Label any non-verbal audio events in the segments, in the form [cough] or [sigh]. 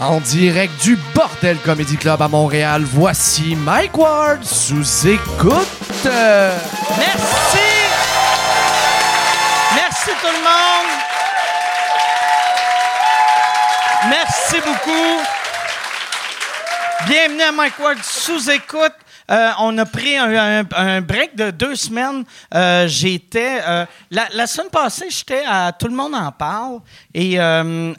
En direct du Bordel Comedy Club à Montréal, voici Mike Ward sous écoute. Merci! Merci tout le monde! Merci beaucoup! Bienvenue à Mike Ward sous écoute. Euh, on a pris un, break de deux semaines. Euh, j'étais euh, la, semaine passée, j'étais à tout le monde en parle et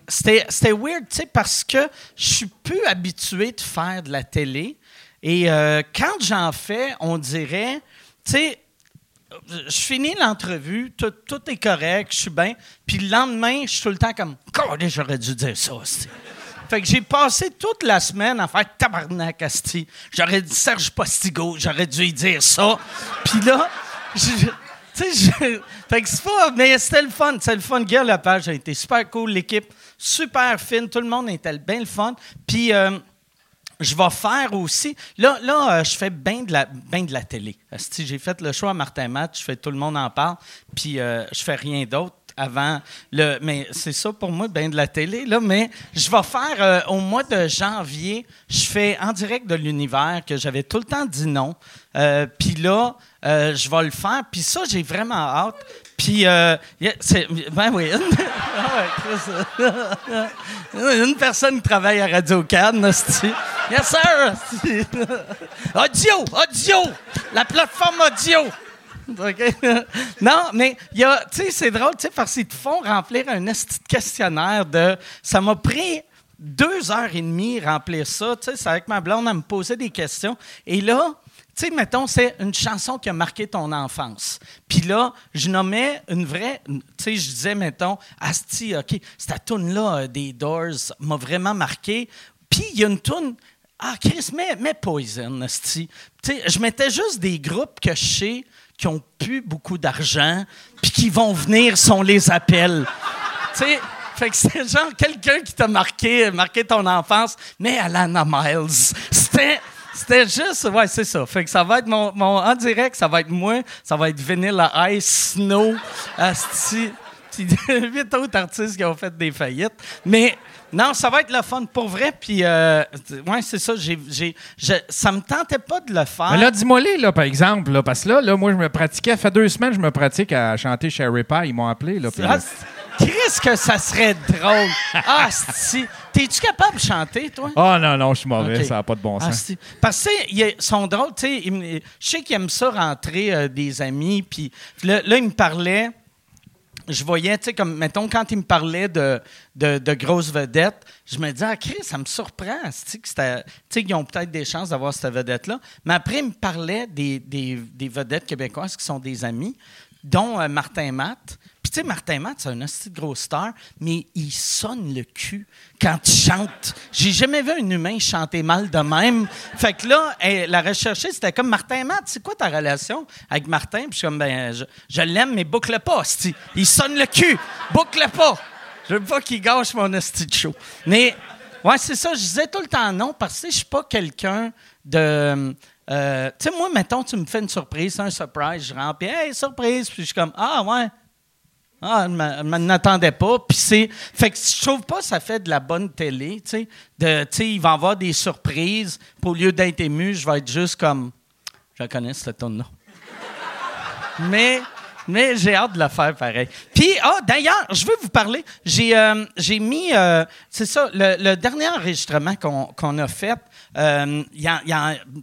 c'était c'était weird, tu sais, parce que je suis plus habitué de faire de la télé et quand j'en fais, on dirait, tu sais je finis l'entrevue, tout, tout est correct, je suis bien. Puis le lendemain, je suis tout le temps comme, j'aurais dû dire ça. asti. Fait que j'ai passé toute la semaine à faire tabarnak, asti. J'aurais dit Serge Postigo, j'aurais dû y dire ça. Puis là, tu sais, je- fait que c'est pas, mais c'était le fun, c'était le fun. Guy Lepage a été super cool, l'équipe super fine, tout le monde était bien le fun. Puis euh, je vais faire aussi. Là, là euh, je fais bien de la, ben de la télé. J'ai fait le choix à Martin Matt, je fais tout le monde en parle, puis euh, je fais rien d'autre avant le. Mais c'est ça pour moi, bien de la télé, là. Mais je vais faire euh, au mois de janvier, je fais en direct de l'univers que j'avais tout le temps dit non. Euh, puis là, euh, je vais le faire. Puis ça, j'ai vraiment hâte. Puis, ben oui. [laughs] Ah ouais, Chris. [laughs] Une personne qui travaille à Radio Cannes. Yes, sir. [laughs] Audio, audio. La plateforme audio. [laughs] Non, mais tu sais, c'est drôle, tu sais, parce qu'ils te font remplir un questionnaire de. Ça m'a pris deux heures et demie remplir ça. Tu sais, c'est avec ma blonde, elle me posait des questions. Et là, tu sais, mettons, c'est une chanson qui a marqué ton enfance. Puis là, je nommais une vraie. Tu sais, je disais, mettons, Asti, OK, cette tune-là euh, des Doors m'a vraiment marqué. Puis il y a une tune. Ah, Chris, mets, mets Poison, Asti. Tu sais, je mettais juste des groupes que je sais qui ont plus beaucoup d'argent, puis qui vont venir si on les appelle. tu sais, fait que c'est genre quelqu'un qui t'a marqué, marqué ton enfance, mais Alana Miles. C'était. C'était juste, ouais, c'est ça. Fait que ça va être mon, mon- en direct, ça va être moi, ça va être Vanilla Ice, Snow, Asti, puis [laughs] huit autres artistes qui ont fait des faillites. Mais non, ça va être le fun pour vrai. Puis, euh, ouais, c'est ça. J'ai, j'ai, je- ça me tentait pas de le faire. Mais là, dis-moi là, par exemple, là, parce que là, là, moi, je me pratiquais, ça fait deux semaines, je me pratique à chanter Sherry Pie. Ils m'ont appelé, là. puis Ah, là- c'est- Qu'est-ce que ça serait drôle? Ah, si. T'es-tu capable de chanter, toi? Ah non, non, je suis mauvais, ça n'a pas de bon Ah, sens. Parce que ils sont drôles, tu sais. Je sais qu'ils aiment ça rentrer euh, des amis, puis là, là, ils me parlaient. Je voyais, tu sais, comme, mettons, quand ils me parlaient de, de, grosses vedettes, je me disais, ah, Chris, ça me surprend, tu sais, qu'ils ont peut-être des chances d'avoir cette vedette-là. Mais après, ils me parlaient des, des, des vedettes québécoises qui sont des amis, dont euh, Martin Matt. Tu sais, Martin Matt, c'est un assez grosse star, mais il sonne le cul quand il chante. J'ai jamais vu un humain chanter mal de même. Fait que là, la rechercher, c'était comme Martin Matt, c'est quoi ta relation avec Martin? Puis je suis comme, ben, je, l'aime, mais boucle pas. Il sonne le cul. Boucle pas. Je veux pas qu'il gâche mon hostie de show. Mais, ouais, c'est ça, je disais tout le temps non parce que je suis pas quelqu'un de. euh, tu sais, moi, mettons, tu me fais une surprise, un surprise, je rentre, puis hey, surprise, puis je suis comme, ah, ouais. Ah, je m'a- je m'en attendais pas. Puis c'est. Fait que je trouve pas que ça fait de la bonne télé, tu sais. De, tu sais, il va y avoir des surprises. Puis au lieu d'être ému, je vais être juste comme. Je connais, cette tonne-là. [laughs] Mais. Mais j'ai hâte de le faire pareil. Puis, ah, d'ailleurs, je veux vous parler. J'ai euh, mis, euh, c'est ça, le, dernier enregistrement qu'on a fait, euh,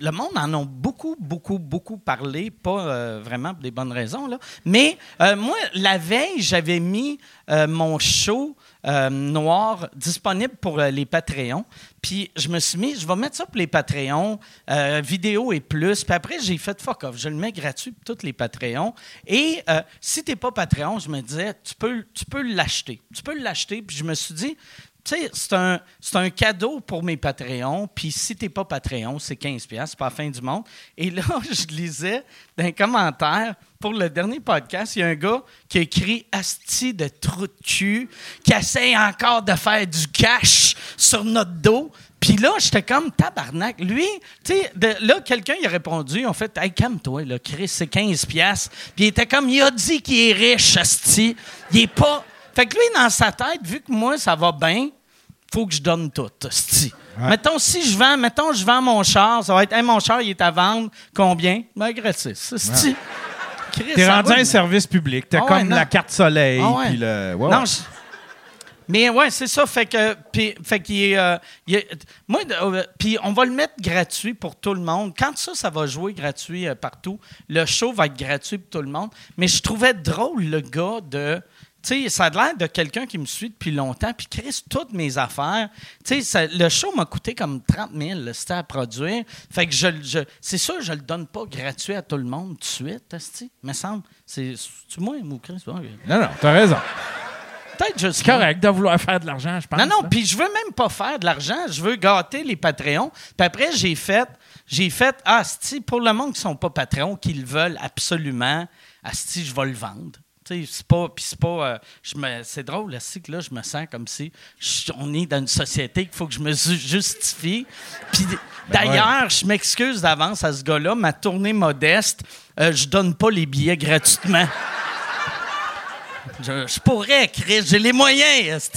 le monde en a beaucoup, beaucoup, beaucoup parlé, pas euh, vraiment pour des bonnes raisons, là. Mais euh, moi, la veille, j'avais mis mon show noir disponible pour les Patreons. Puis je me suis mis, je vais mettre ça pour les Patreons, vidéo et plus. Puis après, j'ai fait fuck off. Je le mets gratuit pour tous les Patreons. Et si tu n'es pas Patreon, je me disais, tu peux, tu peux l'acheter. Tu peux l'acheter. Puis je me suis dit, c'est un, cadeau pour mes Patreons. Puis si tu n'es pas Patreon, c'est 15$, c'est pas la fin du monde. Et là, [laughs] je lisais dans les commentaires, pour le dernier podcast, il y a un gars qui a écrit Asti de trou de cul, qui essaye encore de faire du cash sur notre dos. Puis là, j'étais comme tabarnak. Lui, tu sais, là, quelqu'un a répondu, en fait, hey, calme-toi, là, Chris, c'est 15$. piastres. Puis il était comme, il a dit qu'il est riche, Asti. Il est pas. Fait que lui, dans sa tête, vu que moi, ça va bien, faut que je donne tout. esti. Mettons, si je vends, mettons, je vends mon char, ça va être, Hey, mon char, il est à vendre. Combien? Ben, gratis. Chris, T'es rendu un service public. T'as Ah ouais, comme la carte soleil. Ah ouais. puis le... ouais, Non, ouais. je- Mais ouais, c'est ça. Fait que, puis, fait qu'il est, euh, moi, euh, puis on va le mettre gratuit pour tout le monde. Quand ça, ça va jouer gratuit euh, partout, le show va être gratuit pour tout le monde. Mais je trouvais drôle le gars de. Tu sais, ça a l'air de quelqu'un qui me suit depuis longtemps, puis Chris, toutes mes affaires. Tu sais, le show m'a coûté comme 30 000, là, c'était à produire. Fait que je, je- c'est sûr, je le donne pas gratuit à tout le monde tout de suite, esti, me semble. C'est, tu moi ou Chris? Non, non, t'as raison. Peut-être juste C'est correct de vouloir faire de l'argent, je pense. Non, non, là. puis je veux même pas faire de l'argent. Je veux gâter les Patreons. Puis après, j'ai fait, j'ai fait, ah, asti, pour le monde qui sont pas Patreons, qui le veulent absolument, asti, je vais le vendre. C'est pas, puis c'est pas, euh, je me, c'est drôle, que là, je me sens comme si je- on est dans une société qu'il faut que je me ju- justifie. Puis d'ailleurs, je m'excuse d'avance à ce gars-là. Ma tournée modeste, euh, je donne pas les billets gratuitement. Je, je pourrais, Chris, j'ai les moyens.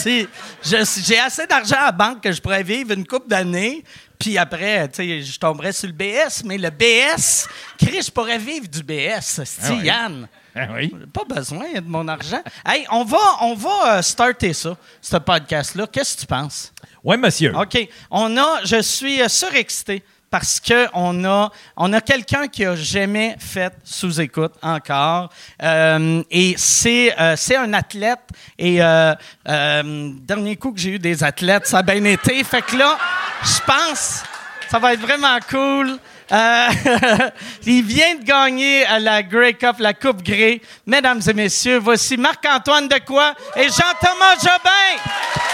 J'ai assez d'argent à la banque que je pourrais vivre une couple d'années. Puis après, je tomberais sur le BS. Mais le BS, Chris, je pourrais vivre du BS. Ah ouais. Yann. Ah oui. Pas besoin de mon argent. Hey, on va, on va euh, starter ça, ce podcast-là. Qu'est-ce que tu penses? Oui, monsieur. OK. On a, je suis euh, surexcité parce que on a, on a quelqu'un qui a jamais fait sous-écoute encore. Euh, et c'est, euh, c'est un athlète. Et euh, dernier coup que j'ai eu des athlètes, ça a bien été. Fait que là, je pense, ça va être vraiment cool. Euh, [laughs] il vient de gagner la Grey Cup, la Coupe Grey. Mesdames et messieurs, voici Marc-Antoine Decoy et Jean-Thomas Jobin.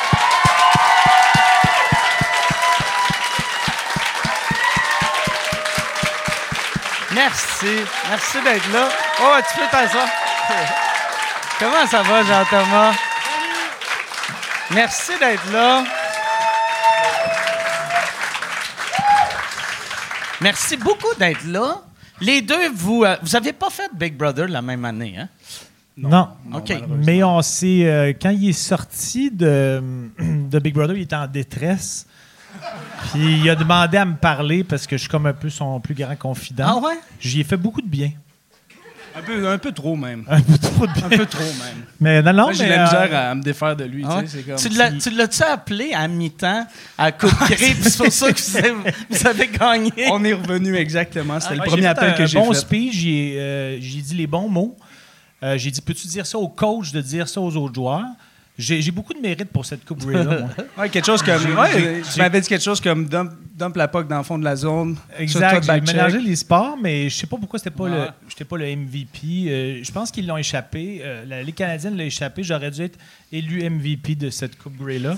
Merci. Merci d'être là. Oh, tu peux ça? Comment ça va, Jean-Thomas? Merci d'être là. Merci beaucoup d'être là. Les deux, vous euh, vous avez pas fait Big Brother la même année, hein? Non. OK. Mais on s'est. euh, quand il est sorti de, [clears throat] de Big Brother, il était en détresse. Puis il a demandé à me parler parce que je suis comme un peu son plus grand confident. Ah ouais? J'y ai fait beaucoup de bien. Un peu, un peu trop, même. Un peu trop de. Un peu trop, même. Mais non, non, Moi, j'ai mais, la misère euh, à me défaire de lui. Ah tu sais, c'est comme... Tu l'as- Tu l'as-tu appelé à mi-temps à Coupe Grey, puis c'est pour ça que vous avez, vous avez gagné? On est revenu exactement. C'était le j'ai premier appel un que j'ai bon fait. speech, j'ai euh, j'ai dit les bons mots. Euh, j'ai dit, peux-tu dire ça au coach de dire ça aux autres joueurs? J'ai j'ai beaucoup de mérite pour cette Coupe Grey-là, moi. [laughs] Ouais, quelque chose comme. J'ai- ouais, j'ai- tu m'avais dit quelque chose comme dump, dump la POC dans le fond de la zone. Exact. J'ai mélangé les sports, mais je sais pas pourquoi c'était pas Ouais. le, j'étais pas le MVP. Euh, je pense qu'ils l'ont échappé. Euh, la Ligue canadienne l'a échappé. J'aurais dû être élu MVP de cette Coupe Grey-là.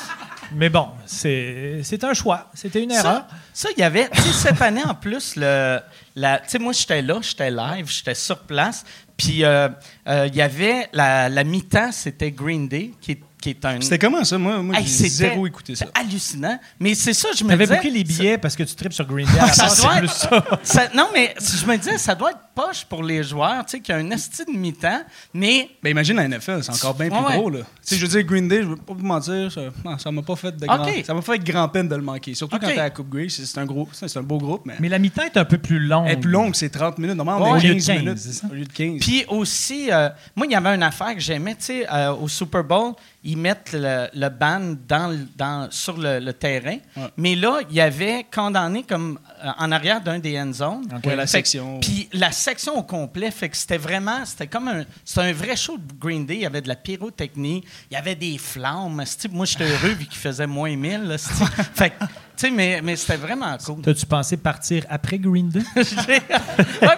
[laughs] mais bon, c'est c'est un choix. C'était une erreur. Ça, il y avait, tu sais, cette année en plus, le, la, tu sais, moi, j'étais là, j'étais live, j'étais sur place, puis euh, euh, il y avait la, la mi-temps, c'était Green Day, qui est, qui est un. C'était comment ça? Moi, moi Hey, j'ai zéro écouté ça. c'était hallucinant. Mais c'est ça, je me T'avais disais. booké les billets parce que tu tripes sur Green Day. À la Ça base, doit être- plus ça. ça- non, mais je me disais, ça doit être poche pour les joueurs, tu sais, qu'il y a un esti de mi-temps, mais Ben imagine la NFL, c'est encore bien plus Ouais, ouais. gros. Là. Tu sais, je veux dire, Green Day, je veux pas vous mentir, ça m'a pas fait de grand, Ok. ça m'a fait grand peine de le manquer. Surtout Ok. quand t'es à la Coupe Grey, c'est un gros, c'est un beau groupe, mais, Mais la mi-temps est un peu plus longue. elle est plus longue, c'est 30 minutes. Normalement, on Ouais. est Au lieu de 15, 15, minutes c'est ça? au lieu de 15. Puis aussi, euh, moi, il y avait une affaire que j'aimais, tu sais, euh, au Super Bowl, ils mettent le, le band dans, le- dans, sur le, le terrain. Ouais. Mais là, il y avait condamné comme en arrière d'un des end zones. Ouais, la section. Puis la section au complet, fait que c'était vraiment, c'était comme un, c'était un vrai show de Green Day. Il y avait de la pyrotechnie, il y avait des flammes. Moi, j'étais heureux vu qu'il faisait moins 1000. là, esti. [laughs] fait que, tu sais, mais, mais c'était vraiment cool. T'as-tu pensé partir après Green Day? [laughs] ouais,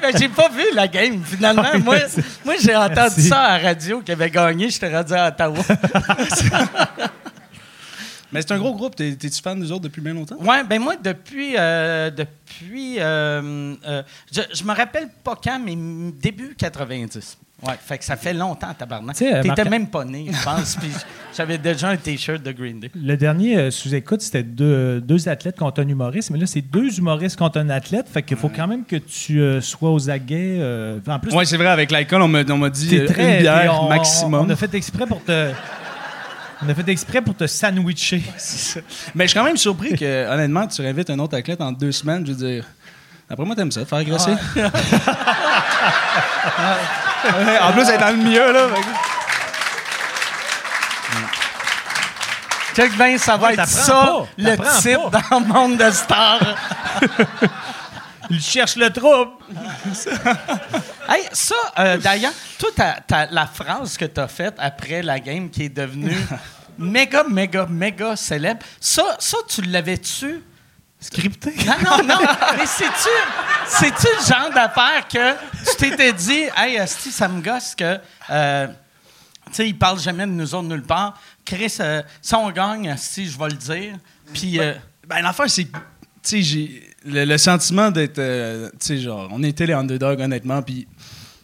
ben, j'ai pas vu la game, finalement. Oui, moi, moi j'ai entendu Merci. ça à la radio qui avait gagné. J'étais rendu à Ottawa. [laughs] Mais c'est un gros groupe. T'es- T'es-tu fan des autres depuis bien longtemps? ouais, ben moi, depuis. euh, depuis euh, euh, je, je me rappelle pas quand, mais début 90. Ouais, fait que ça fait longtemps, tabarnak. Tu T'étais Marc- même pas né, je pense. puis [laughs] j'avais déjà un T-shirt de Green Day. Le dernier euh, sous-écoute, c'était deux, deux athlètes contre un humoriste, mais là, c'est deux humoristes contre un athlète. Fait qu'il faut quand même que tu euh, sois aux aguets. euh, en plus, Ouais, c'est vrai, avec l'alcool, on m'a on m'a dit t'es très. une bière on- maximum. On, on a fait exprès pour te. On a fait exprès pour te sandwicher. Mais je suis quand même surpris que, [laughs] honnêtement, tu réinvites un autre athlète en deux semaines. Je veux dire, après moi, t'aimes ça, te faire agresser. [laughs] Ouais, en plus, elle est dans le milieu, là. Check bien, ça va Ouais, être ça, pas, le type pas. dans le monde de stars. [laughs] Il cherche le trouble. [laughs] hey, ça, euh, d'ailleurs, toi, t'as- la phrase que tu as faite après la game qui est devenue [laughs] méga, méga, méga célèbre, ça, ça tu l'avais-tu? Scripté. Non, non, non. Mais c'est-tu, c'est-tu le genre d'affaire que tu t'étais dit, hey, Asti, ça me gosse que. euh, tu sais, ils parlent jamais de nous autres nulle part. Chris, euh, si on gagne, Asti, je vais le dire. Puis. euh, Ben, l'affaire, c'est que, tu sais, j'ai le, le sentiment d'être, euh, tu sais, genre, on était les underdogs, honnêtement, puis,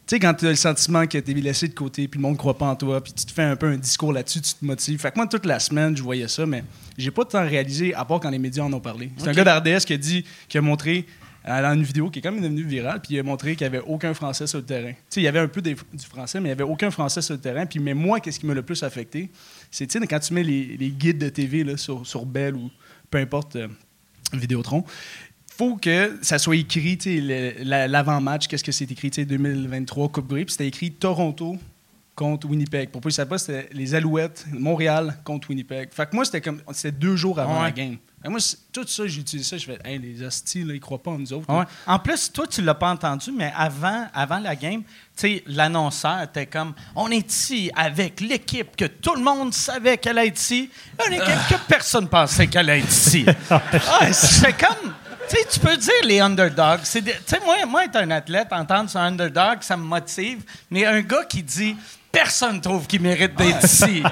tu sais, quand tu as le sentiment que t'es laissé de côté, puis le monde croit pas en toi, puis tu te fais un peu un discours là-dessus, tu te motives. Fait que moi, toute la semaine, je voyais ça, mais j'ai pas tant réalisé, à part quand les médias en ont parlé. C'est un gars d'RDS qui a dit, qui a montré, euh, dans une vidéo qui est quand même devenue virale, puis il a montré qu'il n'y avait aucun Français sur le terrain. Tu sais, il y avait un peu des- du français, mais il n'y avait aucun Français sur le terrain. Puis, mais moi, qu'est-ce qui m'a le plus affecté? C'est, tu sais, quand tu mets les, les guides de TV là, sur, sur Bell ou peu importe, euh, Vidéotron, faut que ça soit écrit, l'avant-match, qu'est-ce que c'est écrit, tu sais, 2023 Coupe Grey, puis c'était écrit Toronto contre Winnipeg. Pour peu ça pas, c'était les Alouettes, Montréal contre Winnipeg. Fait que moi, c'était comme, c'était deux jours avant Ouais. la game. Moi, tout ça, j'ai utilisé ça, je fais, hey, les hosties, là, ils croient pas en nous autres. Ouais. En plus, toi, tu l'as pas entendu, mais avant, avant la game, l'annonceur était comme On est ici avec l'équipe que tout le monde savait qu'elle allait être ici, une équipe que personne pensait qu'elle allait être ici. [laughs] Ah, c'est comme. Tu sais, tu peux dire les underdogs. Tu sais, moi, moi, être un athlète, entendre sur un underdog, ça me motive. Mais un gars qui dit Personne trouve qu'il mérite d'être [laughs] ici.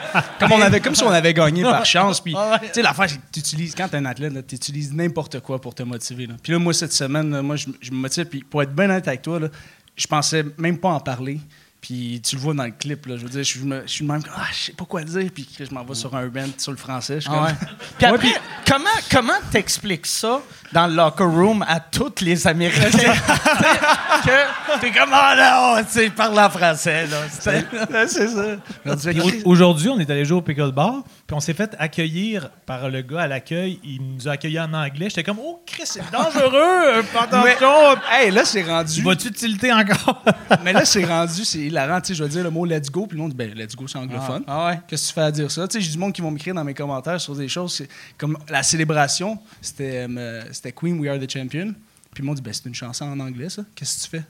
Comme, on avait, comme si on avait gagné par chance. Puis, Ouais. tu sais, l'affaire, c'est que tu utilises, quand t'es un athlète, tu utilises n'importe quoi pour te motiver. là. Puis là, moi, cette semaine, là, moi, je, je me motive. Puis pour être bien honnête avec toi, là, je pensais même pas en parler. Puis tu le vois dans le clip, là. Je veux dire, je, me- je suis le même, ah, je sais pas quoi dire. Puis je m'en vais sur un rant sur le français. Je suis Ah comme- ouais. [laughs] Puis après, comment comment t'expliques ça dans le locker room à tous les Américains? [laughs] Que t'es comme ah non, tu sais, parle en français là. [laughs] C'est ça. Aujourd'hui, on est allé jouer au Pickle Bar, puis on s'est fait accueillir par le gars à l'accueil. Il nous a accueillis en anglais. J'étais comme, oh, Chris, c'est dangereux! Attention! Hey, là, c'est rendu. Vas-tu tilter encore? Mais là, c'est rendu, c'est hilarant. Tu sais, je vais dire le mot let's go, puis le monde dit, ben, let's go, c'est anglophone. Ah ouais. Qu'est-ce que tu fais à dire ça? Tu sais, j'ai du monde qui vont m'écrire dans mes commentaires sur des choses. Comme la célébration, c'était euh, c'était Queen, We Are the Champion. Puis le monde dit, ben, c'est une chanson en anglais, ça. Qu'est-ce que tu fais?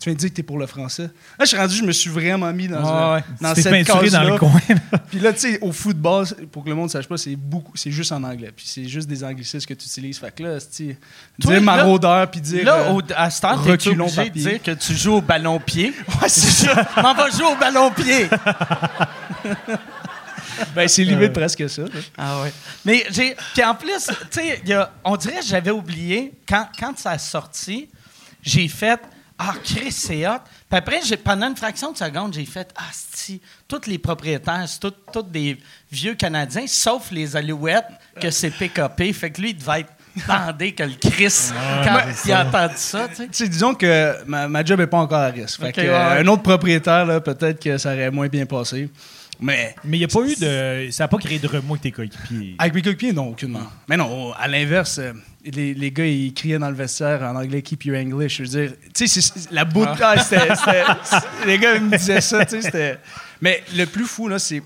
Tu viens de dire que t'es pour le français. Là, je suis rendu, je me suis vraiment mis dans, Ah un- ouais. dans Tu cette peinturé dans le coin. là. [laughs] Puis là, tu sais, au football, pour que le monde sache pas, c'est beaucoup, c'est juste en anglais. Puis c'est juste des anglicismes que tu utilises. Fait que là, Toi, dire là- maraudeur, puis dire. Là, euh, au, à ce temps, t'es obligé de dire que tu joues au ballon pied. [laughs] ouais, c'est ça. [laughs] M'en va jouer au ballon pied. ben, c'est limite presque ça. là. Ah ouais. Mais j'ai. Puis en plus, tu sais, on dirait que j'avais oublié, quand, quand ça a sorti, j'ai fait Ah, Chris, c'est hot. Puis après, pendant une fraction de seconde, j'ai fait Ah, si, tous les propriétaires, c'est tous tous des vieux Canadiens, sauf les Alouettes, que c'est PKP. Fait que lui, il devait être bandé que le Chris quand il a entendu ça, tu sais. Disons que ma, ma job n'est pas encore à risque. Fait Ok, que, ouais, euh, ouais. un autre propriétaire, là, peut-être que ça aurait moins bien passé. Mais Mais il n'y a pas eu de. Ça n'a pas créé de remous avec tes coéquipiers. avec mes coéquipiers, non, aucunement. Mais non, à l'inverse, euh, les, les gars, ils criaient dans le vestiaire en anglais « Keep your English ». Je veux dire, tu sais, c'est- c'est- la bout ah, c'était- c'est- Les gars, ils me disaient ça, tu sais, c'était... Mais le plus fou, là, c'est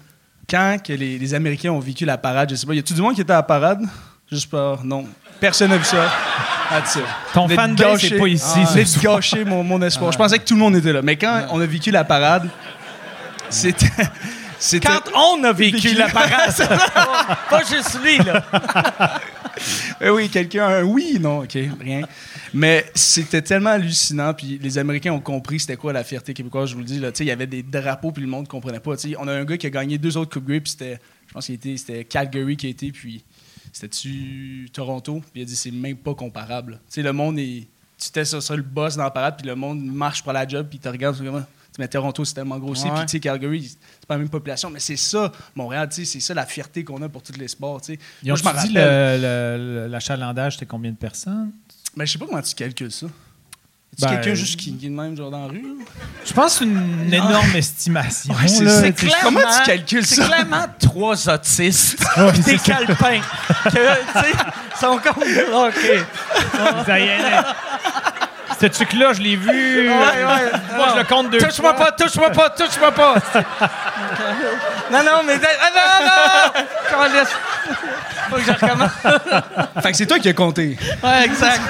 quand que les, les Américains ont vécu la parade, je sais pas, y a-tu du monde qui était à la parade? Juste pas... Non. Personne n'a vu ça. Ah. Ton fanbase gâché. n'est pas ici. Ah, ce Vous êtes soir. gâché mon, mon espoir. Je pensais que tout le monde était là. Mais quand on a vécu la parade, c'était... Quand on a vécu Vécu. la parade, [laughs] pas juste lui, là. [laughs] Eh oui, quelqu'un, un oui, non, ok, rien. Mais c'était tellement hallucinant, puis les Américains ont compris c'était quoi la fierté québécoise, je vous le dis. Il y avait des drapeaux, puis le monde ne comprenait pas. On a un gars qui a gagné deux autres Coupes Grey, puis c'était, je pense qu'il était, c'était Calgary qui a été, puis c'était-tu Toronto, puis il a dit c'est même pas comparable. Tu sais, le monde est. Tu étais sur, sur le boss dans la parade, puis le monde marche pour la job, puis il te regarde, comment. Mais Toronto, c'est tellement grossi. Puis, tu sais, Calgary, c'est pas la même population. Mais c'est ça, Montréal, tu sais, c'est ça la fierté qu'on a pour tous les sports, tu sais. Moi, je m'en rappelle. le, le- l'achalandage, c'était combien de personnes? Mais je sais pas comment tu calcules ça. C'est Ben, quelqu'un juste qui, qui est de même, genre dans la rue? là? Je pense c'est une énorme estimation. Ouais, c'est là, tu Comment tu calcules C'est ça? clairement trois autistes. [laughs] C'est des calepins. que, tu sais, sont comme. [laughs] OK. Ça y est. Ce truc-là, je l'ai vu? Ouais, ouais. Moi, je le compte deux Touche-moi fois. pas, touche-moi pas, touche-moi pas. [laughs] non, non, mais. Ah, non, non! Calisse. Faut que je recommence. Fait que c'est toi qui as compté. Ouais, exact.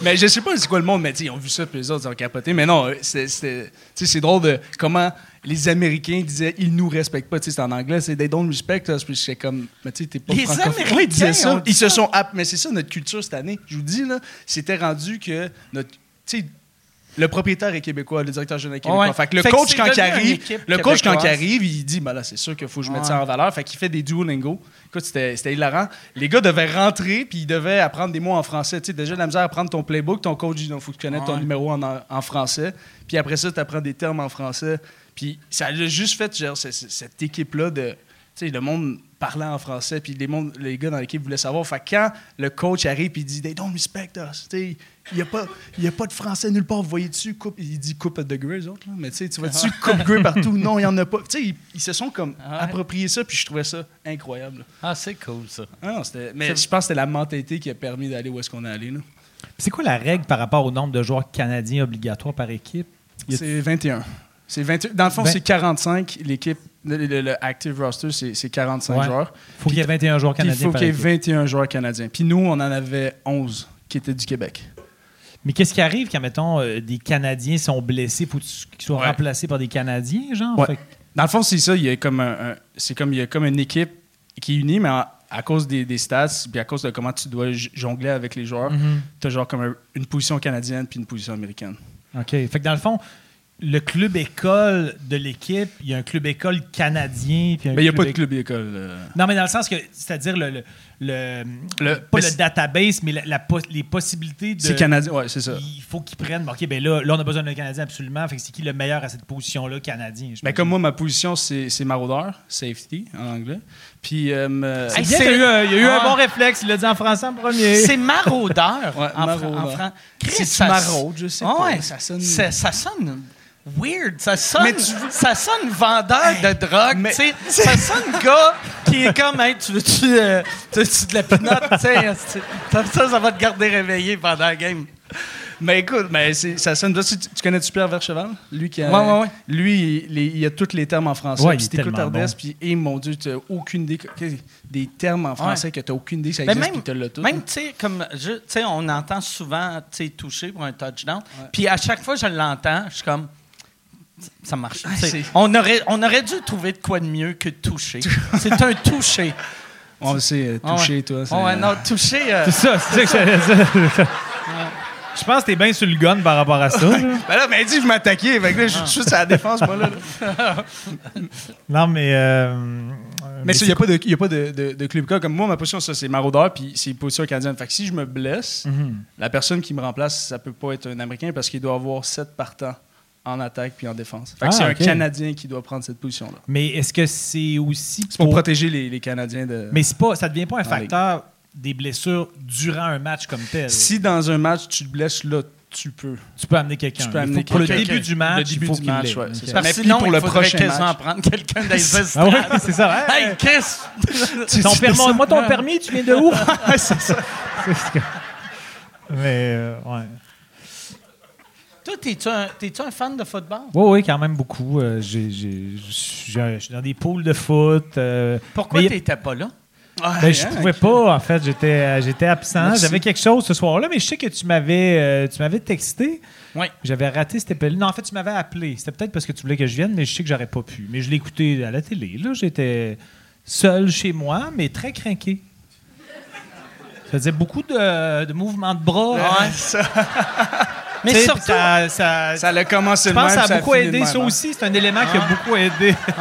Mais je sais pas c'est quoi le monde, mais tu sais, ils ont vu ça, puis les autres, ils ont capoté. Mais non, euh, c'est drôle de comment les Américains disaient ils nous respectent pas. Tu sais, c'est en anglais, c'est they don't respect us. Puis j'étais comme, mais tu sais, t'es pas Les. Américains ils disaient ça. Ils se sont. Mais c'est ça notre culture cette année. Je vous dis, là, c'était rendu que notre. Tu sais, le propriétaire est québécois, le directeur général est québécois. Ouais. Fait que le Fait coach, quand il arrive, le coach, quand il arrive, il dit, ben là, c'est sûr qu'il faut que je mette Ouais. ça en valeur. Fait qu'il fait des Duolingo. Écoute, c'était hilarant. Les gars devaient rentrer, puis ils devaient apprendre des mots en français. Tu sais, déjà, la misère à apprendre ton playbook, ton coach dit, il faut que tu connaisses ton numéro en, en français. Puis après ça, tu apprends des termes en français. Puis ça a juste fait, genre, c- c- cette équipe-là de. Tu sais, le monde parlait en français, puis les, mondes- les gars dans l'équipe voulaient savoir. Fait que quand le coach arrive, puis il dit, they don't respect us. Tu sais, il n'y a, pas- il y a pas de français nulle part. Vous voyez dessus, coupe, il dit coupe de grey, eux autres, là. Mais tu sais, tu vois dessus, coupe grey partout. Non, il n'y en a pas. Tu sais, ils, ils se sont comme Ouais. approprié ça, puis je trouvais ça incroyable. Ah, c'est cool, ça. Ah non, c'était- mais je pense que c'était la mentalité qui a permis d'aller où est-ce qu'on est allé. là. C'est quoi la règle par rapport au nombre de joueurs canadiens obligatoires par équipe? C'est 21. C'est 21. Dans le fond, Ben- c'est 45. L'équipe, le, le- le active roster, c'est c'est 45 Ouais. joueurs. faut qu'il y ait 21 joueurs Puis il canadiens faut qu'il y ait équipe. 21 joueurs canadiens. Puis nous, on en avait 11 qui étaient du Québec. Mais qu'est-ce qui arrive quand, mettons, euh, des Canadiens sont blessés? Faut qu'ils soient Ouais. remplacés par des Canadiens, genre? Ouais. Fait que- Dans le fond, c'est ça. Il y a comme un, un- c'est comme il y a comme une équipe qui est unie, mais en- à cause des, des stats, puis à cause de comment tu dois jongler avec les joueurs, Mhm. tu as genre comme un- une position canadienne puis une position américaine. OK. Fait que dans le fond, le club école de l'équipe, il y a un club école canadien. puis un Mais il n'y a pas de club école. euh. Non, mais dans le sens que, c'est-à-dire le, le, le- Le- pas le database, mais la, la pos- les possibilités de. C'est canadien, ouais, c'est ça. Il faut qu'ils prennent. OK, ben là, là, on a besoin d'un Canadien absolument. Fait que c'est qui le meilleur à cette position-là, Canadien? Ben, comme moi, ma position, c'est c'est maraudeur, safety en anglais. Puis, euh, C'est bien, c'est- il y a eu, un- il y a eu un Ah. bon réflexe. Il l'a dit en français en premier. C'est maraudeur Ouais, en, maraudeur. Fran- en Fran- C'est maraude, je sais Ah pas, ouais, ça sonne- Ça, ça sonne weird. Ça sonne, Mais tu ça sonne vendeur de drogue. Mais- tu sais. [laughs] Ça sonne gars qui est comme, hey, tu veux-tu euh, tu veux-tu de la pinotte? tu sais, ça, ça, ça va te garder réveillé pendant la game. Mais écoute, mais ça sonne. Tu, tu connais-tu Pierre Vercheval? Lui qui a, Ouais, ouais, ouais. Lui, il, il- il a tous les termes en français. Ouais, Puis t'écoutes Ardès, bon. puis, et mon Dieu, tu n'as aucune idée. Des termes en français que tu n'as aucune idée que ça Ben, existe, même, puis tu l'as tout. même tu sais, comme, je- tu sais, on entend souvent, tu sais, toucher pour un touchdown. Puis à chaque fois que je l'entends, je suis comme, ça marche. C'est- on, aurait, on aurait dû trouver de quoi de mieux que toucher. [laughs] C'est un toucher. On sait, euh, Ah toucher, ouais. toi. c'est- Ah ouais, non, toucher. euh, [laughs] C'est ça, c'est ça que j'allais dire. Je pense que t'es bien sur le gun par rapport à ça. là. Ben là, mais dit, je m'attaquais. Fait que là, je suis sur la défense, moi, là. [laughs] Non, mais. euh, Mais il n'y a pas de, y a pas de, de, de club cas. Comme moi, ma position, ça, c'est maraudeur, puis c'est position canadienne. Fait que si je me blesse, Mhm. la personne qui me remplace, ça peut pas être un Américain parce qu'il doit avoir sept partants en attaque puis en défense. Fait que Ah, c'est un Canadien qui doit prendre cette position-là. Mais est-ce que c'est aussi. C'est pour protéger les, les Canadiens de. Mais c'est pas, ça devient pas un facteur des blessures durant un match comme tel. Si dans un match, tu te blesses, là, tu peux. Tu peux amener quelqu'un. Tu peux Il faut- amener Pour le quelqu'un. début du match, Le début il faut du qu'il match, ouais, Ok. c'est ça. Parce que sinon, pour il le prochain quasiment match. prendre quelqu'un des. [laughs] Ah ouais, c'est ça. Hey, Hey, Chris! [laughs] ton permis- moi, ton permis, tu viens de où? [laughs] c'est ça. Mais, euh, ouais. Toi, t'es-tu un, un fan de football? Oui, oui, quand même beaucoup. Euh, j'ai- j'ai- j'ai- Je suis dans des poules de foot. euh, Pourquoi mais- t'étais pas là? Ben, je pouvais pas, en fait. J'étais, euh, j'étais absent. J'avais quelque chose ce soir-là, mais je sais que tu m'avais, euh, tu m'avais texté. Oui. J'avais raté cet appel. Non, en fait, tu m'avais appelé. C'était peut-être parce que tu voulais que je vienne, mais je sais que j'aurais pas pu. Mais je l'ai écouté à la télé. Là, j'étais seul chez moi, mais très craqué. Ça faisait beaucoup de, de mouvements de bras. Ouais. [laughs] Mais surtout, ça, ça- Ça a commencé je pense que ça a beaucoup aidé. Ça hein. aussi, c'est un élément qui a beaucoup aidé. [laughs]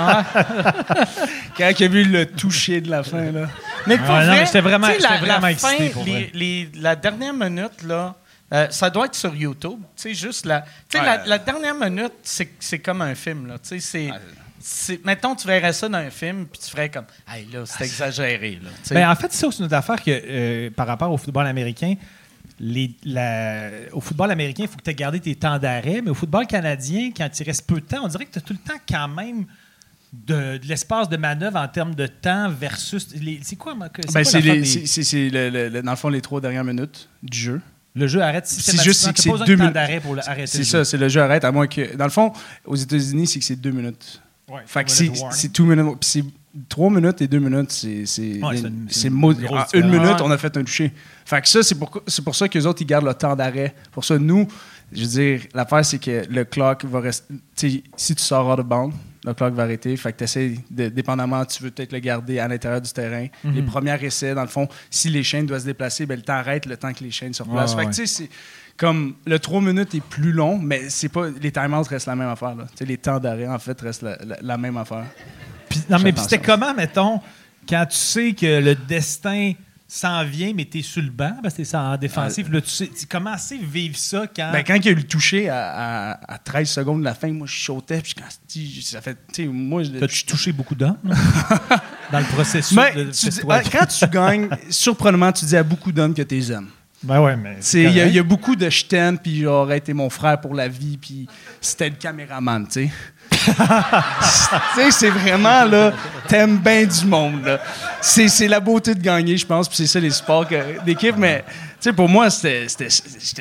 Quand il a vu le toucher de la fin, là. mais pour vrai, j'étais vraiment- la- vraiment la excité, fin, pour les- vrai. les- la dernière minute, là, euh, ça doit être sur YouTube. Tu sais, juste la, tu sais, Ouais. la, la dernière minute, c'est, c'est comme un film. Là. Tu sais, c'est, c'est, mettons, tu verrais ça dans un film, puis tu ferais comme, hey, là, c'est exagéré. Là. Ben, en fait, c'est ça aussi une autre affaire que euh, par rapport au football américain, les, la- au football américain, il faut que tu aies gardé tes temps d'arrêt, mais au football canadien, quand il reste peu de temps, on dirait que tu as tout le temps quand même de, de l'espace de manœuvre en termes de temps versus. C'est quoi, Ben, c'est des- dans le fond les trois dernières minutes du jeu. Le jeu arrête C'est systématiquement. juste que c'est deux temps minutes. d'arrêt pour le- arrêter C'est ça, c'est le jeu arrête, à moins que. Dans le fond, aux États-Unis, c'est que c'est deux minutes. Ouais, Fait que c'est two minutes. Puis c'est trois minutes et deux minutes, c'est c'est Ouais, une- minute, on a fait un toucher. Fait que ça, c'est pour c'est pour ça que les autres ils gardent le temps d'arrêt. Pour ça, nous, je veux dire, l'affaire c'est que le clock va rester. Si tu sors hors de bande, le clock va arrêter. Fait que tu essaies, de, dépendamment, tu veux peut-être le garder à l'intérieur du terrain. Mhm. Les premiers essais, dans le fond, si les chaînes doivent se déplacer, ben, le temps arrête le temps que les chaînes se replacent. Ouais, fait que tu sais, c'est comme le 3 minutes est plus long, mais c'est pas les timeouts restent la même affaire. Là. Tu sais, les temps d'arrêt, en fait, restent la, la- la même affaire. Puis- non, mais c'était comment, mettons, quand tu sais que le destin s'en vient, mais t'es sur le banc, parce que t'es en défensif, là, tu sais, comment c'est vivre ça quand. Ben, quand il y a eu le toucher à, à- à 13 secondes de la fin, moi, je sautais. Puis quand ça fait. Tu sais, moi, je. T'as-tu touché beaucoup d'hommes [laughs] dans le processus Mais de tu dis- festival? ah, quand tu gagnes, surprenamment, tu dis à beaucoup d'hommes que t'es aimes. Ben ouais, mais. Il y, y a beaucoup de je t'aime, puis j'aurais été mon frère pour la vie, puis c'était le caméraman, tu sais. Tu sais, c'est vraiment, là, t'aimes bien du monde, là. C'est la beauté de gagner, je pense, puis c'est ça les sports que- d'équipe, mais, tu sais, pour moi, j'étais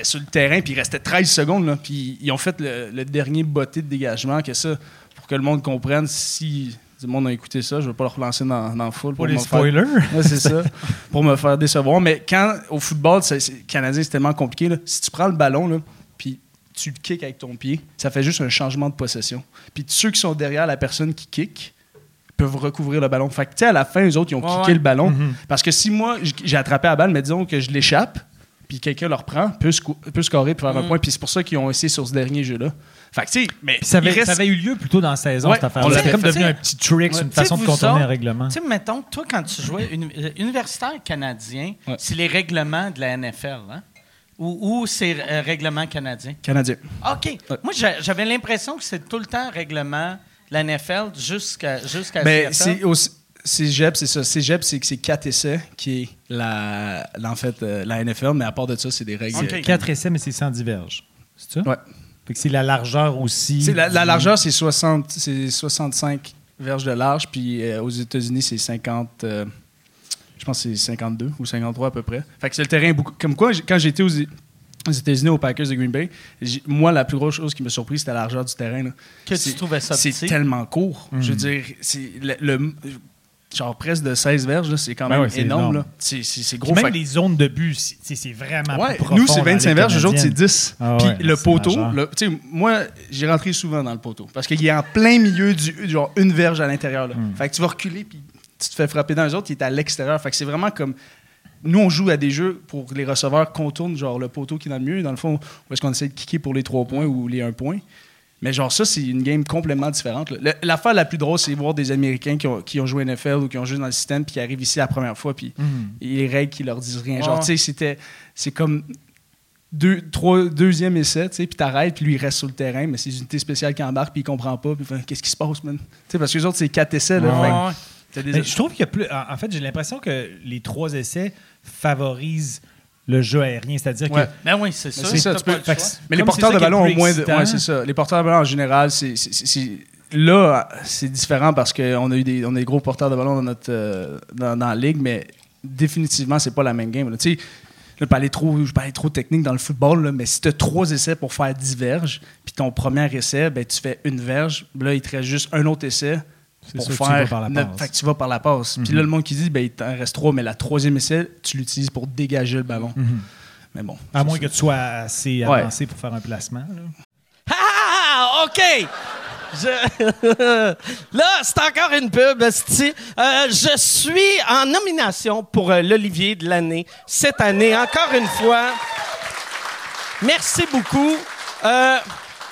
sur le terrain, puis il restait 13 secondes, là, puis ils ont fait le, le dernier botté de dégagement, que ça, pour que le monde comprenne, si du monde a écouté ça, je vais pas le relancer dans, dans la foule. Pour les faire- spoilers. [laughs] Ouais, c'est ça. Pour me faire décevoir. Mais quand, au football, c'est- canadien, c'est tellement compliqué. là. Si tu prends le ballon, là, puis tu le kicks avec ton pied, ça fait juste un changement de possession. Puis ceux qui sont derrière la personne qui kick peuvent recouvrir le ballon. Fait que, tu sais, à la fin, eux autres, ils ont Ouais, kické ouais. le ballon. Mhm. Parce que si moi, j'ai attrapé la balle, mais disons que je l'échappe, puis quelqu'un le reprend, peut, sco- peut scorer pour faire un Mhm. point. Puis c'est pour ça qu'ils ont essayé sur ce dernier jeu-là. Fait que, tu sais, mais Puis ça, avait, reste- ça avait eu lieu plus tôt dans la saison, Ouais, cette affaire-là. comme devenu un petit trick, Ouais. une façon de contourner autres, un règlement. Tu sais, mettons, toi, quand tu jouais euh, universitaire canadien, Ouais. c'est les règlements de la NFL, hein? Ou, ou c'est euh, règlement canadien? Canadien. OK. Ouais. Moi, j'a- j'avais l'impression que c'est tout le temps règlement de la NFL jusqu'à jusqu'à CFL. c'est aussi- Cégep, c'est ça. Cégep, c'est que c'est 4 essais qui est la, la- en fait, euh, la NFL, mais à part de ça, c'est des règles. Ok. 4 essais, mais c'est 110 verges. C'est ça? Ouais. Fait que c'est la largeur aussi. C'est La, la largeur, c'est 60, c'est 65 verges de large, puis euh, aux États-Unis, c'est 50. euh, je pense que c'est 52 ou 53 à peu près. Fait que c'est le terrain beaucoup. Comme quoi, quand j'étais aux, aux États-Unis, aux Packers de Green Bay, moi, la plus grosse chose qui m'a surpris, c'était la largeur du terrain. là. Que tu C'est- trouvais ça C'est tellement court. Mm. Je veux dire, c'est le, le- genre presque de 16 verges, c'est quand Ben même ouais, énorme. énorme. là. C'est c'est- c'est Puis gros. même Fait les zones de but, c'est- vraiment Ouais, plus nous, c'est dans la 25 Ligue verges, eux autres, c'est canadienne. 10. Ah Puis ouais, le poteau, le- moi, j'ai rentré souvent dans le poteau parce qu'il est en plein milieu du genre une verge à l'intérieur. là. Hmm. Fait que tu vas reculer, puis tu te fais frapper dans les autres, il est à l'extérieur. Fait que c'est vraiment comme. Nous, on joue à des jeux pour les receveurs contournent genre le poteau qui est dans le milieu. Dans le fond, où est-ce qu'on essaie de kicker pour les 3 points ou les 1 point. Mais genre ça, c'est une game complètement différente. L'affaire la plus drôle, c'est voir des Américains qui ont, qui ont joué NFL ou qui ont joué dans le système puis qui arrivent ici la première fois puis et les règles qui leur disent rien. Ouais. Genre, tu sais, c'était. C'est comme. Deux, trois, deuxième essai, tu sais, puis t'arrêtes, puis lui, il reste sur le terrain, mais c'est une unité spéciale qui embarque, puis il comprend pas, puis qu'est-ce qui se passe, man? Tu sais, parce que les autres, c'est quatre essais, là. Ouais. fait des- Mais je trouve qu'il y a plus. En fait, j'ai l'impression que les trois essais favorisent le jeu aérien. C'est-à-dire Ouais. que Ben oui, c'est ça. tu peux- le Mais les porteurs de ballon ont moins de. Ouais, c'est ça. Les porteurs de ballon, en général, c'est. Là, c'est différent parce qu'on a eu des, on a des gros porteurs de ballon dans, notre, euh, dans, dans la ligue, mais définitivement, c'est pas la même game. là. Tu sais, je vais pas aller trop, je vais pas aller trop technique dans le football, là, mais si tu as trois essais pour faire 10 verges, puis ton premier essai, ben, tu fais une verge, là, il te reste juste un autre essai pour sûr tu faire vas par la neuf- passe. fait que tu vas par la passe. Puis là, le monde qui dit, ben, il t'en reste trois, mais la troisième essai, tu l'utilises pour dégager le ballon. Mhm. Mais bon. À moins que tu sois assez Ouais. avancé pour faire un placement. là. Ah, OK! Je- [laughs] Là, c'est encore une pub. Euh, je suis en nomination pour euh, l'Olivier de l'année cette année, encore une fois. Merci beaucoup. Euh,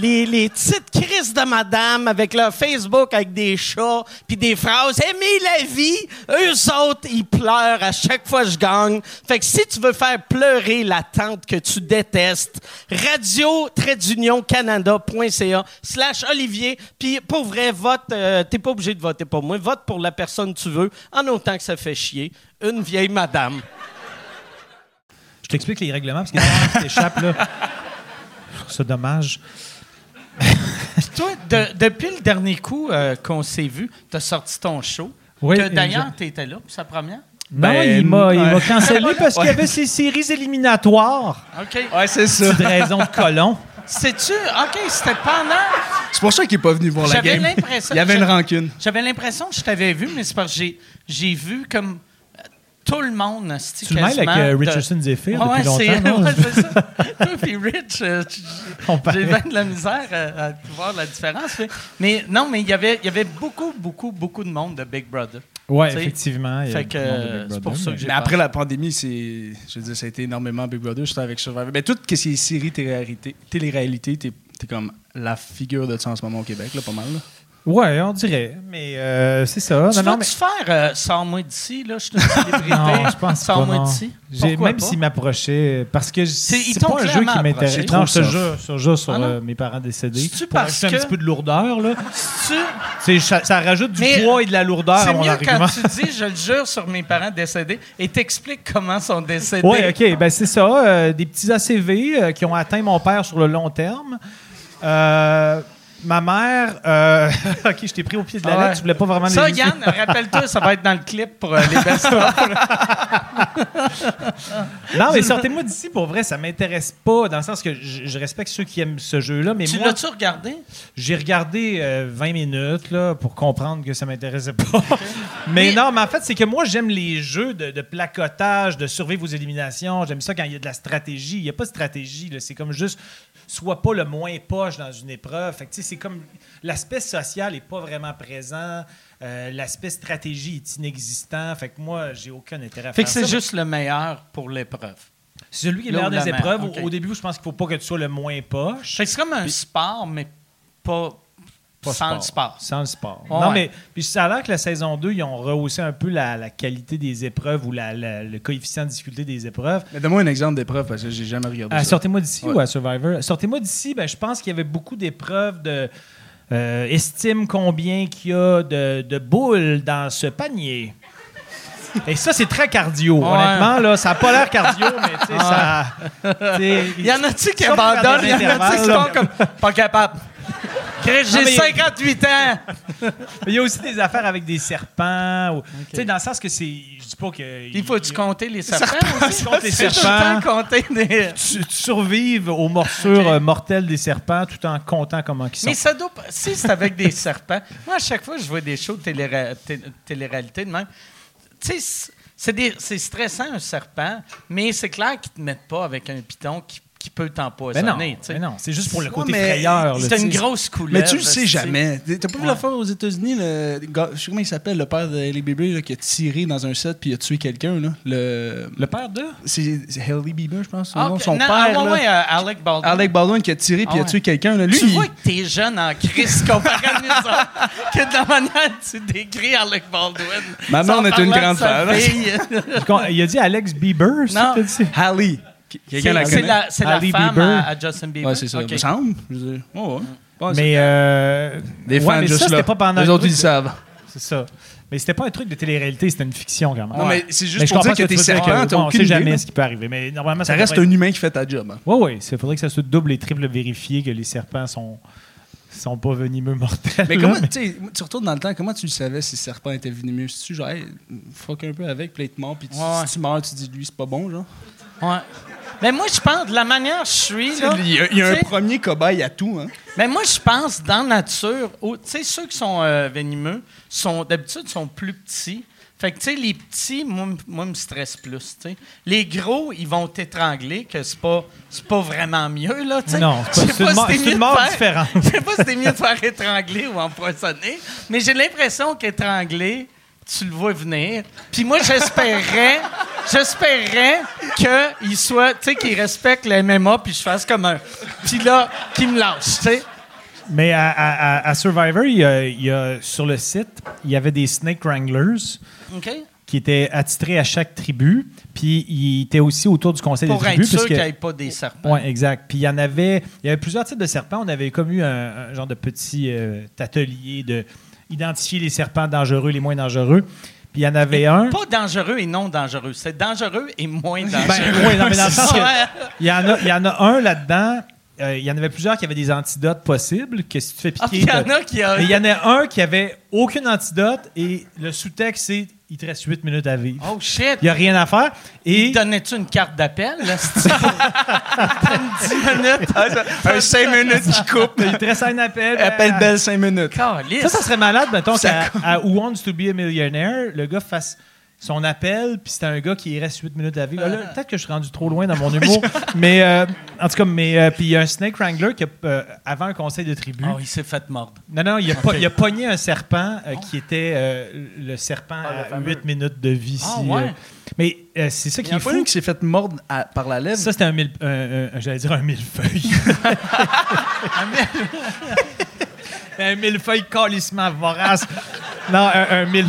Les, petites crises de madame avec leur Facebook avec des chats puis des phrases « Aimez la vie! » Eux autres, ils pleurent à chaque fois que je gagne. Fait que si tu veux faire pleurer la tante que tu détestes, radio canada.ca slash Olivier. Puis pour vrai, vote, euh, t'es pas obligé de voter pour moi. Vote pour la personne que tu veux, en autant que ça fait chier. Une vieille madame. Je t'explique les règlements parce qu'il y a là. [laughs] Ça dommage. [laughs] Toi, de- depuis le dernier coup euh, qu'on s'est vu, tu as sorti ton show. Oui, que d'ailleurs, exact. tu étais là pour sa première? Non, Ben, il m'a il m'a cancellé parce qu'il y avait ses séries éliminatoires. OK. Ouais, c'est ça. Petite raison de colon. C'est-tu? OK, c'était pendant. C'est pour ça qu'il est pas venu voir la J'avais game. l'impression. Il y avait une j'avais- rancune. J'avais l'impression que je t'avais vu, mais c'est parce que j'ai, j'ai vu comme tout le monde. Tu le mêles avec euh, de- Richardson Zephyr Ouais, depuis longtemps, [laughs] c'est, ouais, ça. Toi puis Rich, euh, j'ai bien de la misère à, à voir la différence. Mais, mais non, mais il y avait, il y avait beaucoup, beaucoup, beaucoup de monde de Big Brother. Sais, effectivement. Fait que de euh, c'est pour ça que mais- j'ai Mais après la pandémie, c'est, je veux dire, ça a été énormément Big Brother. J'étais avec Survivor. Mais tout ce qui est série, télé-réalité, télé-réalité, t'es, t'es comme la figure de ça en ce moment au Québec, là, pas mal. là. Ouais, on dirait. Mais euh, c'est ça. Tu Non, non, vas-tu mais... faire euh, Sors-moi d'ici, là? Je suis une célébrité. Non, je pense pas. Sors-moi non. d'ici. Même pas? s'il m'approchait, parce que c'est pas un jeu qui m'intéresse. Non, trop je te jure, je te jure sur Ah euh, mes parents décédés. C'est-tu Pour parce ajouter un que- petit peu de lourdeur, là. Tu- C'est- ça, ça rajoute du Mais poids et de la lourdeur à C'est mon mieux argument. quand tu dis, je le jure sur mes parents décédés, et t'expliques comment ils sont décédés. Oui, OK. Ben, c'est ça. euh, des petits ACV euh, qui ont atteint mon père sur le long terme. Euh, ma mère. euh, [laughs] OK, je t'ai pris au pied de la Ah ouais. lettre. Tu voulais pas vraiment Ça, les- Yann, rappelle-toi, ça va être dans le clip pour euh, les best [laughs] Non, mais sortez-moi d'ici. Pour vrai, ça m'intéresse pas. Dans le sens que je, je respecte ceux qui aiment ce jeu-là. Mais Tu moi, l'as-tu regardé? j'ai regardé euh, 20 minutes là, pour comprendre que ça m'intéressait pas. [laughs] mais, Mais- non, mais en fait, c'est que moi, j'aime les jeux de, de placotage, de survivre aux éliminations. J'aime ça quand il y a de la stratégie. Il n'y a pas de stratégie. là. C'est comme juste sois pas le moins poche dans une épreuve. Fait que, tu sais, c'est comme l'aspect social est pas vraiment présent. Euh, l'aspect stratégie est inexistant. Fait que moi, j'ai aucun intérêt à Fait faire que c'est ça. juste le meilleur pour l'épreuve. C'est celui qui est là meilleur des épreuves. Au- début, je pense qu'il faut pas que tu sois le moins poche. Fait que c'est comme un sport, mais pas, Pas sans le sport. Sans le sport. Ouais. Non, mais puis ça a l'air que la saison 2, ils ont rehaussé un peu la, la qualité des épreuves ou la- la- le coefficient de difficulté des épreuves. Mais donne-moi un exemple d'épreuve parce que j'ai jamais regardé ça. Sortez-moi d'ici Ouais. ou à Survivor? Sortez-moi d'ici, ben, je pense qu'il y avait beaucoup d'épreuves de. euh, estime combien qu'il y a de, de boules dans ce panier. Et ça, c'est très cardio. Honnêtement, là, ça n'a pas l'air cardio, mais tu sais, ça. Il y en a-tu qui abandonnent? Il y en a-tu qui sont comme pas capables? J'ai mais- 58 ans! [laughs] Il y a aussi des affaires avec des serpents. ou- Tu sais, dans le sens que c'est. Je dis pas que. Il faut-tu compter les serpents? Serpents, aussi? tu les [laughs] serpents. compter des... survives aux morsures euh, mortelles des serpents tout en comptant comment ils sont. Mais ça doit pas- Si c'est avec des serpents, moi, à chaque fois je vois des shows de télé- té- télé-réalité de même, tu sais, c'est- stressant un serpent, mais c'est clair qu'ils te mettent pas avec un piton qui, qui peut mais non, t'empoisonner. tu sais. mais non, c'est juste pour le côté frayeur. C'est une grosse couleur. Mais tu le sais jamais. T'as pas vu l'affaire aux États-Unis, le gars, je sais comment il s'appelle, le père de Hailey Bieber là, qui a tiré dans un set puis il a tué quelqu'un. là. Le, Le père de? c'est c'est Hailey Bieber, je pense. son Ah. Son Non, père, ah, ouais, là. ouais, euh, Alec Baldwin. Alec Baldwin qui a tiré puis Ah il a ouais. tué quelqu'un. là. Lui, tu il- vois que t'es jeune en crise [laughs] comparé à nous autres, que de la manière que tu décris Alec Baldwin. Ma Sans blonde est une grande fan. fille. Il a dit Alex Bieber, c'est ça Non. que la C'est la, c'est la Ali femme à, à Justin Bieber. Ouais, c'est ça. Me semble. Je veux dire, ouais, ouais. Ouais, Mais. euh, ouais, mais juste ça, là. c'était pas pendant Les le autres, ils de- savent. C'est ça. Mais c'était pas un truc de télé-réalité, c'était une fiction quand même. Non, mais c'est juste pour dire que tu t'es serpent, que, t'as On sait jamais ce qui peut arriver. Mais normalement, Ça ça reste un humain qui fait ta job. Oui, oui. Il faudrait que ça soit double et triple vérifié que les serpents sont, sont pas venimeux mortels. Mais comment, tu retournes dans le temps, comment tu le savais si le serpent était venimeux? Si tu genre, hey, fuck un peu avec, puis il te mord, puis tu- Ouais. si tu meurs, tu dis, lui, c'est pas bon, genre? Ouais. Mais moi, je pense, de la manière que je suis, là, Il y a, il y a un premier cobaye à tout, hein? Mais moi, je pense, dans la nature, tu sais, ceux qui sont euh, venimeux, sont d'habitude, sont plus petits. Fait que, tu sais, les petits, moi, moi, me stressent plus, tu sais. Les gros, ils vont t'étrangler, que c'est pas, c'est pas vraiment mieux, là. Non, c'est pas- c'est une si une mort faire- différente. [laughs] Je sais pas si c'est mieux de faire étrangler ou empoisonner, mais j'ai l'impression qu'étrangler, tu le vois venir. Puis moi, j'espérais, [laughs] j'espérais qu'il soit, tu sais, qu'il respecte le MMA, puis je fasse comme un. Puis là, qu'il me lâche, tu sais. Mais à, à- à- à Survivor, il y, a, il y a- sur le site, il y avait des Snake Wranglers qui étaient attitrés à chaque tribu. Puis ils étaient aussi autour du conseil Pour des être tribus. sûr parce que- qu'il n'y ait pas des serpents. Oui, exact. Puis il y en avait, il y avait plusieurs types de serpents. On avait comme eu un, un genre de petit euh, atelier de identifier les serpents dangereux, les moins dangereux. Puis il y en avait un. Pas dangereux et non dangereux. C'est dangereux et moins Ben, dangereux. [laughs] ouais, non, mais dans le sens que- Ouais. il y en a, il y en a un là-dedans. euh, il y en avait plusieurs qui avaient des antidotes possibles que si tu te fais Ah, piquer? il y en a qui a. Mais il y en a un qui avait aucune antidote et le sous-texte c'est il te reste 8 minutes à vivre. Oh shit! Il n'y a rien à faire. Et Donnais-tu une carte d'appel? là, c'est- Une 10 minutes. [laughs] Un 5 minutes qui coupe. il te reste un appel. Appelle euh, belle 5 minutes. Ça, ça serait malade, mettons, Ça qu'à à Who Wants to be a Millionaire, le gars fasse son appel, puis c'était un gars qui reste 8 minutes à vivre. Là, Peut-être que je suis rendu trop loin dans mon humour, [laughs] mais euh, en tout cas, mais euh, puis il y a un Snake Wrangler qui, a, euh, avant un conseil de tribu, Oh, il s'est fait mordre. non, non, il a, po- il a pogné un serpent euh, qui était le serpent à 8 minutes de vie. Ah, si, ouais. mais c'est ça Il qui y a est fou. une qui s'est fait mordre à- par la lèvre? Ça, c'était un mille, un- un- j'allais dire un millefeuille. [laughs] [laughs] un millefeuille calissement vorace. Non, un, un mille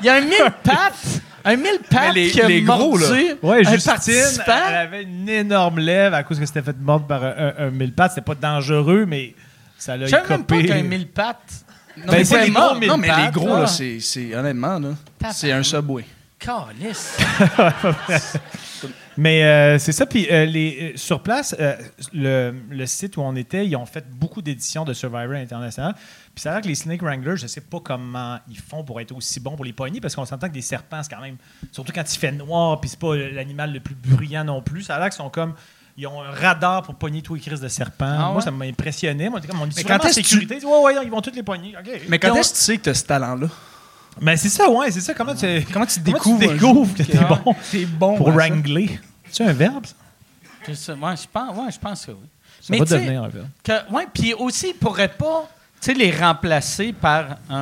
Il y a un mille pattes. Un mille pattes les- qui a les gros, là. mordu Ouais, un Justine, participant. elle avait une énorme lèvre à cause que c'était fait mordre par un, un, un mille pattes. C'était pas dangereux, mais ça l'a Je savais même pas écopé. qu'un mille pattes. Non, Ben, mais pas les les gros mille non, mais les pattes, gros, là. c'est, c'est- honnêtement, là, c'est un subway. Calisse. [laughs] Mais euh, c'est ça. Puis euh, les, euh, sur place, euh, le, le site où on était, ils ont fait beaucoup d'éditions de Survivor International. Puis ça a l'air que les Snake Wranglers, je sais pas comment ils font pour être aussi bons pour les poignées, parce qu'on s'entend que des serpents, c'est quand même. Surtout quand il fait noir, puis c'est pas l'animal le plus bruyant non plus. Ça a l'air qu'ils sont comme. Ils ont un radar pour pogner tous les crises de serpents. Ah Moi, ça m'a impressionné. Moi, comme on dit Mais quand que sécurité. Ouais, ouais, ils vont toutes les pogner. OK. Mais quand est-ce que tu sais que tu as ce talent-là? Mais c'est ça, ouais, c'est ça. Comment tu, Comment tu comment découvres, tu que t'es bon? [laughs] T'es bon pour wrangler? C'est un verbe, ça? Je sais, ouais, je pense, ouais, je pense que oui. Ça va tu sais, devenir un verbe. que- ouais, puis aussi, ils pourraient pas les remplacer par un,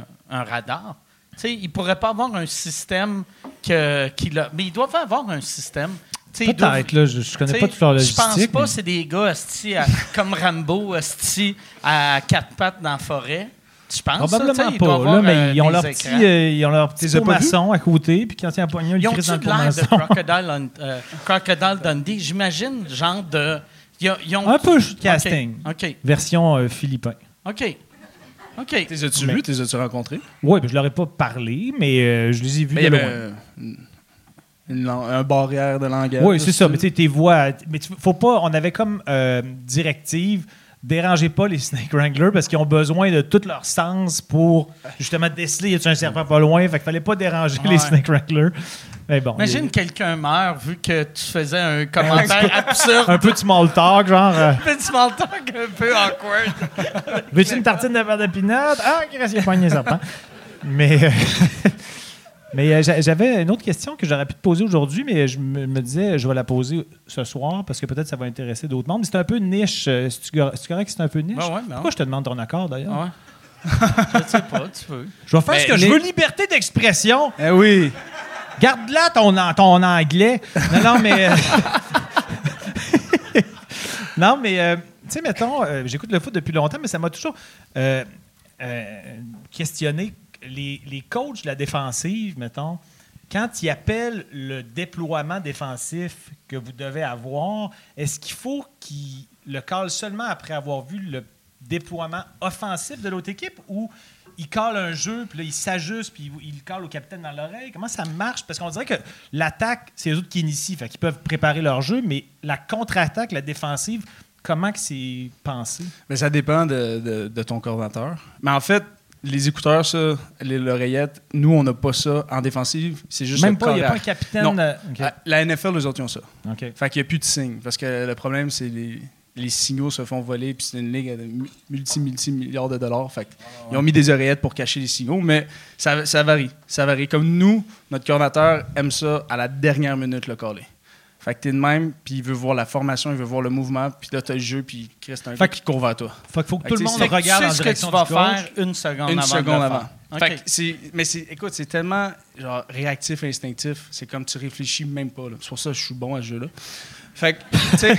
un- un radar. Tu sais, ils ne pourraient pas avoir un système que, qui l'a- Mais ils doivent avoir un système. Peut-être, là, je, je connais pas toute leur Je pense pas mais- que c'est des gars à- comme Rambo esti, à quatre pattes dans la forêt. Tu penses ça, tu sais, Probablement ils doivent pas, là, avoir, mais ils ont leur petit, euh, ils ont leur petit les pot vus? maçon à côté, puis quand il y a un pognon, ils ont-tu dans le de pot l'air de maçon. [laughs] Crocodile, euh, Crocodile Dundee? J'imagine, genre de... Ils ont- ils ont- Un peu OK, casting. OK. Version euh, philippin. OK. OK. T'es as-tu Mais- vu? T'es as-tu rencontré? Oui, je leur ai pas parlé, mais euh, je les ai vus Mais il de y loin. une un barrière de langage. Oui, c'est ça. Mais tu sais, tes voix. Mais tu- faut pas. On avait comme euh, directive dérangez pas les Snake Wranglers parce qu'ils ont besoin de tout leur sens pour justement déceler y a un serpent pas loin? Fait qu'il fallait pas déranger les. Snake Wranglers. Mais bon. Imagine il- quelqu'un meurt vu que tu faisais un [laughs] commentaire absurde. un peu de small talk, genre. euh, Un peu de small talk un peu awkward. [laughs] Veux-tu une tartine de beurre de pinot? Ah, il a pogné serpent. Mais, euh, [laughs] mais euh, j'a- j'avais une autre question que j'aurais pu te poser aujourd'hui, mais je me, me disais, je vais la poser ce soir parce que peut-être ça va intéresser d'autres mondes. C'est un peu niche. euh, c'est correct que c'est un peu niche? Ouais, ben Pourquoi ouais. je te demande ton accord d'ailleurs? Ouais. [laughs] Je sais pas, tu veux. Je vais faire Mais ce que je veux, liberté d'expression. Eh oui! Garde-la ton, ton anglais. Non, non, mais. euh, [laughs] non, mais, euh, tu sais, mettons, euh, j'écoute le foot depuis longtemps, mais ça m'a toujours euh, euh, questionné. Les, les coachs de la défensive, mettons, quand ils appellent le déploiement défensif que vous devez avoir, est-ce qu'il faut qu'ils le calent seulement après avoir vu le déploiement offensif de l'autre équipe ou il cale un jeu, puis là, il s'ajuste, puis il, il le cale au capitaine dans l'oreille? Comment ça marche? Parce qu'on dirait que l'attaque, c'est eux autres qui initient, fait qu'ils peuvent préparer leur jeu, mais la contre-attaque, la défensive, comment que c'est pensé? Mais ça dépend de, de- de ton coordinateur. Mais en fait, les écouteurs, ça, les l'oreillette, nous, on n'a pas ça en défensive. C'est juste Même pas, il n'y a pas un capitaine. Non. euh, à- La NFL, les autres, ils ont ça. OK. Fait qu'il n'y a plus de signes. Parce que le problème, c'est les, les signaux se font voler, puis c'est une ligue à multi, multi milliards de dollars. Fait qu'ils ont mis des oreillettes pour cacher les signaux, mais ça, ça varie. Ça varie. Comme nous, notre coordinateur aime ça à la dernière minute le caller. Fait que t'es de même, puis il veut voir la formation, il veut voir le mouvement, puis là, t'as le jeu, puis Chris, t'as un Fait qui court vers toi. Fait qu'il faut que tout le monde regarde tu en ce que tu vas du faire une seconde Une avant de seconde avant. Fait que c'est, mais c'est, écoute, c'est tellement genre réactif, instinctif. C'est comme tu réfléchis même pas. C'est pour ça que je suis bon à ce jeu-là. Fait que,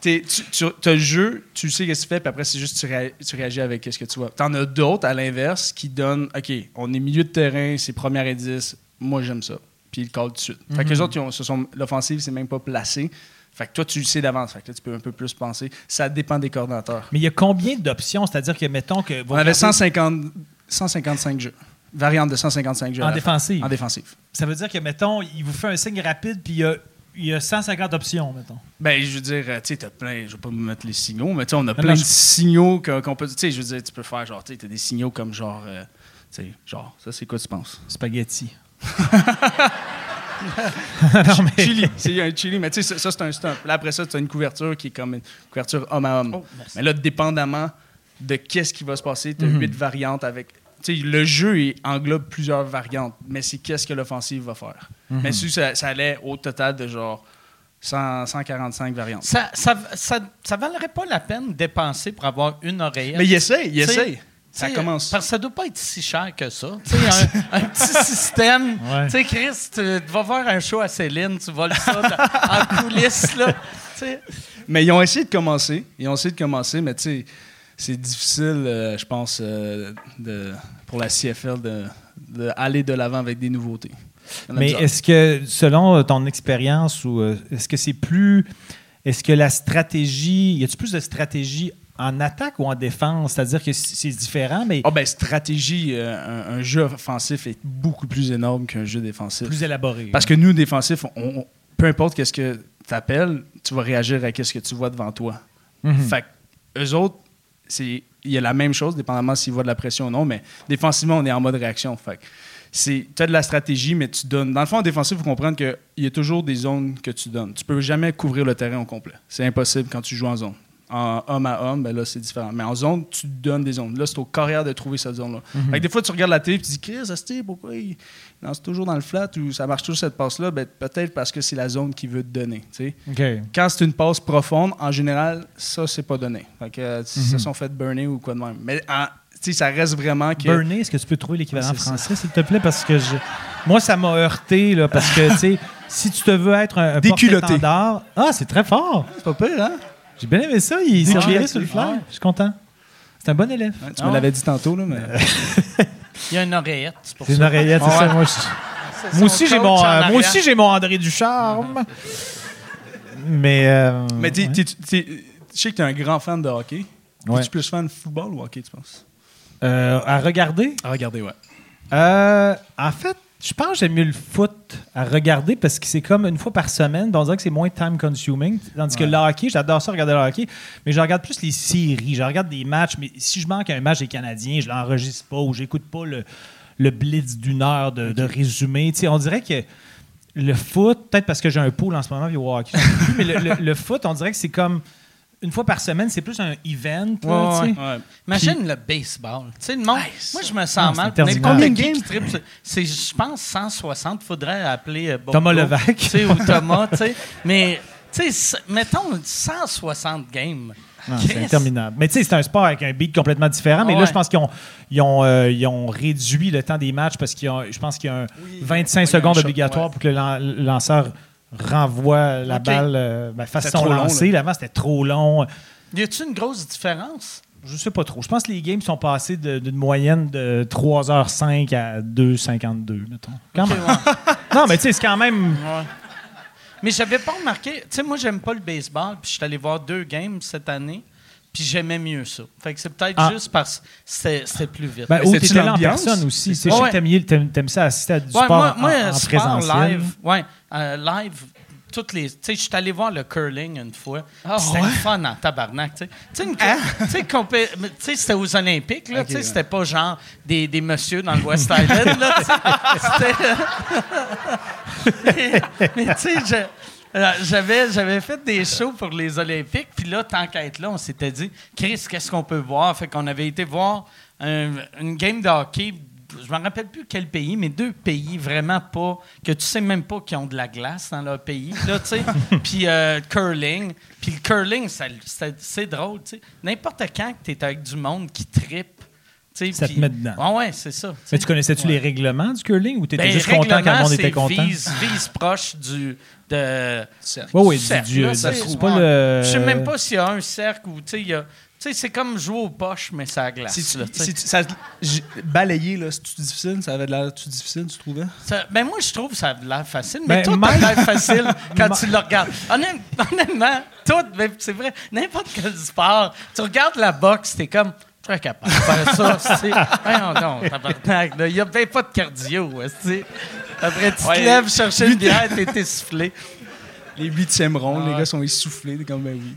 tu [laughs] tu as le jeu, tu sais qu'est-ce que tu fais, puis après, c'est juste tu, tu réagis avec ce que tu vois. T'en as d'autres, à l'inverse, qui donnent OK, on est milieu de terrain, c'est première et 10, moi j'aime ça. Puis ils le callent tout de suite. Fait que les autres, ils ont- se sont, l'offensive, c'est même pas placé. Fait que toi, tu le sais d'avance. Fait que là, tu peux un peu plus penser. Ça dépend des coordinateurs. Mais il y a combien d'options? C'est-à-dire que, mettons que... vous On avait regardez 150, 155 jeux. Variante de 155 jeux. En fin. défensive. En défensive. Ça veut dire que, mettons, il vous fait un signe rapide, puis il y a, il y a 150 options, mettons. Ben, je veux dire, euh, tu sais, t'as plein, je vais pas me mettre les signaux, mais tu sais, on a non, plein je- de signaux qu'on peut. Tu sais, je veux dire, tu peux faire genre, tu sais, t'as des signaux comme genre, euh, tu sais, genre, ça c'est quoi tu penses? Spaghetti. [laughs] Chili. C'est un chili, mais tu sais, ça, ça, c'est un stump. Là, après ça, tu as une couverture qui est comme une couverture homme à homme. Oh, mais là, dépendamment de qu'est-ce qui va se passer, tu as Mhm. huit variantes avec. Tu sais, le jeu il englobe plusieurs variantes, mais c'est qu'est-ce que l'offensive va faire. Mhm. Mais si ça, ça allait au total de genre 100 145 variantes. Ça, ça, ça, ça valerait pas la peine de dépenser pour avoir une oreillette. Mais il essaye, il essaye. Ça commence. Parce que ça doit pas être si cher que ça. [laughs] Un, un petit système. Ouais. Tu sais, Chris, tu vas voir un show à Céline, tu voles ça dans- en coulisses. Là. T'sais. Mais ils ont essayé de commencer. Ils ont essayé de commencer, mais tu sais, c'est difficile, euh, je pense, euh, de, pour la CFL de, de aller de l'avant avec des nouveautés. Mais est-ce que, selon euh, ton expérience, ou est-ce que c'est plus. Est-ce que la stratégie. Y a-t-il plus de stratégie en attaque ou en défense? C'est-à-dire que c'est différent, mais Ah ben, stratégie, euh, un, un jeu offensif est beaucoup plus énorme qu'un jeu défensif. plus élaboré. Parce que nous, défensifs, on, on- peu importe qu'est-ce que tu appelles, tu vas réagir à ce que tu vois devant toi. Mhm. Fait que eux autres, c'est il y a la même chose, dépendamment s'ils voient de la pression ou non, mais défensivement, on est en mode réaction. Fait tu as de la stratégie, mais tu donnes. Dans le fond, en défensif, il faut comprendre qu'il y a toujours des zones que tu donnes. Tu peux jamais couvrir le terrain au complet. C'est impossible quand tu joues en zone. En homme à homme, ben là, c'est différent. Mais en zone, tu donnes des zones. Là, c'est au carrière de trouver cette zone-là. Que des fois, tu regardes la télé et tu dis Chris, Asti, pourquoi il lance toujours dans le flat ou ça marche toujours cette passe-là? Ben, Peut-être parce que c'est la zone qu'il veut te donner. Quand c'est une passe profonde, en général, ça, c'est pas donné. Fait que, euh, ils Mhm. sont fait burner ou quoi de même. Mais en- ça reste vraiment que. Burner, est-ce que tu peux trouver l'équivalent ça. français, s'il te plaît? Parce que je- moi, ça m'a heurté, là, parce que, tu sais, [laughs] si tu te veux être un, un porte-étendard... Ah, c'est très fort! C'est pas pire, hein? J'ai bien aimé ça, il s'est reviré sur le fly. Je suis content. C'est un bon élève. Ouais, tu Ah me ouais. l'avais dit tantôt, là, mais. [laughs] Il y a une oreillette, c'est pour C'est ça. une oreillette, c'est Ouais. ça. Moi, je- [laughs] C'est moi aussi, j'ai mon, euh, moi aussi, j'ai mon André Ducharme. Mais. euh, mais t'es- ouais. t'es- t'es- je sais que tu es un grand fan de hockey. Ouais. Es-tu plus fan de football ou hockey, tu penses? Euh, à regarder, À regarder, ouais. Euh, en fait, je pense que j'aime mieux le foot à regarder parce que c'est comme une fois par semaine. donc On dirait que c'est moins time consuming. Tandis que le hockey, j'adore ça regarder le hockey, mais je regarde plus les séries. Je regarde des matchs, mais si je manque un match des Canadiens, je l'enregistre pas ou j'écoute pas le, le blitz d'une heure de, de résumé. On dirait que le foot, peut-être parce que j'ai un pool en ce moment, puis au hockey, mais le, le- le foot, on dirait que c'est comme une fois par semaine, c'est plus un event. là, Ouais, tu sais. Ouais. Imagine le baseball. Le monde. moi, je me sens mal. Combien de games? C'est, je pense, 160. Faudrait appeler euh, Bobo, Thomas Levac. tu sais, ou [laughs] Thomas, tu sais. Mais, tu sais, c- mettons 160 games. C'est interminable. Mais tu sais, c'est un sport avec un beat complètement différent. Mais là, je pense qu'ils ont, ils ont, euh, ils ont réduit le temps des matchs parce qu'il y a, je pense qu'il y a un 25 il y a un secondes shot, obligatoire ouais. pour que le lanceur renvoie la balle, euh, ben, fasse son trop long, lancer. Là, Avant, c'était trop long. Y a-tu une grosse différence? Je sais pas trop. Je pense que les games sont passés d'une moyenne de 3h05 à 2h52, mettons. Quand même. [laughs] non, mais tu sais, c'est quand même... Ouais. Mais j'avais pas remarqué. Tu sais, moi, j'aime pas le baseball, puis je suis allé voir deux games cette année, puis j'aimais mieux ça. Fait que c'est peut-être Ah. juste parce que c'était plus vite. Ben, Mais ou t'étais là en personne aussi. Je Ouais. sais que t'aimes ça assister à du Ouais, sport moi, moi, en, en sport présentiel. live, ouais, euh, live, toutes les. Tu sais, je suis allé voir le curling une fois. Ah, c'était ouais? le fun en tabarnak, tu sais. Tu sais, tu sais, c'était aux Olympiques, là. Tu sais, ouais. c'était pas genre des, des messieurs dans le West Island, là. C'était. [laughs] mais tu sais, je- euh, j'avais, j'avais fait des shows pour les Olympiques, puis là, tant qu'à être là, on s'était dit, Chris, qu'est-ce qu'on peut voir? Fait qu'on avait été voir un- une game de hockey je me rappelle plus quel pays, mais deux pays vraiment pas, que tu sais même pas qu'ils ont de la glace dans leur pays, là, tu sais. [laughs] Puis euh, curling. Puis le curling, c'est drôle, tu sais. N'importe quand que tu es avec du monde qui trippe, tu sais. Ça te met dedans. Ouais, ouais, c'est ça. Mais tu connaissais-tu les règlements du curling ou t'étais Ben, juste content quand le monde était c'est content? Vise, vise proche du. De, Cercle. Oui, oui, cercle, du, là, du- pas ouais. le. Je sais même pas s'il y a un cercle ou, tu sais, il y a- tu sais, c'est comme jouer aux poches, mais ça glace. Si tu, si tu- ça- balayer, là, c'est-tu difficile? Ça avait de l'air tout difficile, tu trouvais? Ça- ben moi, je trouve que ça a l'air facile, mais Ben, tout a l'air facile [laughs] quand tu le regardes. Honnêtement, honnêtement, tout, ben, c'est vrai, n'importe quel sport, tu regardes la boxe, t'es comme, serais capable de faire ça, [laughs] c'est... Tabarnak, là, il y a ben pas de cardio, tu Après, tu te Ouais. lèves chercher une bière, t'es essoufflé. Les huitièmes ronds, Ah les ouais. gars sont essoufflés. Comme, ben oui.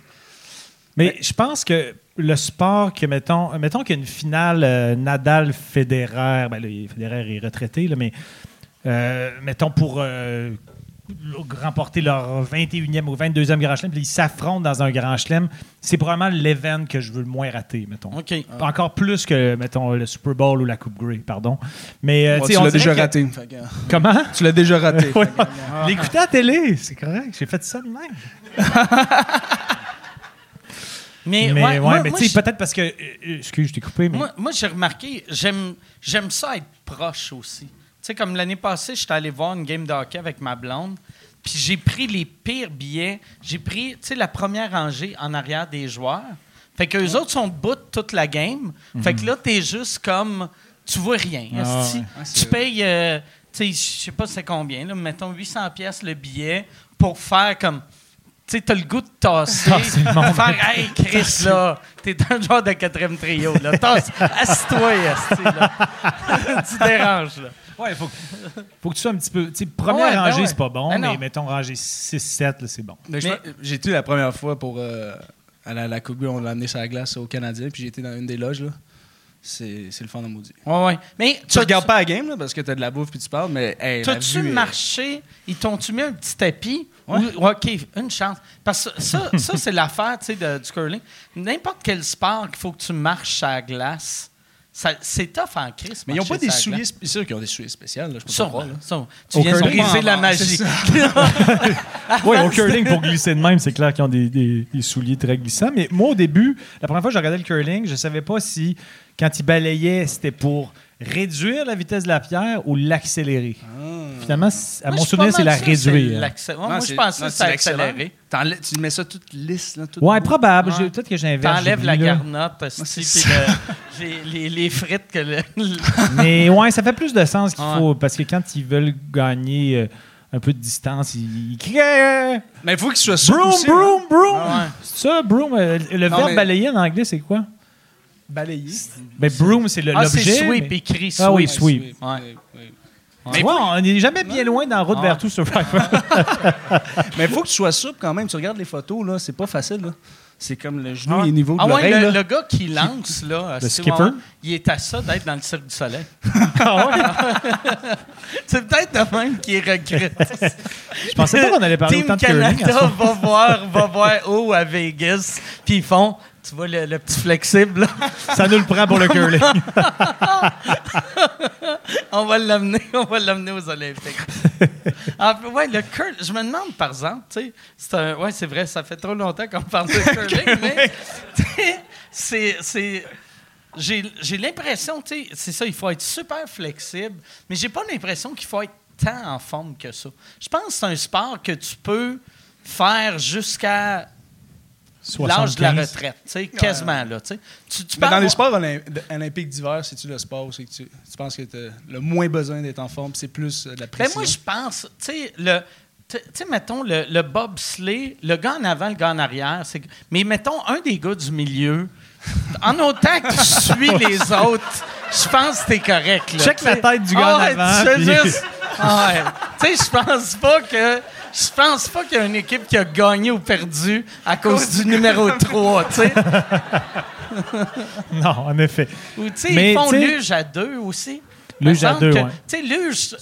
Mais je pense que le sport que, mettons, euh, mettons qu'il y a une finale euh, Nadal-Federer, ben là, il- Federer est retraité, là, mais euh, mettons pour euh, remporter leur 21e ou 22e Grand Chelem, puis ils s'affrontent dans un Grand Chelem, c'est probablement l'event que je veux le moins rater, mettons. OK. Encore plus que, mettons, le Super Bowl ou la Coupe Grey, pardon. Mais, euh, Bon, tu sais, tu on l'as déjà que- raté. [laughs] Comment? tu l'as déjà raté. [laughs] Ouais. L'écouter à la télé, c'est correct. J'ai fait ça de même. [laughs] Mais, Mais, ouais, ouais, moi- mais tu sais, peut-être parce que. euh, euh, excuse, je t'ai coupé, mais. Moi, moi, j'ai remarqué, j'aime, j'aime ça être proche aussi. Tu sais, comme l'année passée, j'étais allé voir une game de hockey avec ma blonde, puis j'ai pris les pires billets. J'ai pris, tu sais, la première rangée en arrière des joueurs. Fait que les autres sont debout toute la game. Fait que là, t'es juste comme, tu vois rien. Mhm. Ah, ouais. Tu payes, euh, tu sais, je sais pas c'est combien, là, mettons 800 pièces le billet pour faire comme... Tu sais, t'as le goût de tasser. Tasser le monde. faire, hey, Chris, là, t'es un genre de quatrième trio, là. Tasse, assis-toi, esti, là. [laughs] tu déranges, là. Ouais, faut, que- faut que tu sois un petit peu. Tu sais, première Ouais, ben rangée, ouais. c'est pas bon, Ben non. mais mettons rangée 6-7, là, c'est bon. J'ai été la première fois pour euh, aller à la Coupe on l'a amené sur la glace au Canadien, puis j'ai été dans une des loges. là. C'est le fun de maudit. Ouais, ouais. Mais Tu regardes pas la game là, parce que t'as de la bouffe puis tu parles, mais hey, T'as-tu marché? Ils t'ont-tu mis un petit tapis? Ouais. Ou- OK, une chance. Parce que ça, ça c'est l'affaire tu sais, de- du curling. N'importe quel sport qu'il faut que tu marches à la glace, ça- c'est tough en crise. Mais ils ont pas des souliers. glace. sp- C'est sûr qu'ils ont des souliers spéciaux, là, je peux pas croire. Tu Au viens briser la magie. [laughs] Oui, au curling, pour glisser de même, c'est clair qu'ils ont des, des- des souliers très glissants. Mais moi, au début, la première fois que je regardais le curling, je savais pas si, quand ils balayaient, c'était pour réduire la vitesse de la pierre ou l'accélérer? Finalement, c- à Moi, mon souvenir, c'est la sûr c'est réduire. moi, je c'est- pensais non, que c'était l'accélères. accéléré. Tu mets ça tout lisse. Là, Ouais, probable. Ouais. Peut-être que j'inverse. T'enlèves la garnotte, c'est [laughs] les, les frites que le, le- [laughs] Mais ouais, ça fait plus de sens qu'il Ouais. faut. Parce que quand ils veulent gagner euh, un peu de distance, ils, crient Mais il faut qu'il soit souple Broom, aussi, broom, broom. Ouais. C'est ça, broom. euh, Le Non, verbe mais- balayer en anglais, c'est quoi? Balayer. Ben, broom, c'est le- Ah, l'objet. c'est sweep, mais- écrit sweep. Ah oui, sweep. Ouais. Ouais. Tu vois, on n'est jamais bien loin dans la route Ah. vers tout Survivor. [laughs] Mais il faut que tu sois souple quand même. Tu regardes les photos, là, c'est pas facile. là. C'est comme le genou Ah. est niveau de Ah ouais, l'oreille. le, là. le gars qui lance, là, Le skipper? ouais, il est à ça d'être dans le Cirque du Soleil. [laughs] Ah [laughs] c'est peut-être de même qui regrette. Je pensais pas qu'on allait parler Team autant de curling. Canada va voir, va voir où à Vegas, puis ils font, tu vois le, le petit flexible, là? [laughs] Ça nous le prend pour le curling. [laughs] on va l'amener, on va l'amener aux Olympiques. [laughs] Fait, ouais, le curl, je me demande par exemple, tu sais, c'est un, ouais, c'est vrai, ça fait trop longtemps qu'on parle de curling, mais c'est, c'est, j'ai, j'ai l'impression, tu sais, c'est ça, il faut être super flexible, mais j'ai pas l'impression qu'il faut être tant en forme que ça. Je pense que c'est un sport que tu peux faire jusqu'à l'âge de la 75. retraite, tu sais, quasiment là, tu sais. Tu, Mais dans les sports olym- olympiques d'hiver, c'est-tu le sport où c'est que tu, tu penses que tu as le moins besoin d'être en forme, c'est plus euh, de la Ben précision? moi, je pense, tu sais, le. Tu sais, mettons, le, le bobsleigh, le gars en avant, le gars en arrière, Mais mettons, un des gars du milieu, en autant que tu [laughs] suis les autres, je pense que t'es correct. Là, Check tu la tête du gars en Ah ouais, avant, Tu fais puis- juste. Ah ouais. Tu sais, je pense pas que. Je pense pas qu'il y a une équipe qui a gagné ou perdu à cause du numéro [laughs] 3, tu sais. Non, en effet. Ou, tu sais, Mais, ils font luge à deux aussi. Luge à deux, que- ouais. Tu sais, luge.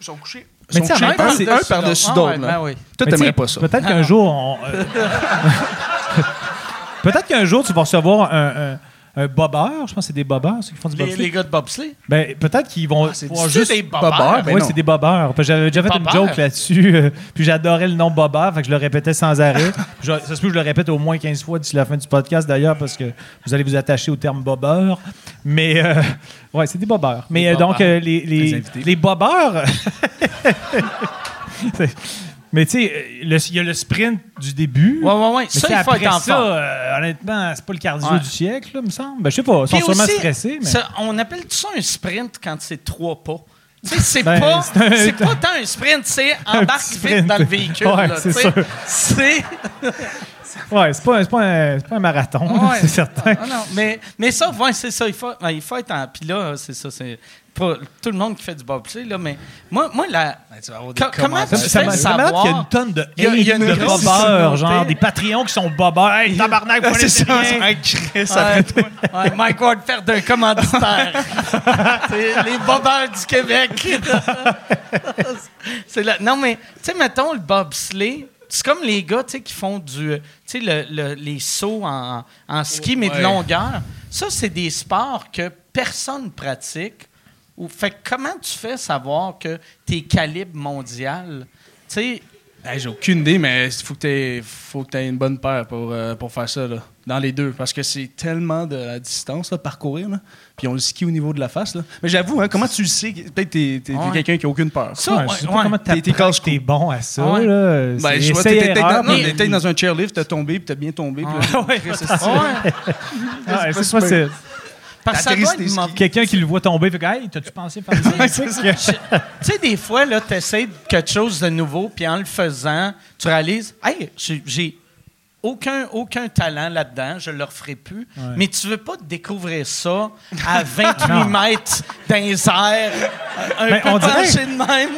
Ils sont couchés. Mais tu sais, en même temps, un, c'est- un par-dessus d'autre. Toi, Mais tu sais, t'aimerais pas ça. Peut-être qu'un jour, on, euh, [laughs] peut-être qu'un jour, tu vas recevoir un, un- un bobeur. Je pense que c'est des bobeurs, ceux qui font du bobsleigh. les gars de bobsleigh? Ben, peut-être qu'ils vont c'est- pouvoir juste... des bobeurs. ben oui, c'est des bobeurs. J'avais déjà fait une joke là-dessus, euh, puis j'adorais le nom bobeur, fait que je le répétais sans arrêt. [laughs] Je- ça se peut que je le répète au moins 15 fois d'ici la fin du podcast d'ailleurs, parce que vous allez vous attacher au terme bobeur. Mais, euh, ouais, c'est des bobeurs. Mais euh, donc, euh, les, les, Les les bobeurs. [laughs] Mais tu sais, euh, il y a le sprint du début. Ouais, ouais, ouais. Mais Ça, il faut après être en ça, euh, honnêtement, c'est pas le cardio Ouais. du siècle, là, me semble. Ben, je sais pas, ils sont Puis sûrement aussi, stressés, mais... ça, on appelle ça un sprint quand c'est trois pas. Tu sais, c'est [laughs] Ben, pas, c'est pas tant un sprint, c'est [laughs] embarque vite dans le véhicule. Ouais. C'est. [laughs] Ouais, c'est pas, pas, un- c'est pas un marathon, Ouais. c'est certain. Ah non, mais, mais ça, ouais, c'est ça. Il faut, ouais, il faut être en. Puis là, c'est ça. C'est pas tout le monde qui fait du bobsleigh, là, mais moi, moi la, Ben, tu vas avoir des Co- comment tu le m'alerte savoir? qu'il y a une tonne de Il y a- il y a une de communauté. genre des Patreons qui sont bobeurs. Hey, tabarnak, vous C'est ça, un Chris après toi. ouais, Mike Ward faire d'un commanditaire. [laughs] c'est les bobeurs du Québec. [laughs] c'est là. Non, mais, tu sais, mettons le bobsleigh. C'est comme les gars qui font du, sais, le- le- les sauts en, en ski, mais de longueur. Ça, c'est des sports que personne pratique. Ou, fait comment tu fais savoir que t'es calibre mondial? Tu sais, Hey, J'ai aucune idée, mais il faut que tu aies une bonne paire pour, euh, pour faire ça, là, dans les deux. Parce que c'est tellement de la distance, là, parcourir. Là. Puis on le skie au niveau de la face. Là. Mais j'avoue, hein, comment tu le sais? Peut-être que t'es t'es- t'es Ouais. quelqu'un qui a aucune peur. ça, Ouais, ouais, je sais pas comment T'es- t'es t'es bon à ça. Ouais. Là. Ben, C'est je vois, t'étais peut-être dans, mais- dans un chairlift, t'as tombé, puis t'as bien tombé. puis là, Ouais, c'est ça. Ouais. Ouais, c'est Parce que ça doit être tes. Quelqu'un qui le voit tomber, fait hey, t'as-tu pensé faire [laughs] ça? Tu sais, des fois, là, tu essaies quelque chose de nouveau, puis en le faisant, tu réalises, hey, j'ai aucun, aucun talent là-dedans, je le referai plus. Mais tu veux pas découvrir ça à [laughs] 28 Non. mètres dans les airs, un Ben, peu on dirait- de même.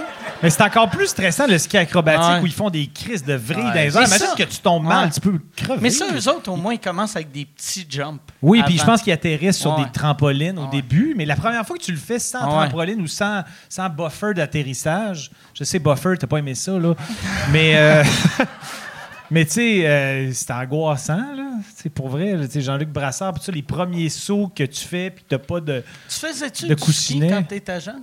Mais c'est encore plus stressant le ski acrobatique Ouais. où ils font des crises de vrille Ouais. dans les C'est airs. Imagine ça. que tu tombes mal, Ouais. tu peux crever. Mais ça, eux autres, au moins, ils commencent avec des petits jumps. Oui, puis je pense qu'ils atterrissent sur des trampolines au début, mais la première fois que tu le fais sans trampoline ou sans, sans buffer d'atterrissage, je sais, buffer, t'as pas aimé ça, là, mais... euh, [laughs] Mais tu sais, euh, c'est angoissant, là. Tu sais, pour vrai, Jean-Luc Brassard, puis ça, les premiers sauts que tu fais, puis t'as pas de... Tu faisais-tu de du ski quand t'étais jeune?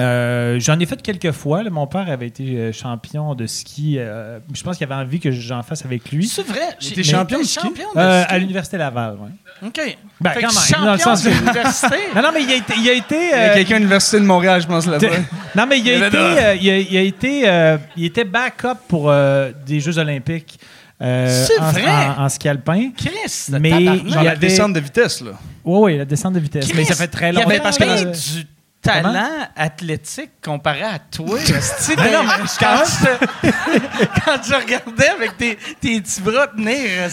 Euh, j'en ai fait quelques fois. là. Mon père avait été euh, champion de ski. euh, je pense qu'il avait envie que j'en fasse avec lui. C'est vrai? T'es champion de ski? champion de Euh, ski? à l'Université Laval, oui. OK. Ben, Fait quand même, champion dans le sens de l'université? [laughs] Non, non, mais il a été... Il a été Il y a quelqu'un à l'Université de Montréal, je pense, là-bas. non, mais il a Il été, euh, il a, il a été, euh, il était backup pour euh, des Jeux olympiques euh, C'est en, vrai? en- en ski alpin. Chris, Mais il Genre la descente de vitesse, là. Oui, oui, la descente de vitesse. mais ça fait très Il y longtemps. avait parce que dans- du talent athlétique comparé à toi. [laughs] Mais non, mais quand, je, [laughs] quand je regardais avec tes, tes petits bras tenir.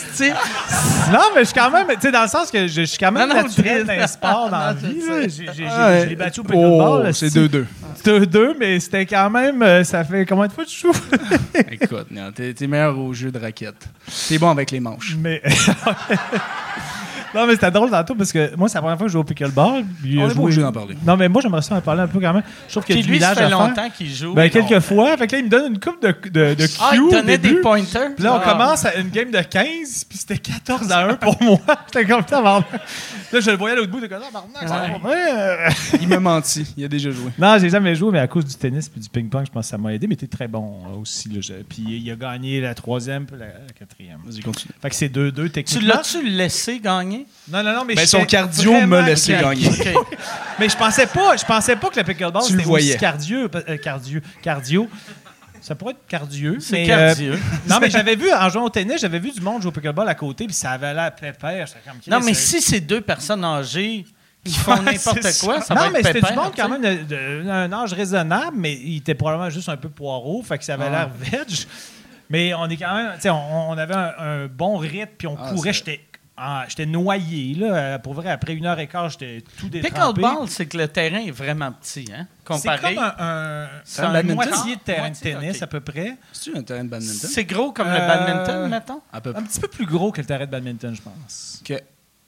Non, mais je suis quand même, tu sais, dans le sens que je, je suis quand même Non, non, naturel tu- dans les sports, dans la vie. J'ai- Ah, Je l'ai battu au pickleball. Oh, c'est si. 2-2. 2-2, mais c'était quand même, euh, ça fait combien de fois que tu joues? [laughs] Écoute, t'es meilleur au jeu de raquette. T'es bon avec les manches. mais... non, mais c'était drôle tantôt parce que moi, c'est la première fois que je joue au pickleball. puis, On euh, est d'en parler. Non, mais moi, j'aimerais ça en parler un peu quand même. Je trouve qu'il y a du lui, ça village fait à faire. longtemps qu'il joue. Ben, quelques fois. Fait que là, il me donne une coupe de, de, de Ah, il donnait des pointers. Puis là, on Ah. commence à une game de 15, puis c'était 14 à 1 pour moi. [laughs] J'étais comme ça, Là, je le voyais à l'autre bout, de comme ça, bien. Il m'a menti. Il a déjà joué. Non, j'ai jamais joué, mais à cause du tennis puis du ping-pong, je pense que ça m'a aidé. Mais t'es très bon euh, aussi. Là, Puis il a gagné la troisième puis la, la quatrième. Vas-y, continue. Fait que c'est 2-2 Tu techniquement. l'as-tu laissé gagner? Non, non, non, mais j'étais son cardio laissé claqué. gagner. Mais je pensais pas, je pensais pas que le pickleball c'était aussi cardio, euh, cardio, cardio. Ça pourrait être cardieux. C'est mais, cardieux. euh, non, mais j'avais vu, en jouant au tennis, j'avais vu du monde jouer au pickleball à côté, puis ça avait l'air pépère. Comme, Non, mais Chris, si c'est deux personnes âgées qui [laughs] font Ouais, n'importe quoi, ça, non, va mais c'était du monde quand même d'un âge raisonnable, mais il était probablement juste un peu poireau, fait que ça avait l'air veg. Mais on est quand même, tu sais, on, on avait un, un bon rythme, puis on Ah, courait, j'étais ah, j'étais noyé, là. Euh, Pour vrai, après une heure et quart, j'étais tout détrempé. Pickleball, c'est que le terrain est vraiment petit, hein? C'est Comparé. comme un, un, C'est un un badminton? moitié de terrain de tennis, à peu près. C'est-tu un terrain de badminton? C'est gros comme le Euh, badminton, mettons? À peu près. Un petit peu plus gros que le terrain de badminton, je pense. Ok.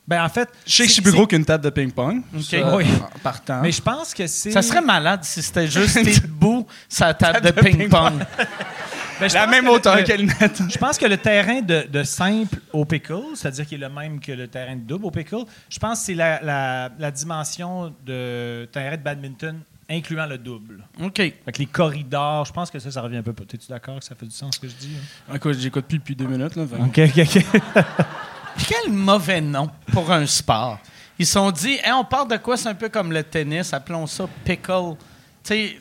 Ben, en fait... Je sais que c'est- c'est plus c'est- gros qu'une table de ping-pong. Ok. Ça, Oui. Partant. Mais je pense que c'est... Ça serait malade si c'était juste tes debout sur la table de ping-pong. [laughs] Ben, je La pense même que le- hauteur le- qu'elle net. Je pense que le terrain de, de simple au pickle, c'est-à-dire qu'il est le même que le terrain de double au pickle, je pense que c'est la, la- la dimension de terrain de badminton incluant le double. OK. Que les corridors, je pense que ça, ça revient un peu. T'es-tu d'accord que ça fait du sens ce que je dis? hein? Écoute, j'écoute plus depuis deux minutes. Là, OK, OK. [laughs] Quel mauvais nom pour un sport. Ils se sont dit, Hey, on parle de quoi? C'est un peu comme le tennis, appelons ça pickle. Tu sais,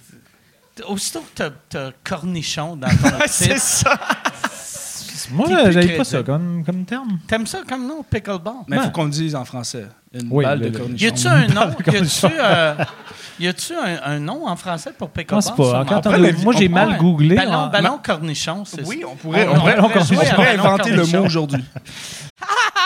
aussitôt que t'as- cornichon dans ton [laughs] titre, ça. Moi, j'avais pas ça comme, comme terme. t'aimes ça comme nom, pickleball? Mais il Ouais. faut qu'on le dise en français. Une Oui, balle le- de cornichon. Y a-tu un nom? Y a-tu euh, un, un nom en français pour Je pickleball? pense pas. sûrement? Quand on- moi, j'ai mal googlé. Ballon, ballon cornichon, c'est Oui, ça. on pourrait, On on pourrait, cornichon. inventer le mot aujourd'hui. [laughs]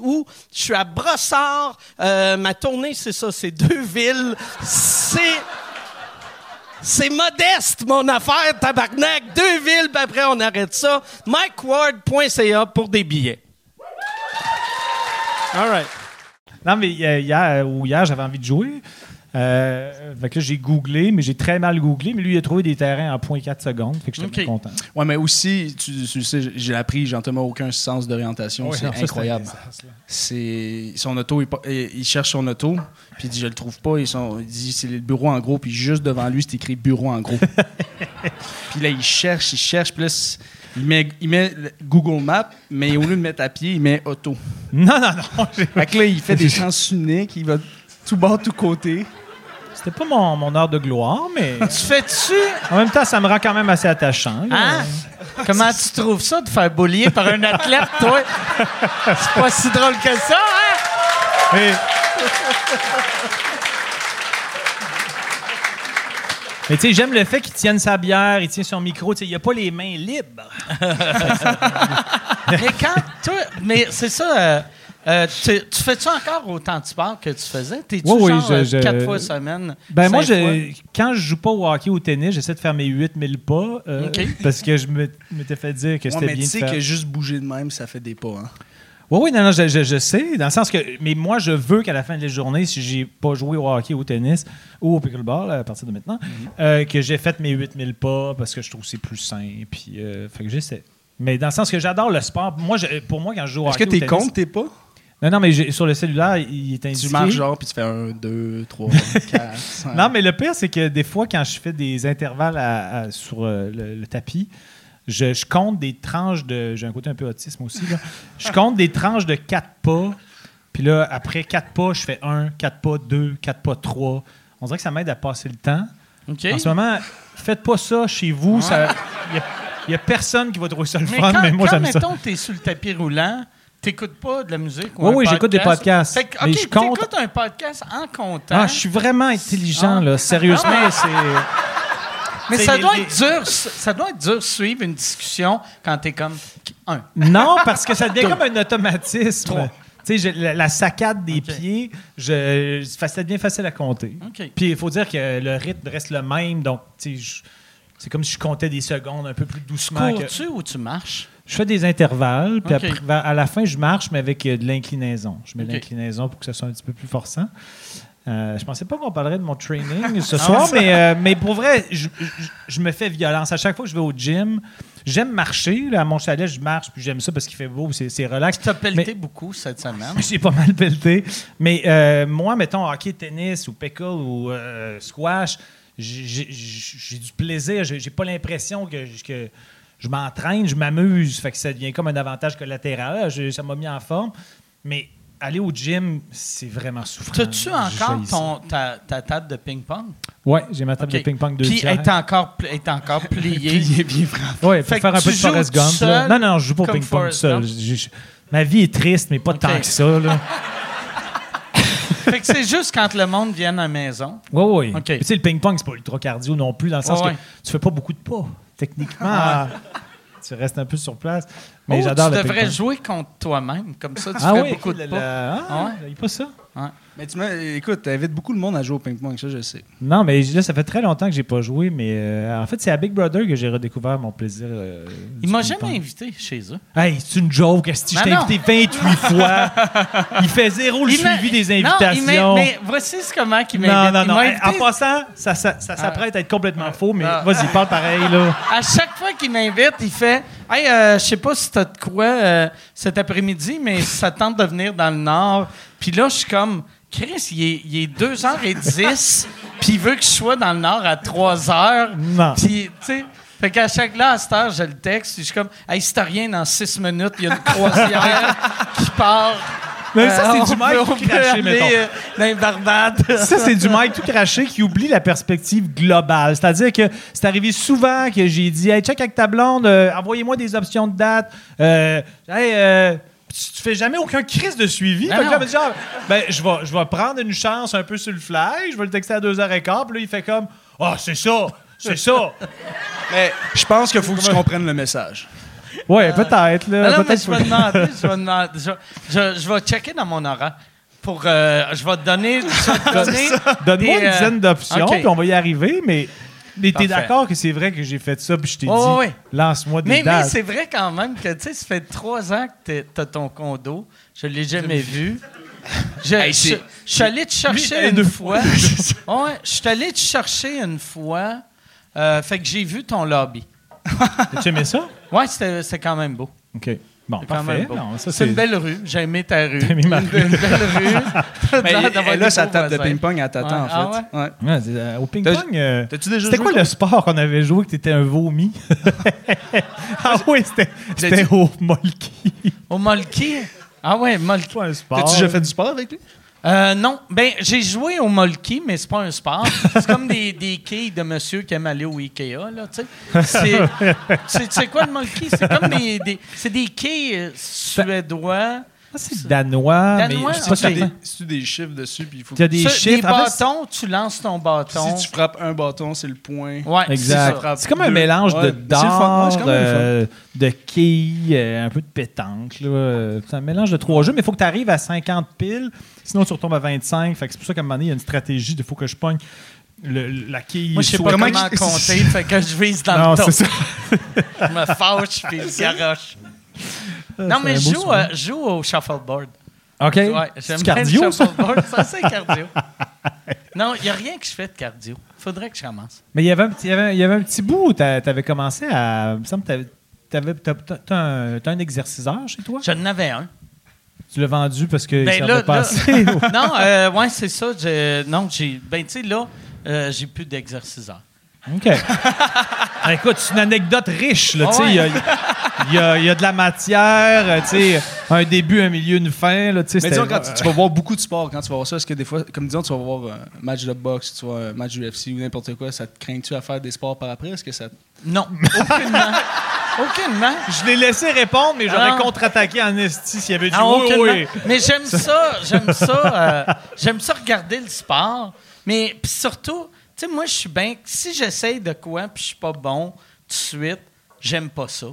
août. Je suis à Brossard. Euh, ma tournée, c'est ça, c'est deux villes. C'est... C'est modeste, mon affaire, tabarnak. Deux villes, puis après, on arrête ça. MikeWard.ca pour des billets. All right. Non, mais euh, hier, hier j'avais envie de jouer. Euh, fait que là, j'ai googlé, mais j'ai très mal googlé. Mais lui, il a trouvé des terrains en 0.4 secondes. Fait que j'étais content. Ouais, mais aussi, tu, tu sais, j'ai appris, j'ai entièrement aucun sens d'orientation. Ouais, c'est incroyable. C'est son auto, il, il- cherche son auto, puis il dit je le trouve pas. Ils sont, il dit c'est le bureau en gros, puis juste devant lui c'est écrit bureau en gros. [laughs] puis là il cherche, il cherche, puis là il met, il met le Google Maps, mais au lieu de mettre à pied, il met auto. Non, non, non. [laughs] j'ai- Fait que là il fait des [laughs] sens uniques, il va tout bas, tout côté. C'était pas mon, mon heure de gloire, mais [laughs] Tu fais-tu... en même temps, ça me rend quand même assez attachant. Hein? Comment tu trouves ça de faire boulier par un athlète, toi? C'est pas si drôle que ça, hein? Mais, Mais tu sais, j'aime le fait qu'il tienne sa bière, il tient son micro. Tu sais, il a pas les mains libres. [laughs] Mais quand toi, mais c'est ça. euh, euh, tu, tu fais-tu encore autant de sport que tu faisais? T'es-tu Oui, oui, genre je- euh, je- quatre fois semaine? Ben moi, je, quand je joue pas au hockey ou au tennis, j'essaie de faire mes 8000 pas euh, [laughs] parce que je me- m'étais fait dire que Ouais, c'était mais bien tu de sais faire. que juste bouger de même, ça fait des pas. Hein. Oui, oui, non, non, je, je- je sais, dans le sens que, mais moi, je veux qu'à la fin de la journée, si j'ai pas joué au hockey ou au tennis ou au pickleball à partir de maintenant, Mhm. euh, que j'ai fait mes 8000 pas parce que je trouve que c'est plus sain, puis euh, fait que j'essaie. Mais dans le sens que j'adore le sport. Moi, je- pour moi, quand je joue au Est-ce hockey que ou t'es compte, t'es pas? Non, non, mais j'ai- sur le cellulaire, il est indiqué. Tu marches genre, puis tu fais un, deux, trois, quatre, [laughs] cinq. Non, mais le pire, c'est que des fois, quand je fais des intervalles à- à- sur euh, le, le tapis, je, je compte des tranches de. J'ai un côté un peu autisme aussi, là. Je compte des tranches de 4 pas. Puis là, après 4 pas, je fais 1, 4 pas, 2, 4 pas, 3. On dirait que ça m'aide à passer le temps. OK. En ce moment, faites pas ça chez vous. Il n'y a, personne qui va trouver ça le Mais fun, quand, mais moi, quand, j'aime ça. mettons, t'es sur le tapis roulant, t'écoutes pas de la musique ou Oui, un oui, j'écoute des podcast? podcasts, Fait que, mais je compte- t'écoutes un podcast en comptant. Ah, je suis vraiment intelligent, Ah. là. Sérieusement, c'est. mais ça les- doit, les- être dur, ça doit être dur de suivre une discussion quand t'es comme... Un. Non, parce que ça devient comme un automatisme. Trois. Tu sais, je- la, la saccade des pieds, je, ça devient facile à compter. Puis il faut dire que le rythme reste le même, donc tu sais, je- c'est comme si je comptais des secondes un peu plus doucement. que- Cours-tu ou tu marches? Je fais des intervalles, puis après, vers- à la fin, je marche, mais avec euh, de l'inclinaison. Je mets de l'inclinaison pour que ça soit un petit peu plus forçant. Euh, je pensais pas qu'on parlerait de mon training ce [laughs] Ah, soir, ça- mais, euh, mais pour vrai, je, je- je me fais violence. À chaque fois que je vais au gym, j'aime marcher. Là, à mon chalet, je marche, puis j'aime ça parce qu'il fait beau, c'est c'est relax. Tu as pelleté beaucoup cette semaine? [laughs] J'ai pas mal pelleté. Mais euh, moi, mettons, hockey, tennis ou pickle ou euh, squash, j'ai- du plaisir. J'ai pas l'impression que, que je m'entraîne, je m'amuse. Fait que ça devient comme un avantage collatéral. Je- ça m'a mis en forme. Mais aller au gym, c'est vraiment souffrant. T'as-tu encore ton, ta, ta table de ping-pong? Ouais, j'ai ma table de ping-pong de elle est encore, est encore [laughs] pliée. Est bien frappé. Ouais, faire un peu de Forrest Gump. seul. Non, non, je joue pas au ping-pong seul. Ma vie est triste, mais pas tant que ça. Là. [laughs] fait que c'est juste quand le monde vient à la maison. Oui, oui. OK. Tu sais, le ping-pong, c'est pas ultra cardio non plus, dans le sens Ouais, ouais. que tu fais pas beaucoup de pas. Techniquement, Ah. tu restes un peu sur place. Mais Oh, j'adore tu le devrais ping-pong. jouer contre toi-même. Comme ça, tu Ah fais oui, beaucoup de le- pas. le- ah, Ah ouais? il pas ça? Mais tu m'as- écoute, t'invites beaucoup de monde à jouer au ping-pong, ça, je sais. Non, mais là, ça fait très longtemps que j'ai pas joué, mais euh, en fait, c'est à Big Brother que j'ai redécouvert mon plaisir. euh, Il m'a ping-pong. jamais invité chez eux. Hey, c'est une joke, esti, je Ben t'ai non. invité 28 [laughs] fois. Il fait zéro le Il suivi des Non, il invitations. mais voici ce comment qu'il non, m'invite. non, Il non. m'a Hey, En invité- passant, ça, ça, ça s'apprête à être complètement faux, mais Ah. vas-y, parle pareil, là. À chaque fois qu'il m'invite, il fait Hey, euh, je sais pas si t'as de quoi euh, cet après-midi, mais ça tente de venir dans le Nord. Puis là, je suis comme Chris, il est, il est 2h10, [laughs] puis il veut que je sois dans le Nord à 3h. Non. Puis, tu sais. Fait qu'à chaque là, à cette heure, je le texte. puis Je suis comme, hey, si t'as rien dans 6 minutes, il y a une croisière [laughs] qui part. Mais ça, c'est Euh, du Mike tout craché, mettons. euh. Ça, c'est du Mike tout craché qui oublie la perspective globale. C'est-à-dire que c'est arrivé souvent que j'ai dit Hey, check avec ta blonde, euh, envoyez-moi des options de date. Euh, hey, euh, tu tu fais jamais aucun crise de suivi? Fait que là, non. elle me dit, Ah, ben, je vais, je vais prendre une chance un peu sur le fly, je vais le texter à 2h15, puis là, il fait comme Ah, c'est ça, c'est ça. Mais je pense qu'il faut que tu comprennes le message. Ouais, peut-être. Là, non, mais [laughs] je vais demander, je vais demander, je, je- je vais checker dans mon horaire. Pour, euh, je vais te donner, je vais te donner Donne-moi des, une euh, dizaine d'options, puis on va y arriver, mais. Mais t'es d'accord que c'est vrai que j'ai fait ça, puis je t'ai Oh, dit, oui. lance-moi des Mais, mais dates. c'est vrai quand même que, tu sais, ça fait trois ans que tu as ton condo. Je l'ai jamais vu. Je, Hey, je- c'est- je suis allé te chercher une fois. [laughs] ouais, je suis allé te chercher une fois. Euh, fait que j'ai vu ton lobby. [laughs] As-tu aimé ça? Ouais, c'était c'était quand même beau. OK. Bon, C'est quand parfait. même beau. Non, ça, c'est une belle rue. J'ai aimé ta rue. T'as aimé ma Une, une belle rue. [laughs] Mais là, beaux table de ping-pong, elle t'attend, Ouais. Ah en fait. Ouais? Ouais, c'est, euh, au ping-pong, euh, T'as-tu déjà c'était quoi le sport qu'on avait joué que t'étais un vomi? [laughs] ah oui, c'était, au Molki. Au Molki? Ah ouais, Molki. Pas un sport. T'as-tu déjà fait du sport avec lui? Euh, non. Ben, j'ai joué au Molki, mais c'est pas un sport. C'est comme des, [laughs] des quilles de monsieur qui aime aller au Ikea, là, tu sais. C'est, [laughs] quoi le Molki? C'est comme des, des- c'est des quilles suédois. Ah, c'est danois, Danois, mais je pas C'est certain. des, chiffres dessus, puis il faut Il y a que... des Ça, chiffres. Des En fait, bâtons, tu lances ton bâton. Si tu frappes un bâton, c'est le point. Ouais, Exact. c'est comme un Deux. mélange Ouais, de fun. euh, de quilles, euh, un peu de pétanque. là. C'est un mélange de trois jeux, mais il faut que tu arrives à 50 piles, sinon tu retombes à 25. Fait que c'est pour ça qu'à un moment donné, il y a une stratégie de faut que je pogne le- la quille. Moi, je sais pas Comment [laughs] compter, fait que je vise dans Non, le ça. [laughs] Je me fâche puis je garoche. Non, C'est mais je joue, euh, je joue au shuffleboard. OK. Ouais, c'est j'aime bien cardio, le ça? shuffleboard. Ça, c'est cardio. [laughs] non, il n'y a rien que je fais de cardio. Faudrait que je commence. Mais il y avait un petit, il y avait, il y avait un petit bout où tu avais commencé à. Il me semble que t'as t'as un, un exerciceur chez toi? J'en avais un. Tu l'as vendu parce qu'il Ben là, pas assez. [laughs] non, euh, ouais, c'est ça. Non, j'ai. Ben, tu sais, là, euh, j'ai plus d'exerciceur. OK. Ah, [laughs] écoute, c'est une anecdote riche. Là, Ah tu. Il y, a, il y a- il y a de la matière, euh, tu sais, un début, un milieu, une fin. Là, tu sais, Mais disons, quand tu, tu vas voir beaucoup de sport, quand tu vas voir ça, est-ce que des fois, comme disons, tu vas voir un match de boxe, tu vois un match UFC ou n'importe quoi, ça te craint-tu à faire des sports par après? Est-ce que ça... Non, aucunement. aucunement. Je l'ai laissé répondre, mais j'aurais contre-attaqué en esti s'il y avait du oui, oui. Mais j'aime ça, j'aime ça, euh, j'aime ça regarder le sport. Mais puis surtout, tu sais, moi, je suis bien. Si j'essaye de quoi puis je suis pas bon tout de suite, j'aime pas ça.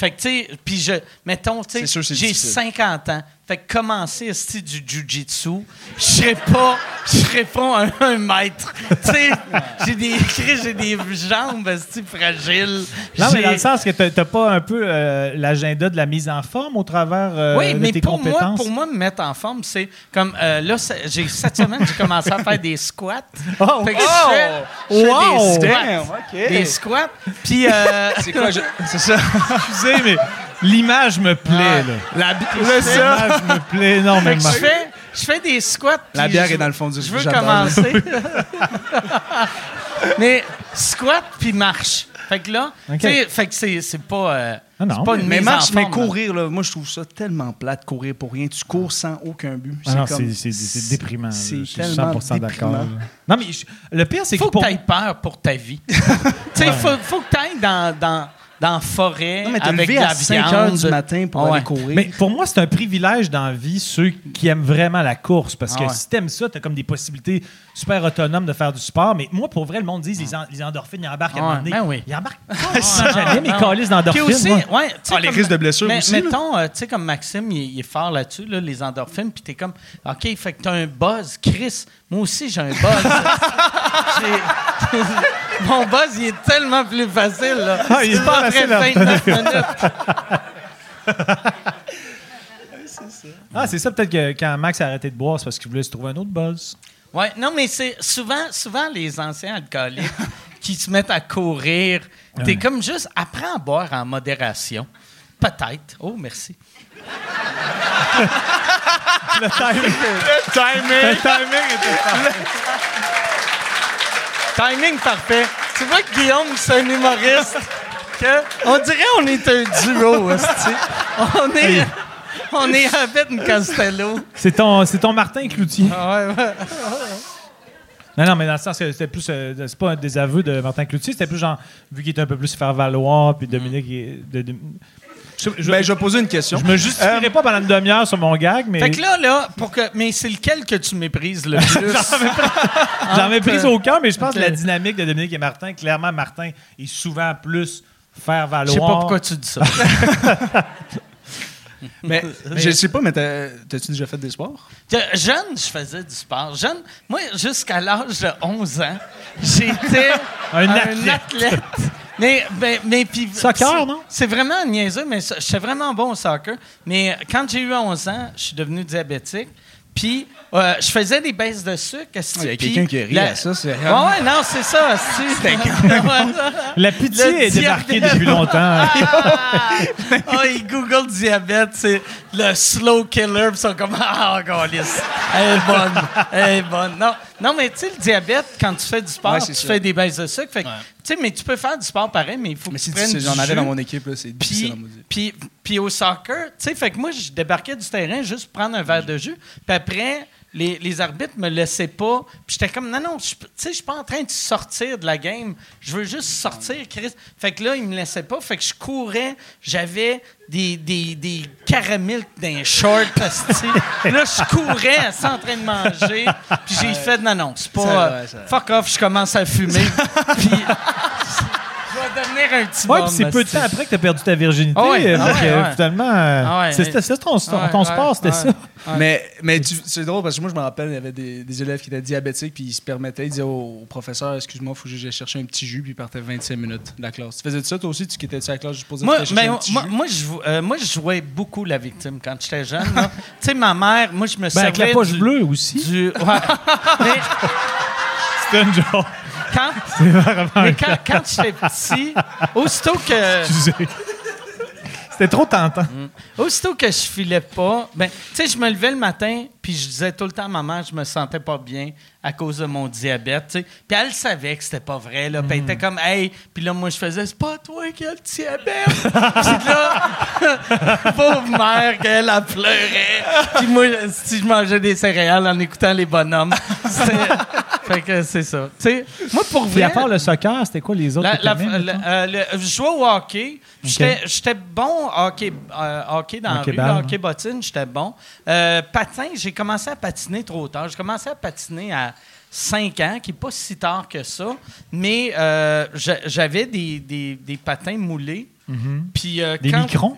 Fait que, tu sais, puis je. Mettons, tu sais, j'ai difficile. 50 ans. Fait que commencer esti, du jujitsu, je serais pas, je serais pas un, un maître. Tu sais, j'ai des, [laughs] j'ai des jambes fragiles. Non, mais dans le sens que t'as pas un peu euh, l'agenda de la mise en forme au travers euh, Oui, de mais tes pour moi, compétences? pour moi, me mettre en forme, c'est comme euh, là, j'ai cette semaine, j'ai commencé à faire des squats. Oh, Fait que je fais, je fais Wow! des squats. Damn. Des squats. Puis, euh, C'est quoi? je- [laughs] C'est ça. excusez, mais l'image me plaît. Là. La, L'image me plaît énormément. je fais, je fais des squats. La bière je- est dans le fond du Je veux commencer. [laughs] [laughs] mais squat puis marche. Fait que là, OK. tu sais, fait que c'est, c'est pas, euh, Ah non, c'est pas mais- une Mais mise marche, mais courir, là, moi, je trouve ça tellement plate, courir pour rien. Tu cours sans aucun but. Ah non, comme- c'est- c'est c'est déprimant. C'est Je suis tellement 100% d'accord. déprimant. Non, mais je- le pire, c'est que faut pour... que tu aies peur pour ta vie. [laughs] tu sais, faut, faut que tu ailles dans, dans, dans la forêt Non, mais t'es avec levé de la à 5 viande. heures du matin pour Ouais. aller courir. Mais pour moi, c'est un privilège dans la vie, ceux qui aiment vraiment la course. Parce que Ah ouais. si t'aimes ça, t'as comme des possibilités super autonomes de faire du sport. Mais moi, pour vrai, le monde dit les, en- les endorphines, ils embarquent à un Ouais, moment donné. ben oui. Ils embarquent pas jamais, mais calices d'endorphines. Aussi, moi. Ah, les comme- risques de blessures mais, aussi. Mettons, euh, tu sais, comme Maxime, il, il est fort là-dessus, là, les endorphines, puis t'es comme, OK, fait que t'as un buzz. Chris, moi aussi, j'ai un buzz. [laughs] [laughs] Mon buzz, il est tellement plus facile, là. Ah, il est C'est pas après facile à 29 minutes. Ah, c'est ça, peut-être que quand Max a arrêté de boire, c'est parce qu'il voulait se trouver un autre buzz. Ouais, non, mais c'est souvent, souvent les anciens alcooliques [laughs] qui se mettent à courir. T'es comme juste, apprends à boire en modération. Peut-être. Oh, merci. [laughs] Le timing. le timing. Le timing était Timing parfait. Tu vois que Guillaume, c'est un humoriste. Que on dirait on est un duo. On est, on est et Costello. C'est ton, c'est ton Martin Cloutier. Ah ouais, ouais. Non, non, mais dans le sens que c'était plus. euh, c'est pas un désaveu de Martin Cloutier, c'était plus genre, vu qu'il était un peu plus faire valoir, puis Dominique. est- de- de- je, je- Ben, je vais poser une question. je me justifierai pas pendant une demi-heure sur mon gag, mais. Fait que là, là, pour que. Mais c'est lequel que tu méprises le [laughs] plus? J'en ai pris euh, au cœur, mais je pense que la dynamique de Dominique et Martin, clairement, Martin est souvent plus faire valoir. Je sais pas pourquoi tu dis ça. [laughs] Mais, je sais pas, mais t'as- t'as-tu déjà fait des sports? Je- Jeune, je faisais du sport. Jeune, moi, jusqu'à l'âge de 11 ans, j'étais Un un, athlète. athlète. Mais, mais, mais puis- Soccer, c'est- non? C'est vraiment niaiseux, mais ça- j'étais vraiment bon au soccer. Mais quand j'ai eu 11 ans, je suis devenu diabétique. Puis, euh, je faisais des baisses de sucre. Il y a puis quelqu'un qui rit la- à ça, c'est Ouais, ouais, non, c'est ça. [laughs] [laughs] Ouais. La pitié Le est débarquée depuis longtemps. [laughs] oh, ils Google diabète, c'est le slow killer, puis ils sont comme Ah, galice. Elle est bonne. Elle est bonne. Non, non mais tu sais, le diabète, quand tu fais du sport, Ouais, tu ça. fais des baisses de sucre. Fait que, tu sais, mais tu peux faire du sport pareil, mais il faut Mais que tu prennes j'en avais dans mon équipe, c'est difficile puis au soccer, tu sais, fait que moi, je débarquais du terrain juste pour prendre un verre de jus. Puis après, les, les arbitres me laissaient pas. Puis j'étais comme, non, non, je- tu sais, je suis pas en train de sortir de la game. Je veux juste sortir, Chris. Fait que là, ils me laissaient pas. Fait que je courais. J'avais des, des, des caramels shorts, [laughs] asti. Là, je courais, sans en train de manger. Puis j'ai fait, non, non, c'est pas... Euh, fuck off, je commence à fumer. [laughs] puis... Devenir un petit Ouais, puis c'est peu de temps après que tu as perdu ta virginité. Ah ouais, euh, ouais, ouais. finalement, euh, Ah ouais, c'était ça ton, ton Ouais, ouais, sport, c'était ouais. ça. Mais, c'est drôle parce que moi, je me rappelle, il y avait des, des élèves qui étaient diabétiques, puis ils se permettaient, ils disaient au, au professeur, excuse-moi, il faut que j'aille chercher un petit jus, puis ils partaient 25 minutes de la classe. Tu faisais ça, toi aussi, tu quittais de la classe juste pour dire Moi, que ben, un petit moi, jus? moi, je, jou- euh, moi, je jouais beaucoup la victime quand j'étais jeune. [laughs] tu sais, ma mère, moi, je me Ben, servais avec la poche du, bleue aussi. du- ouais. mais [laughs] C'était une joke. Quand, [laughs] mais quand, quand j'étais petit, aussitôt que, Excusez. C'était trop tentant. aussitôt que je filais pas, ben, tu sais, je me levais le matin, puis je disais tout le temps à ma mère, je me sentais pas bien à cause de mon diabète. Puis elle savait que c'était pas vrai, là. Puis elle était comme, hey, puis là, moi, je faisais, c'est pas toi qui as le diabète. puis là, [laughs] pauvre mère, qu'elle, elle pleurait. Puis moi, si je mangeais des céréales en écoutant les bonhommes, [laughs] fait que c'est ça. Moi, pour Puis vrai. à part le soccer, c'était quoi les autres La- la- la- euh, le- je jouais au hockey. J'étais j'étais bon hockey, euh, hockey dans Hockey la rue, hockey bottine, j'étais bon. Euh, patin, j'ai commencé à patiner trop tard. J'ai commencé à patiner à 5 ans, qui n'est pas si tard que ça, mais euh, j'a- j'avais des, des- des patins moulés. Puis, euh, Mm-hmm. Des quand- microns?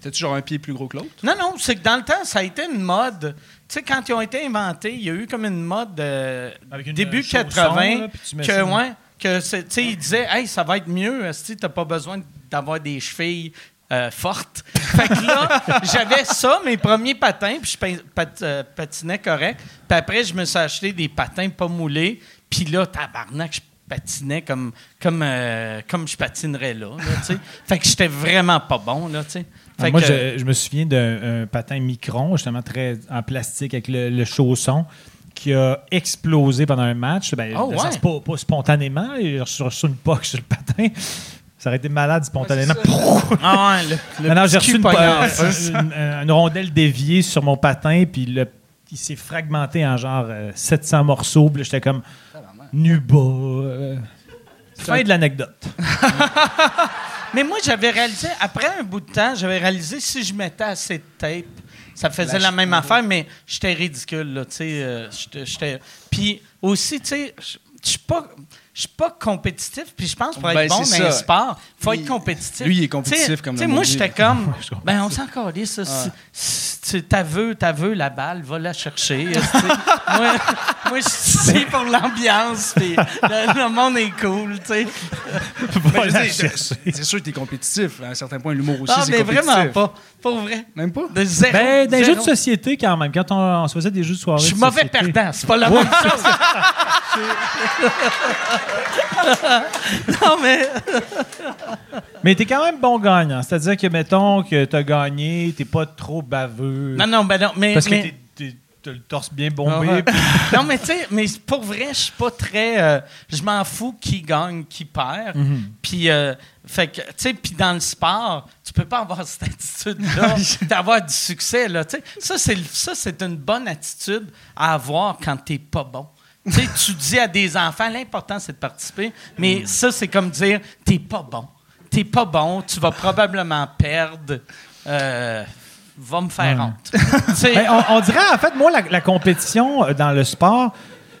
T'as-tu genre un pied plus gros que l'autre? non, non, c'est que dans le temps, ça a été une mode. Tu sais, quand ils ont été inventés, il y a eu comme une mode euh, Avec une début chausson, 80 là, que, ouais, que tu sais, ils disaient, hey, ça va être mieux, si t'as pas besoin d'avoir des chevilles euh, fortes. [laughs] fait que là, j'avais ça, mes premiers patins, puis je pat- euh, patinais correct. Puis après, je me suis acheté des patins pas moulés, puis là, tabarnak, je patinais comme, comme, euh, comme je patinerais là. [laughs] Fait que j'étais vraiment pas bon, là. Fait Ah, Moi, que- je, je me souviens d'un un patin micron, justement très en plastique avec le, le chausson, qui a explosé pendant un match. Ben, Oh, ouais. pas, pas spontanément. Reçu reçu une poque sur le patin. Ça aurait été malade spontanément. Ah ouais, le, le Non, non, j'ai reçu une, euh, une- rondelle déviée sur mon patin, puis le- il s'est fragmenté en genre euh, 700 morceaux. Puis là, j'étais comme nu bas. euh. fin de l'anecdote. [laughs] Mais moi, j'avais réalisé, après un bout de temps, j'avais réalisé si je mettais assez de tape, ça faisait la, même affaire, mais j'étais ridicule, là, tu sais. euh, Puis aussi, tu sais, je je suis pas. Je suis pas compétitif, puis je pense pour Ben, être bon dans c'est un ça. sport, faut Lui, être compétitif. lui, il est compétitif comme Tu sais, le moi, j'étais comme, [laughs] ben, on s'en calisse, ça. Si- si tu- T'as vu, t'as vu la balle, va la chercher. [laughs] moi, moi je suis ici pour l'ambiance, puis le, le monde est cool, tu sais. Ben, c'est sûr que tu es compétitif. À un certain point, l'humour aussi, Non, c'est mais compétitif. vraiment pas. Pour vrai. Même pas? De zéro. Ben, zéro. jeux de société, quand même, quand on, on se faisait des jeux de soirée. Je suis mauvais société. perdant, c'est pas la même chose. [laughs] non, mais. [laughs] Mais t'es quand même bon gagnant. C'est-à-dire que, mettons, que t'as gagné, t'es pas trop baveux. Non, non, ben non, mais. parce que mais- t'es- le torse bien Ah bombé. ouais. puis- [laughs] non, mais tu sais, mais pour vrai, je suis pas très. euh, je m'en fous qui gagne, qui perd. Puis, euh, fait que, tu sais, puis dans le sport, tu peux pas avoir [laughs] cette attitude-là [laughs] d'avoir du succès, là. Tu sais, ça, c'est, une bonne attitude à avoir quand t'es pas bon. Tu sais, tu dis à des enfants, l'important, c'est de participer, mais ça, c'est comme dire, t'es pas bon. T'es pas bon, tu vas probablement perdre. Euh, va me faire Ouais. honte. [laughs] Ben, on, on dirait, en fait, moi, la, la compétition euh, dans le sport,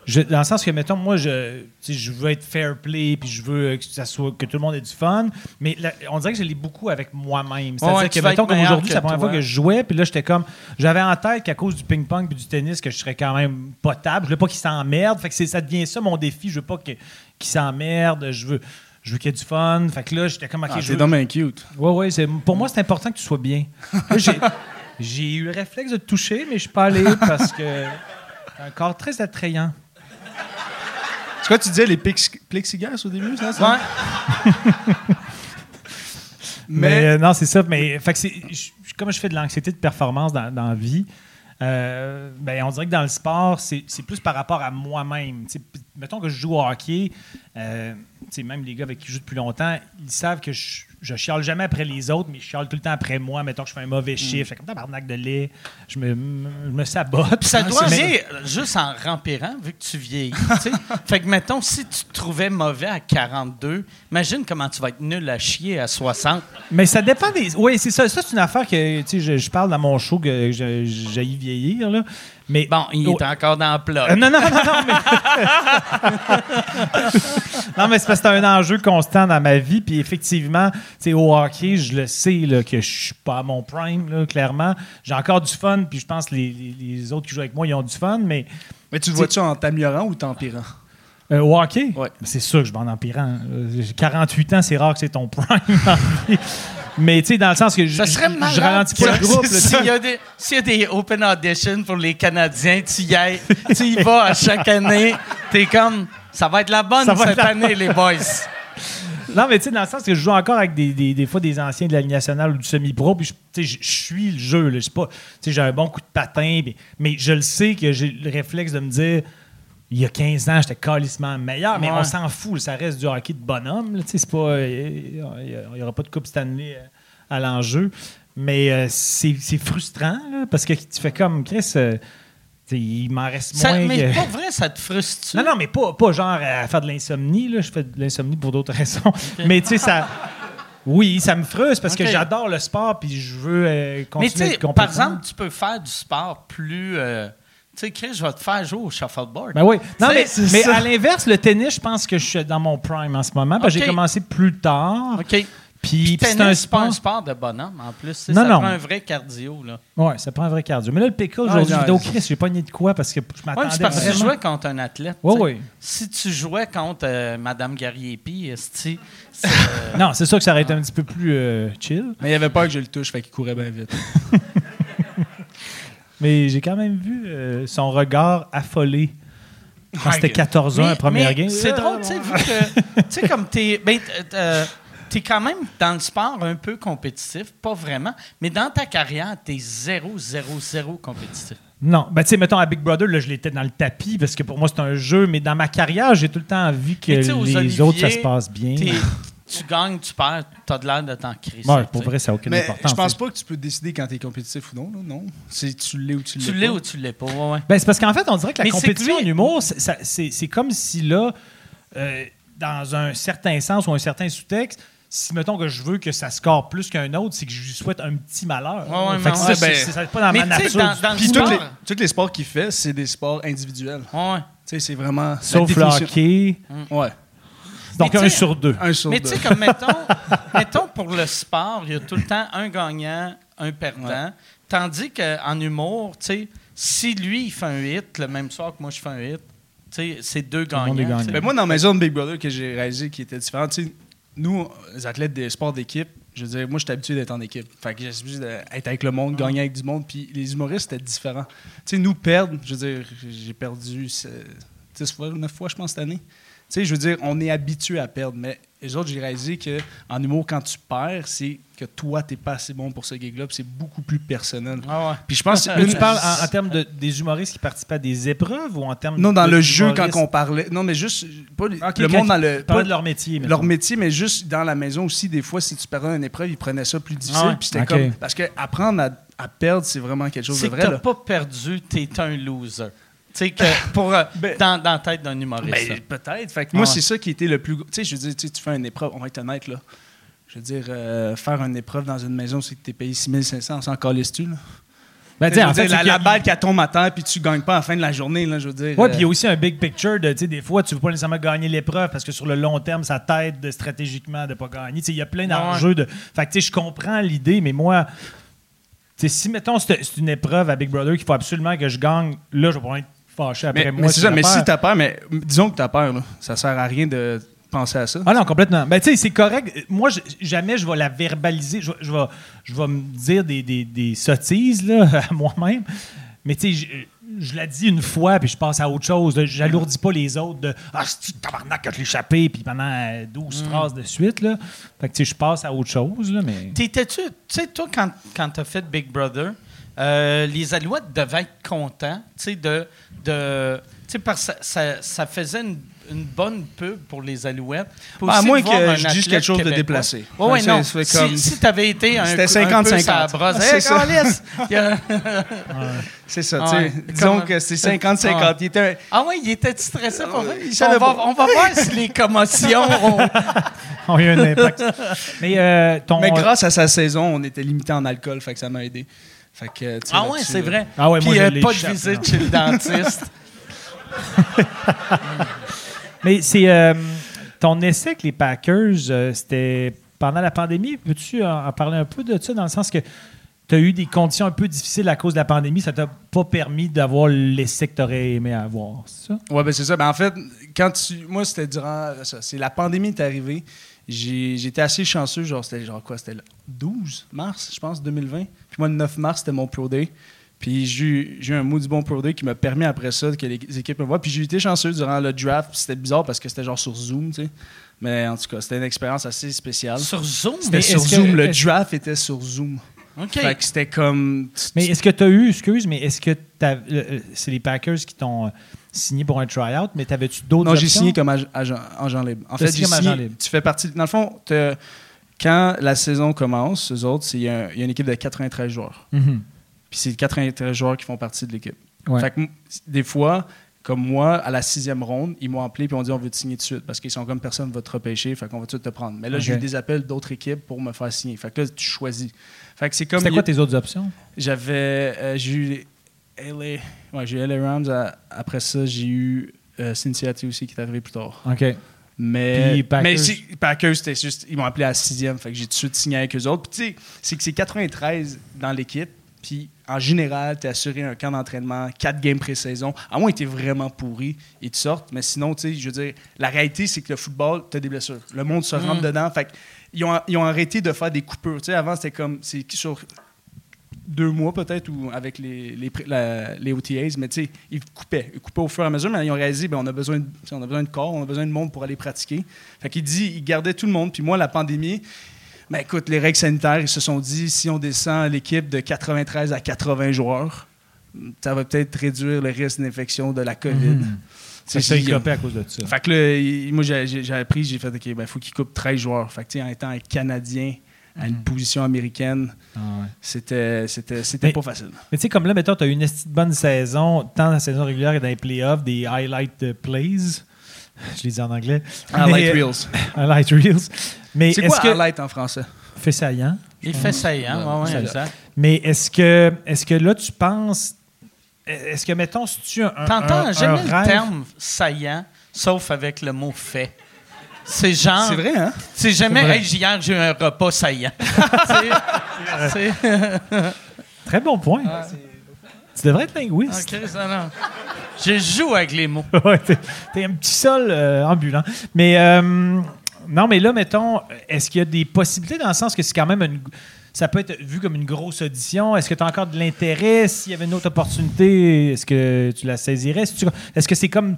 je- dans le sens que, mettons, moi, je, je veux être fair play, puis je veux que, ça soit, que tout le monde ait du fun, mais on dirait que je l'ai beaucoup avec moi-même. C'est-à-dire Ouais, que, mettons, comme aujourd'hui, c'est la première toi. fois que je jouais, puis là, j'étais comme, j'avais en tête qu'à cause du ping-pong puis du tennis, que je serais quand même potable. Je veux pas qu'il s'emmerde. Fait que c'est- ça devient ça, mon défi. Je veux pas que- qu'il s'emmerde. Je veux... Je veux qu'il y ait du fun. Fait que là, j'étais comme, OK, Ah, veux- dommage cute. oui, oui. c'est- Pour moi, c'est important que tu sois bien. Là, [laughs] j'ai, eu le réflexe de te toucher, mais je suis pas allé parce que un corps très attrayant. C'est quoi, tu disais les plex- plexiglas au début, ça? ça? ouais. [laughs] Mais, Mais- euh, non, c'est ça. Mais fait que je- comme je fais de l'anxiété de performance dans, dans la vie, euh, ben, on dirait que dans le sport, c'est, plus par rapport à moi-même. Mettons que je joue au hockey, euh, même les gars avec qui je joue depuis longtemps, ils savent que je, je chiale jamais après les autres, mais je chiale tout le temps après moi. Mettons que je fais un mauvais chiffre, je fais comme tabarnak de lait, je me, je me sabote. Puis ça Ah, doit venir juste en rempirant, vu que tu vieillis. tu sais. [laughs] fait que, mettons, si tu te trouvais mauvais à 42, imagine comment tu vas être nul à chier à 60. Mais ça dépend des. Oui, c'est ça. Ça, c'est une affaire que tu sais, je, je parle dans mon show que j'ai vieillir. Là. Mais Bon, il Oh. est encore dans le plat. Euh, non, non, non, non, mais. [laughs] non, mais c'est parce que c'est un enjeu constant dans ma vie. Puis effectivement, tu sais, au hockey, je le sais là, que je suis pas à mon prime, là, clairement. J'ai encore du fun, puis je pense que les, les- les autres qui jouent avec moi, ils ont du fun, mais. Mais tu le vois-tu en t'améliorant ou t'empirant? Euh, au hockey? Ouais. C'est sûr que je vais en empirant. Euh, J'ai 48 ans, c'est rare que c'est ton prime. [laughs] mais tu sais, dans le sens que je, Ça serait je- ralentis pas le groupe. S'il [laughs] y, a des- s'il y a des open auditions pour les Canadiens, tu y, ailles- [laughs] tu y vas à chaque année. T'es comme, ça va être la bonne Ça cette la année, les boys. Non, mais tu sais, dans le sens que je joue encore avec des, des, des fois des anciens de la Ligue nationale ou du semi-pro, puis je- suis le jeu. j'ai un bon coup de patin, mais je le sais que j'ai le réflexe de me dire, il y a 15 ans, j'étais calissement meilleur, mais Ouais. on s'en fout, ça reste du hockey de bonhomme. c'est pas, euh, il n'y aura pas de Coupe Stanley euh, à l'enjeu, mais euh, c'est frustrant, là, parce que tu fais comme, Chris, euh, il m'en reste Ça- moins. mais que- pour vrai, ça te frustre non, non, mais pas, pas genre à faire de l'insomnie. Je fais de l'insomnie pour d'autres [laughs] raisons. Mais tu sais, ça. Oui, ça me frustre parce que j'adore le sport puis je veux euh, Mais continuer à être par exemple, tu peux faire du sport plus. Tu sais, Chris, je vais te faire jouer au shuffleboard. Ben oui. Non, mais, mais à l'inverse, le tennis, je pense que je suis dans mon prime en ce moment. parce que Ok. J'ai commencé plus tard. OK. Puis, Puis puis c'est tennis, un c'est pas un sport. sport de bonhomme, en plus. Non, ça non. prend un vrai cardio, là. Ouais, ça prend un vrai cardio. Mais là, le pickle, Ah, aujourd'hui, non, vidéo Chris, j'ai pas ni de quoi parce que je m'attendais parce que tu jouais contre un athlète. Oui, oui. Si tu jouais contre euh, Madame Garriépi, esti, [laughs] c'est, euh, Non, c'est sûr que ça aurait été un petit peu plus euh, chill. Mais il avait peur que je le touche, fait qu'il courait bien vite. [laughs] Mais j'ai quand même vu euh, son regard affolé quand c'était que- 14 ans, la première game. C'est drôle, tu sais, vu que, tu sais, comme t'es, ben, euh, t'es quand même dans le sport un peu compétitif, pas vraiment, mais dans ta carrière, t'es zéro, zéro, zéro compétitif. Non, ben tu sais, mettons à Big Brother, là, je l'étais dans le tapis parce que pour moi c'est un jeu, mais dans ma carrière, j'ai tout le temps envie que les autres ça se passe bien. [laughs] Tu gagnes, tu perds, t'as de l'air de t'en crisser. Ouais, tu pour vrai, ça n'a aucune Mais importance. je pense pas que tu peux décider quand t'es compétitif ou non. là, non. C'est tu l'es ou tu l'es Tu pas. l'es ou tu l'es pas, ouais, ouais. Ben, c'est parce qu'en fait, on dirait que la Mais compétition que lui- en humour, c'est- ça- c'est c'est comme si là, euh, dans un certain sens ou un certain sous-texte, si, mettons, que je veux que ça score plus qu'un autre, c'est que je lui souhaite un petit malheur. Ouais, ouais, Fait que ça, ben- c'est- pas dans Mais ma tu nature. dans, dans le Puis tous sport... les, tous les sports qu'il fait, c'est des sports individuels. Tu Ouais. sais, c'est vraiment. Sauf le hockey. Ouais. Donc, un sur deux. Un sur Mais tu sais, comme mettons, [laughs] mettons pour le sport, il y a tout le temps un gagnant, un perdant. Tandis qu'en humour, tu sais, si lui, il fait un hit le même soir que moi, je fais un hit, tu sais, c'est deux gagnants. gagnant. Ben, moi, dans ma zone Big Brother que j'ai réalisé qui était différente, tu sais, nous, les athlètes des sports d'équipe, je veux dire, moi, j'étais habitué d'être en équipe. Fait que j'étais habitué d'être avec le monde, gagner avec du monde. Puis les humoristes, c'était différent. Tu sais, nous, perdre, je veux dire, j'ai perdu 10 fois, 9 fois, je pense, cette année. Tu sais, je veux dire, on est habitué à perdre. Mais les autres, j'ai réalisé qu'en humour, quand tu perds, c'est que toi, t'es pas assez bon pour ce gig-là. Puis c'est beaucoup plus personnel. Ah ouais. Puis je pense que une- tu parles en, en termes de, des humoristes qui participent à des épreuves ou en termes Non, dans de le jeu, quand humoristes? on parlait. Non, mais juste. Pas les- Ok, le quand monde dans le. pas- de leur métier. mettons. leur métier, mais juste dans la maison aussi, des fois, si tu perdais une épreuve, ils prenaient ça plus difficile. Ah ouais. Puis c'était comme. Parce que apprendre à, à perdre, c'est vraiment quelque chose C'est de que vrai. t'as là. pas perdu, t'es un loser. Sais, que [laughs] pour, euh, Ben- dans, dans la tête d'un humoriste. Ben, peut-être. Fait que moi, Ouais. c'est ça qui était le plus. Tu sais, je veux dire, tu sais, tu fais une épreuve, on va être honnête, là. Je veux dire, euh, faire une épreuve dans une maison, c'est que tu es payé 6500, on s'en calisse-tu, là? Ben, Je tu sais, veux en fait, dire, la, qu'il y a- la balle qui tombe à terre, puis tu gagnes pas à la fin de la journée, là, je veux dire. Ouais, euh, puis il y a aussi un big picture de, tu sais, des fois, tu veux pas nécessairement gagner l'épreuve parce que sur le long terme, ça t'aide de, stratégiquement de pas gagner. Tu sais, il y a plein d'enjeux de. Fait que, tu sais, je comprends l'idée, mais moi, si, mettons, c'est c'est une épreuve à Big Brother qu'il faut absolument que je gagne, là, je vais pas être fâché après mais, moi. mais c'est si ça, mais perds. si t'as peur, mais disons que t'as peur, là, ça sert à rien de penser à ça. Ah non, complètement. Ben, tu sais, c'est correct. Moi, je- jamais je vais la verbaliser. Je, vais- je vais, je vais me dire des, des, des sottises là, [laughs] à moi-même. Mais tu sais, je, je la dis une fois, puis je passe à autre chose. J'alourdis pas les autres de Ah, c'est tabarnak que je l'ai échappé, puis pendant euh, 12 phrases de suite. Là. Fait que tu sais, je passe à autre chose. Là, mais... T'étais-tu, tu sais, toi, quand, quand t'as fait Big Brother, euh, les Alouettes devaient être contents, tu sais, de. de tu sais, parce que ça, ça, ça faisait une, une bonne pub pour les Alouettes. Bah, à moins que je dise quelque chose de déplacé. Ouais, ouais, Ouais, non. Si, comme- si t'avais été un, C'était un peu 50-50. sa brosse, C'est hey, ça. [laughs] C'est ça, Ah tu ouais. sais. Disons Comme- que c'est 50-50. Ah. Il était un- Ah oui, il était stressé pour il On va, pas. on va voir si les commotions [laughs] [laughs] ont... Eu un impact. mais euh, ton. Mais grâce à sa saison, on était limité en alcool, fait que ça m'a aidé. Fait que, tu sais, Ah oui, là-dessus, c'est vrai. Ah ouais, Puis moi, je euh, pas de visite non. chez le dentiste. [laughs] Mais c'est euh, ton essai avec les Packers, euh, c'était pendant la pandémie. Peux-tu en, en parler un peu de ça dans le sens que tu as eu des conditions un peu difficiles à cause de la pandémie, ça t'a pas permis d'avoir l'essai que tu aurais aimé avoir, c'est ça? Ouais, ben c'est ça. Ben en fait, quand tu. Moi, c'était durant. Ça, c'est la pandémie est arrivée. J'ai, j'étais assez chanceux. Genre, c'était genre quoi C'était le 12 mars, je pense, 2020. Puis moi, le 9 mars, c'était mon Pro Day. Puis j'ai eu, un mot du bon Pro Day qui m'a permis après ça que les équipes me voient. Puis j'ai été chanceux durant le draft. Puis C'était bizarre parce que c'était genre sur Zoom, tu sais. Mais en tout cas, c'était une expérience assez spéciale. Sur Zoom? C'était Mais sur que- Zoom. Le draft était sur Zoom. OK. Fait que c'était comme. Mais est-ce que tu as eu, excuse, mais est-ce que t'as- euh, euh, c'est les Packers qui t'ont euh, signé pour un tryout, mais t'avais-tu d'autres Non, j'ai signé comme ag- agent, agent libre. En fait, signé signé. agent libre. Tu fais partie. Dans le fond, t'as- quand la saison commence, eux autres, c'est- il y, a y une équipe de 93 joueurs. Mhm. Puis c'est 93 joueurs qui font partie de l'équipe. Ouais. Fait que des fois, comme moi, à la sixième ronde, ils m'ont appelé et ont dit on veut te signer tout de suite parce qu'ils sont comme personne va te repêcher, fait qu'on va tout de suite te prendre. Mais là, j'ai eu des appels d'autres équipes pour me faire signer. Fait que là, tu choisis. Fait que c'est comme. C'était quoi tes autres options? J'avais. euh, j'ai eu LA. Ouais, j'ai eu LA Rams. À- après ça, j'ai eu euh, Cincinnati aussi qui est arrivé plus tard. OK. Mais, mais Packers, c'était juste, ils m'ont appelé à la sixième, fait que j'ai tout de suite signé avec eux autres. Puis tu sais, c'est que c'est 93 dans l'équipe, puis en général, tu es assuré un camp d'entraînement, quatre games pré-saison, à moins que tu vraiment pourri et tu sortes. Mais sinon, tu sais, je veux dire, la réalité, c'est que le football, tu as des blessures. Le monde se rentre dedans, fait que ils ont, ils ont arrêté de faire des coupures. Tu sais, avant, c'était comme, c'est sur deux mois peut-être ou avec les, les, pré- la- les OTAs, mais tu sais, ils coupaient. Ils coupaient au fur et à mesure, mais ils ont réalisé ben, on, a besoin de, tu sais, on a besoin de corps, on a besoin de monde pour aller pratiquer. Fait qu'il dit, ils gardaient tout le monde. Puis moi, la pandémie, ben écoute, les règles sanitaires, ils se sont dit, si on descend l'équipe de 93 à 80 joueurs, ça va peut-être réduire le risque d'infection de la COVID. Mhm. Tu sais, Ça écopé à cause de ça. fait que là, il- moi, j'ai- appris, j'ai fait, OK, ben, faut qu'il coupe 13 joueurs. Fait que, tu sais, en étant un Canadien à une position américaine, Ah ouais. c'était c'était c'était Mais- pas facile. Mais tu sais, comme là, mettons, tu as eu une bonne saison, tant dans la saison régulière que dans les playoffs, des highlight plays. Je les dis en anglais. Highlight Mais, euh, Reels. [laughs] highlight reels. Mais C'est quoi que. highlight en français? Fait saillant. Il fait saillant, ouais, ouais, exact. Mais est-ce que, est-ce que là, tu penses. Est-ce que, mettons, si tu as un. T'entends un- jamais un le rêve- terme saillant, sauf avec le mot fait. C'est genre. C'est vrai, hein? C'est jamais, hey, hier, j'ai eu un repas saillant. [laughs] C'est- Très bon point. Tu devrais être linguiste. Ok, ça, non. Je joue avec les mots. [laughs] Ouais, t'es, t'es un petit sol euh, ambulant. Mais euh, non, mais là, mettons, est-ce qu'il y a des possibilités dans le sens que c'est quand même une. Ça peut être vu comme une grosse audition? Est-ce que tu as encore de l'intérêt? S'il y avait une autre opportunité, est-ce que tu la saisirais? Est-ce que c'est comme.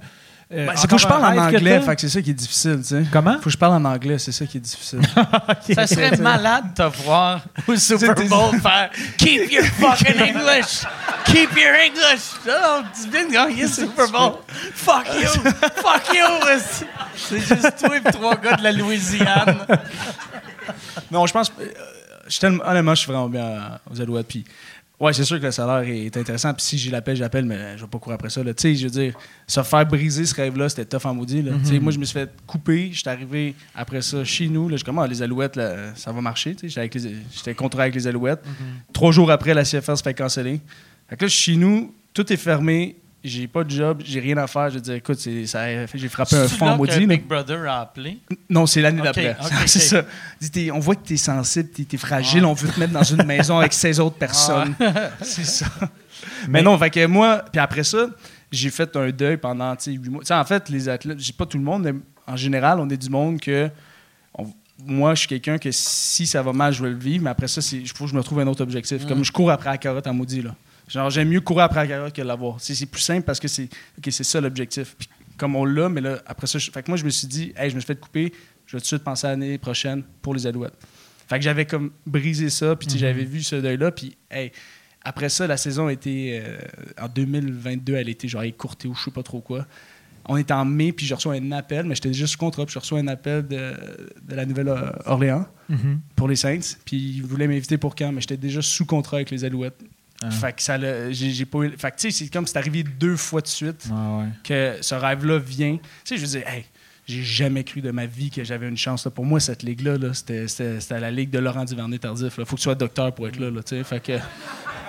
Euh, Ben, c'est faut que je parle en anglais, fait que c'est ça qui est difficile, tu sais. Comment? Faut que je parle en anglais, c'est ça qui est difficile. [laughs] Ça serait malade de te voir au [laughs] Super Bowl [laughs] faire Keep your fucking English! Keep your English! Non, tu viens de gagner le Super Bowl. Fuck you! Fuck you! C'est juste toi et trois gars de la Louisiane. non, je pense. euh, je suis tellement- honnêtement, je suis vraiment bien aux Alouettes. Puis, ouais, c'est sûr que le salaire est intéressant. Puis si j'ai l'appel, j'appelle, mais je vais pas courir après ça. Tu sais, je veux dire, se faire briser ce rêve-là, c'était tough en maudit. là. Sais, Moi, je me suis fait couper. J'étais arrivé après ça chez nous. Là, je suis comme, ah, les Alouettes, là, ça va marcher. J'étais contrat avec les Alouettes. Trois jours après, la CFL se fait canceller. Fait que là, chez nous, tout est fermé. J'ai pas de job, j'ai rien à faire. Je veux dire, écoute, j'ai frappé un fond maudit. que. Big Brother a appelé? Non, c'est l'année d'après. [laughs] c'est ça. Dis, on voit que tu es sensible, tu es, fragile, on veut te mettre dans une [laughs] maison avec 16 autres personnes. [laughs] c'est ça. Mais non, fait que moi, puis après ça, j'ai fait un deuil pendant tu sais, huit mois. Tu sais, en fait, les athlètes, j'ai pas tout le monde, mais en général, on est du monde que. on- moi, je suis quelqu'un que si ça va mal, je vais le vivre, mais après ça, il faut que je me trouve un autre objectif. Comme je cours après la carotte en maudit, là. Genre, j'aime mieux courir après la carotte que l'avoir. C'est plus simple parce que c'est ça l'objectif. Puis comme on l'a, mais là, après ça, je- fait que moi, je me suis dit, hey, je me suis fait couper, je vais tout de suite penser à l'année prochaine pour les Alouettes. Fait que j'avais comme brisé ça, puis j'avais vu ce deuil-là, puis hey, après ça, la saison a été, euh, en 2022, elle était genre écourtée ou je sais pas trop quoi. On était en mai, puis j'ai reçu un appel, mais j'étais juste contre, puis j'ai reçu un appel de, de la Nouvelle-Orléans Mhm. pour les Saints, puis ils voulaient m'inviter pour quand, mais j'étais déjà sous contrat avec les Alouettes. Ah. Fait que ça j'ai pas eu- Fait que tu sais, c'est comme c'est arrivé deux fois de suite Ah ouais. que ce rêve-là vient. Tu sais, je veux dire, hey, j'ai jamais cru de ma vie que j'avais une chance. là. Pour moi, cette ligue-là, là, c'était la ligue de Laurent Duvernay-Tardif. Il faut que tu sois docteur pour être là. là, tu sais. fait que,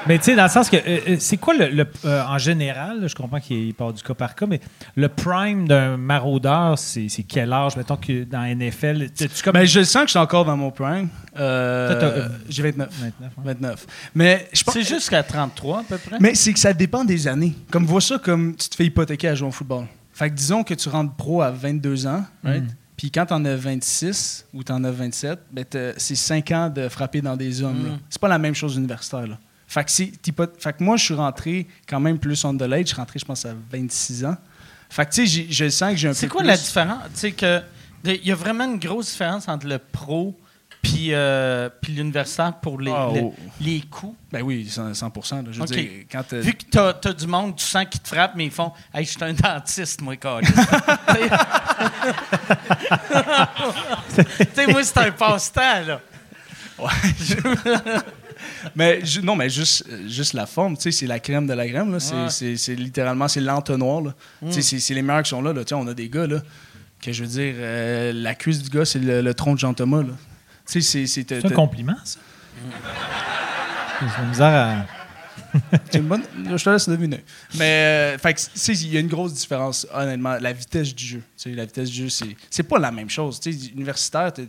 Mais tu sais, dans le sens que euh, euh, c'est quoi le, le- euh, en général, là, je comprends qu'il part du cas par cas, mais le prime d'un maraudeur, c'est c'est quel âge, mettons que dans NFL, tu comme ben, je sens que je suis encore dans mon prime. Euh, euh, j'ai 29. 29, ouais. 29. Mais je pense C'est jusqu'à 33 à peu près. Mais c'est que ça dépend des années. Comme vois ça comme tu te fais hypothéquer à jouer au football. Fait que disons que tu rentres pro à 22 ans, right? Mm. Puis quand t'en as 26 ou t'en as 27, ben t'as- c'est 5 ans de frapper dans des hommes. là. C'est pas la même chose universitaire. Là. Fait que, fait que moi, je suis rentré quand même plus on the late. Je suis rentré, je pense, à 26 ans. Fait que tu sais, je sens que j'ai un peu C'est quoi plus- la différence? Tu sais que il y a vraiment une grosse différence entre le pro puis euh, l'universitaire pour les, Ah, les, oh. les coups? Ben oui, 100, 100%, là. Je veux OK. dire, quand t'as- Vu que t'as as du monde, tu sens qu'ils te frappent, mais ils font Hey, je suis un dentiste, moi. [laughs] Tu sais, [laughs] moi, c'est un passe-temps, là. [laughs] [laughs] Mais non, mais juste, juste la forme, tu sais, c'est la crème de la crème. là. C'est, Ouais. c'est- c'est littéralement, c'est l'entonnoir. là. Tu sais, c'est, c'est les meilleurs qui sont là. là. Tu sais, on a des gars, là, que je veux dire, euh, la cuisse du gars, c'est le, le tronc de Jean Thomas. Là. Tu sais, c'est, c'est, c'est un compliment, ça. De la misère à. [laughs] c'est une bonne. Je te laisse deviner. Mais, euh, fait que, tu sais, il y a une grosse différence, honnêtement. La vitesse du jeu. Tu sais, la vitesse du jeu, c'est, c'est pas la même chose. Tu sais, universitaire, t'as-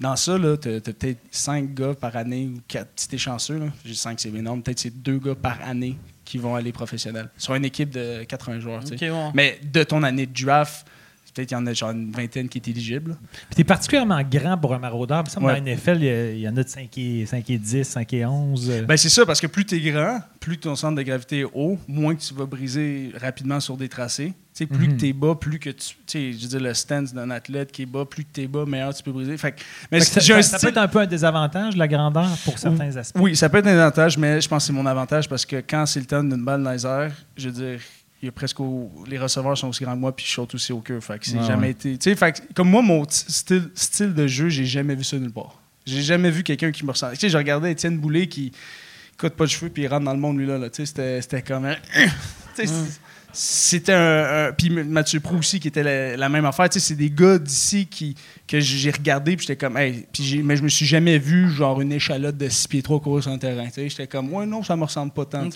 dans ça, t'as, t'as peut-être 5 gars par année ou 4. Si t'es chanceux, j'ai 5, c'est énorme. Peut-être c'est 2 gars par année qui vont aller professionnels. Sur une équipe de 80 joueurs. tu ouais. Mais de ton année de draft, peut-être qu'il y en a genre une vingtaine qui est éligible. Puis t'es particulièrement grand pour un maraudeur. Ouais. Dans la NFL, il y en a de 5 et, 5 et 10, 5 et 11. euh. Ben c'est ça, parce que plus tu es grand, plus ton centre de gravité est haut, moins que tu vas briser rapidement sur des tracés. Tu sais, plus Mhm. que tu es bas, plus que tu. Tu sais, je veux dire, le stance d'un athlète qui est bas, plus que tu es bas, meilleur tu peux briser. Fait mais Fait ça, ça- ça peut être un peu un désavantage, la grandeur, pour certains aspects. Oui, ça peut être un avantage, mais je pense que c'est mon avantage parce que quand c'est le temps d'une balle airs, je veux dire, il y a presque au- les receveurs sont aussi grands que moi, puis je saute aussi au cœur. Fait que c'est Ouais, jamais ouais. été. Tu sais, fait comme moi, mon style, style de jeu, j'ai jamais vu ça nulle part. J'ai jamais vu quelqu'un qui me ressemble. Tu sais, je regardais Étienne Boulay qui coûte pas de cheveux puis il rentre dans le monde, lui, là. là. Tu sais, c'était comme. [coughs] Tu sais, c'était un, un- puis Mathieu Pro aussi qui était la, la même affaire. Tu sais c'est des gars d'ici qui que j'ai regardé puis j'étais comme hey puis mais je me suis jamais vu genre une échalote de 6 pieds 3 courir sur un terrain tu sais. J'étais comme ouais non ça me ressemble pas tant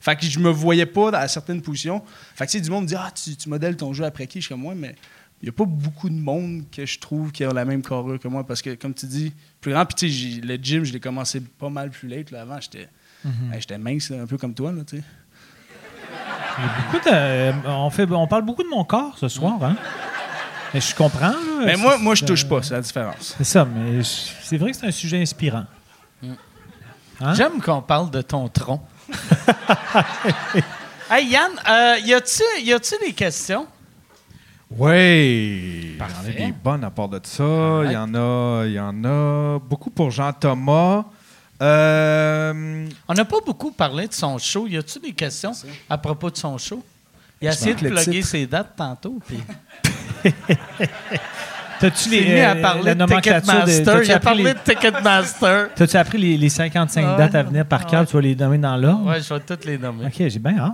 fait que je me voyais pas à certaines positions. Fait que tu sais du monde me dit ah tu, tu modèles ton jeu après qui? Je suis comme ouais mais il n'y a pas beaucoup de monde que je trouve qui a la même carrure que moi parce que comme tu dis plus grand puis tu sais le gym je l'ai commencé pas mal plus late là, avant j'étais hey, j'étais mince là, un peu comme toi là tu sais Euh, on, fait, on parle beaucoup de mon corps ce soir, hein? Mais je comprends. là. mais moi moi je touche pas c'est la différence C'est ça, mais c'est vrai que c'est un sujet inspirant. Hein? J'aime qu'on parle de ton tronc. [laughs] hey Yann, euh, y a-tu y a-tu des questions? Oui. Il y en a des bonnes à part de ça. Il y en a, il y en a beaucoup pour Jean-Thomas. Euh, On n'a pas beaucoup parlé de son show. Y a-tu des questions à propos de son show? Il a essayé de plugger ses dates tantôt. puis [laughs] T'as-tu Il s'est mis à euh, parler la de Ticketmaster. t'as-tu Il a appris parlé les- de Ticketmaster. [laughs] T'as-tu appris les, les 55 Ah dates à venir par cœur? ouais. Tu vas les nommer dans l'ordre? Ouais, je vais toutes les nommer. OK, j'ai bien hâte.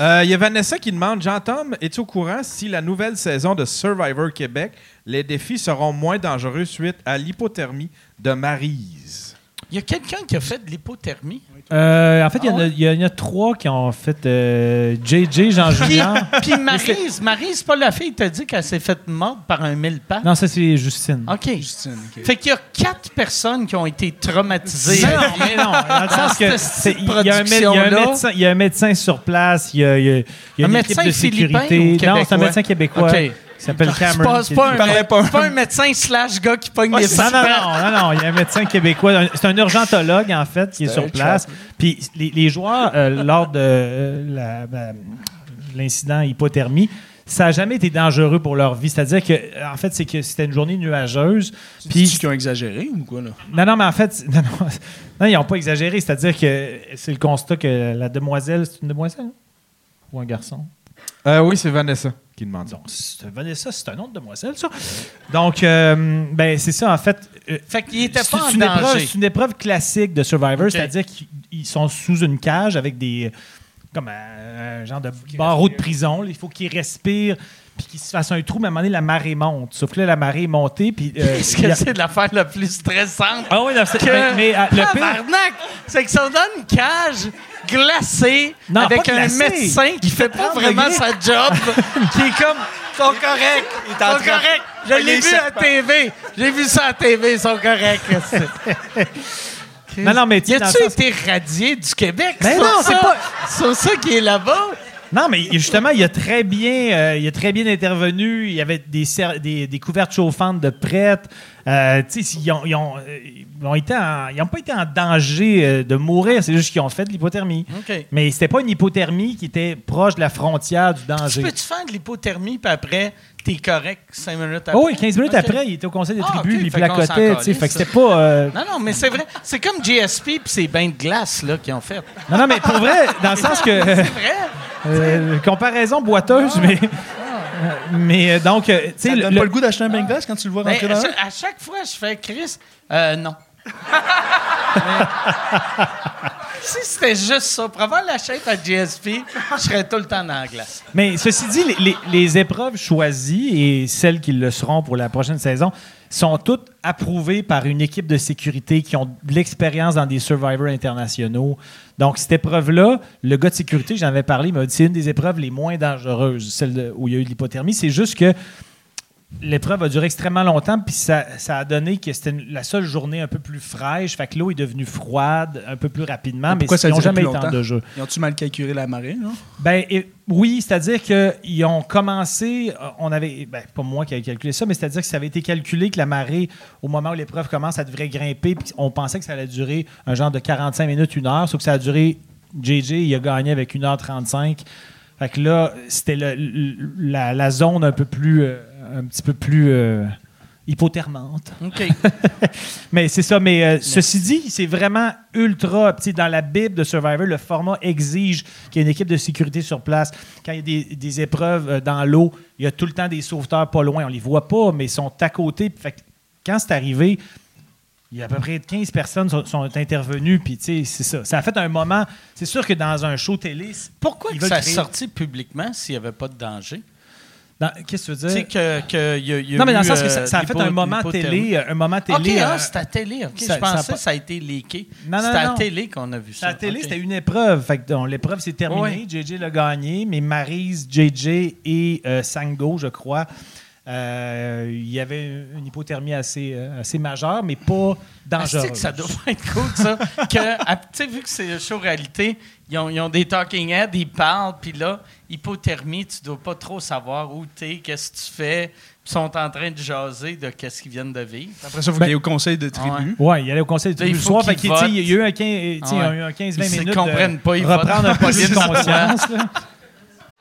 euh, Il y a Vanessa qui demande Jean-Tom, es-tu au courant si la nouvelle saison de Survivor Québec, les défis seront moins dangereux suite à l'hypothermie de Maryse? Il y a quelqu'un qui a fait de l'hypothermie. Euh, en fait, il y en a- Ah ouais? il y, en a trois qui ont fait euh, JJ, Jean Puis, Julien. puis Maryse, Maryse, pas la fille, t'a dit qu'elle s'est faite mordre par un mille pattes. Non, ça, c'est Justine. OK. Justine. Fait qu'il y a quatre personnes qui ont été traumatisées. Non, mais non, dans le sens que il y, a un médecin, il y a un médecin sur place, il y a, il y a- il y a Un une médecin équipe de philippin sécurité. ou Non, c'est un québécois? médecin québécois OK. S'appelle C'est Cameron. pas, c'est pas, un, [laughs] pas. un médecin slash gars qui pogne c'est Non, non, non, non, non, il y a un médecin québécois. C'est un urgentologue, en fait, qui est sur place. Puis les, les joueurs, euh, lors de euh, l'incident hypothermie, ça n'a jamais été dangereux pour leur vie. C'est-à-dire que, en fait, c'est que c'était une journée nuageuse. Puis qui ont exagéré ou quoi là? Non, non, mais en fait, [laughs] non, non, non, ils n'ont pas exagéré. C'est-à-dire que c'est le constat que la demoiselle, c'est une demoiselle ou un garçon? Euh, Oui, c'est Vanessa qui demande. Donc, Vanessa, c'est un nom de demoiselle, ça. Donc, euh, ben, c'est ça, en fait. euh, Fait qu'il était c'est pas en une épreuve, danger. c'est une épreuve classique de Survivor, c'est-à-dire qu'ils ils sont sous une cage avec des. comme un, un genre de barreau de prison. Il faut qu'ils respirent, puis qu'ils se fassent un trou, mais à un moment donné, la marée monte. Sauf que là, la marée est montée, puis. euh, [laughs] Est-ce que a- c'est l'affaire la plus stressante? Ah oui, non, c'est- que- mais, mais, euh, le pire. C'est que ça donne une cage glacée Non, avec un glacée. médecin qui fait pas 30 vraiment sa job, [laughs] qui est comme ils sont corrects, ils sont corrects. Je l'ai vu à serpent. TV, j'ai vu ça à TV, ils sont corrects. [laughs] Non, non, mais tu Y a-tu été radié du Québec? Mais non, c'est pas- C'est ça qui est là-bas. Non, mais justement, il a très bien, euh, il a très bien intervenu. Il y avait des, des, des couvertes chauffantes de prêtres. Euh, tu ils ont, ils ont, euh, ils ont n'ont pas été en danger euh, de mourir. C'est juste qu'ils ont fait de l'hypothermie. OK. Mais c'était pas une hypothermie qui était proche de la frontière du Tu danger. peux-tu faire de l'hypothermie, puis après, t'es correct cinq minutes après? Oh oui, 15 minutes après, il était au conseil des Ah, tribus, ok, il placotait. tu sais, Fait que c'était pas. euh, Non, non, mais c'est vrai. C'est comme GSP puis c'est bains de glace là, qu'ils ont fait. Non, non, mais pour vrai, dans le sens que. [laughs] C'est vrai. euh, comparaison boiteuse, mais. Mais euh, donc, euh, tu sais, le- le- pas le goût d'acheter un bain de glace quand tu le vois Ben, rentrer à, dans chaque, à chaque fois, je fais Chris, euh, non. Mais- [laughs] si c'était juste ça, pour avoir la à GSP, je serais tout le temps dans la glace. Mais ceci dit, les, les- les épreuves choisies et celles qui le seront pour la prochaine saison sont toutes approuvées par une équipe de sécurité qui ont de l'expérience dans des survivors internationaux. Donc, cette épreuve-là, le gars de sécurité, j'en avais parlé, m'a dit c'est une des épreuves les moins dangereuses, celle où il y a eu l'hypothermie. C'est juste que l'épreuve a duré extrêmement longtemps, puis ça, ça a donné que c'était la seule journée un peu plus fraîche. Fait que l'eau est devenue froide un peu plus rapidement, mais, pourquoi ça ils n'ont jamais été en longtemps? danger. Ils ont-tu mal calculé la marée, non? Ben et- oui, c'est-à-dire qu'ils ont commencé, euh, on avait, ben, pas moi qui avais calculé ça, mais c'est-à-dire que ça avait été calculé que la marée, au moment où l'épreuve commence, ça devrait grimper, puis on pensait que ça allait durer un genre de 45 minutes, une heure, sauf que ça a duré, JJ, il a gagné avec 1h35. Fait que là, c'était la zone un peu plus, euh, un petit peu plus euh, hypothermante. OK. [laughs] Mais c'est ça. Mais euh, ceci dit, c'est vraiment ultra. Dans la Bible de Survivor, le format exige qu'il y ait une équipe de sécurité sur place. Quand il y a des, des épreuves euh, dans l'eau, il y a tout le temps des sauveteurs pas loin. On les voit pas, mais ils sont à côté. Fait que quand c'est arrivé, Il y a à peu près 15 personnes sont, sont intervenues, puis c'est ça. Ça a fait un moment. C'est sûr que dans un show télé. Pourquoi que ça a sorti publiquement s'il n'y avait pas de danger? Qu'est-ce que tu veux Tu sais dire? que, que y a, y a non, mais dans le sens que euh, ça, ça a fait un moment télé. Un moment OK, télé. ah, euh, c'est à télé. OK, ça- je ça a pensais pas- que ça a été leaké. Non, non, C'était à télé qu'on a vu ça. À télé, OK. c'était une épreuve. Fait que, l'épreuve s'est terminée. Ouais. JJ l'a gagné, mais Maryse, JJ et euh, Sango, je crois, euh, il y avait une hypothermie assez, euh, assez majeure, mais pas Ah, dangereuse. c'est que ça doit être cool, ça? que, à- sais, vu que c'est show réalité, ils ont, ils ont des talking heads, ils parlent, puis là, hypothermie, tu dois pas trop savoir où t'es, qu'est-ce que tu fais. Ils sont en train de jaser de qu'est-ce qu'ils viennent de vivre. Après ça, il faut Ben- ait au conseil de tribu. Oui, il allait au conseil de il tribu le soir. Fait tu sais, il y a eu un 15, tu sais, Ouais. un 15-20 Ils minutes comprennent de pas, ils reprendre un [laughs] peu de conscience.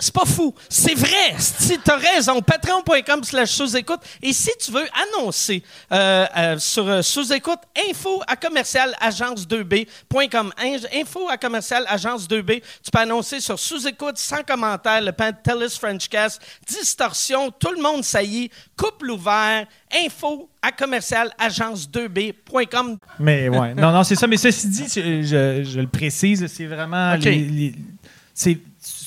C'est pas fou. C'est vrai. Si t'as raison. Patreon.com slash sous-écoute. Et si tu veux annoncer euh, euh, sur euh, sous-écoute, info à commercial agence2b.com. In- Info à commercial agence2b. Tu peux annoncer sur sous-écoute, sans commentaire, le Pantelis Frenchcast, distorsion, tout le monde saillit, couple ouvert, info à commercial agence2b.com. Mais ouais, non, non, c'est ça. Mais ceci dit, je, le précise, c'est vraiment. OK. les- les- c'est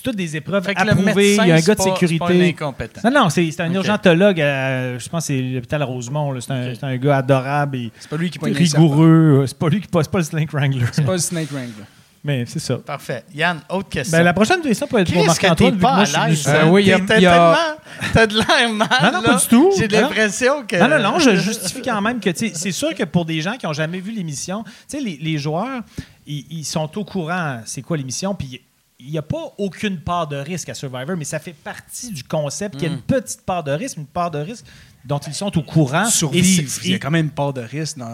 c'est toutes des épreuves Fait que le approuvées. médecin, Il y a un gars de pas- pas un sécurité. incompétent. Non, non, c'est c'est un urgentologue, à- je pense que c'est l'hôpital Rosemont. là. C'est un, OK. c'est un gars adorable et C'est pas lui qui pogne les serpents. rigoureux. C'est pas lui qui passe pas le Slink Wrangler. C'est pas le Snake Wrangler. Mais c'est ça. Parfait. Yann, autre question. Ben, la prochaine question peut être pour Marc-Antoine. vu que moi, à l'aise. Euh, oui, il y a- T'es- il y a- tellement- T'as de l'air mal. Non, non, là. pas du tout. J'ai l'impression que. Non, non, non, je justifie quand même que, tu sais, c'est sûr que pour des gens qui n'ont jamais vu l'émission, tu sais, les, les joueurs, ils, ils sont au courant c'est quoi l'émission, puis n'y a pas aucune part de risque à Survivor, mais ça fait partie du concept qu'il y a une petite part de risque, une part de risque dont ils sont au courant. Survivre. Il y a quand même une part de risque dans.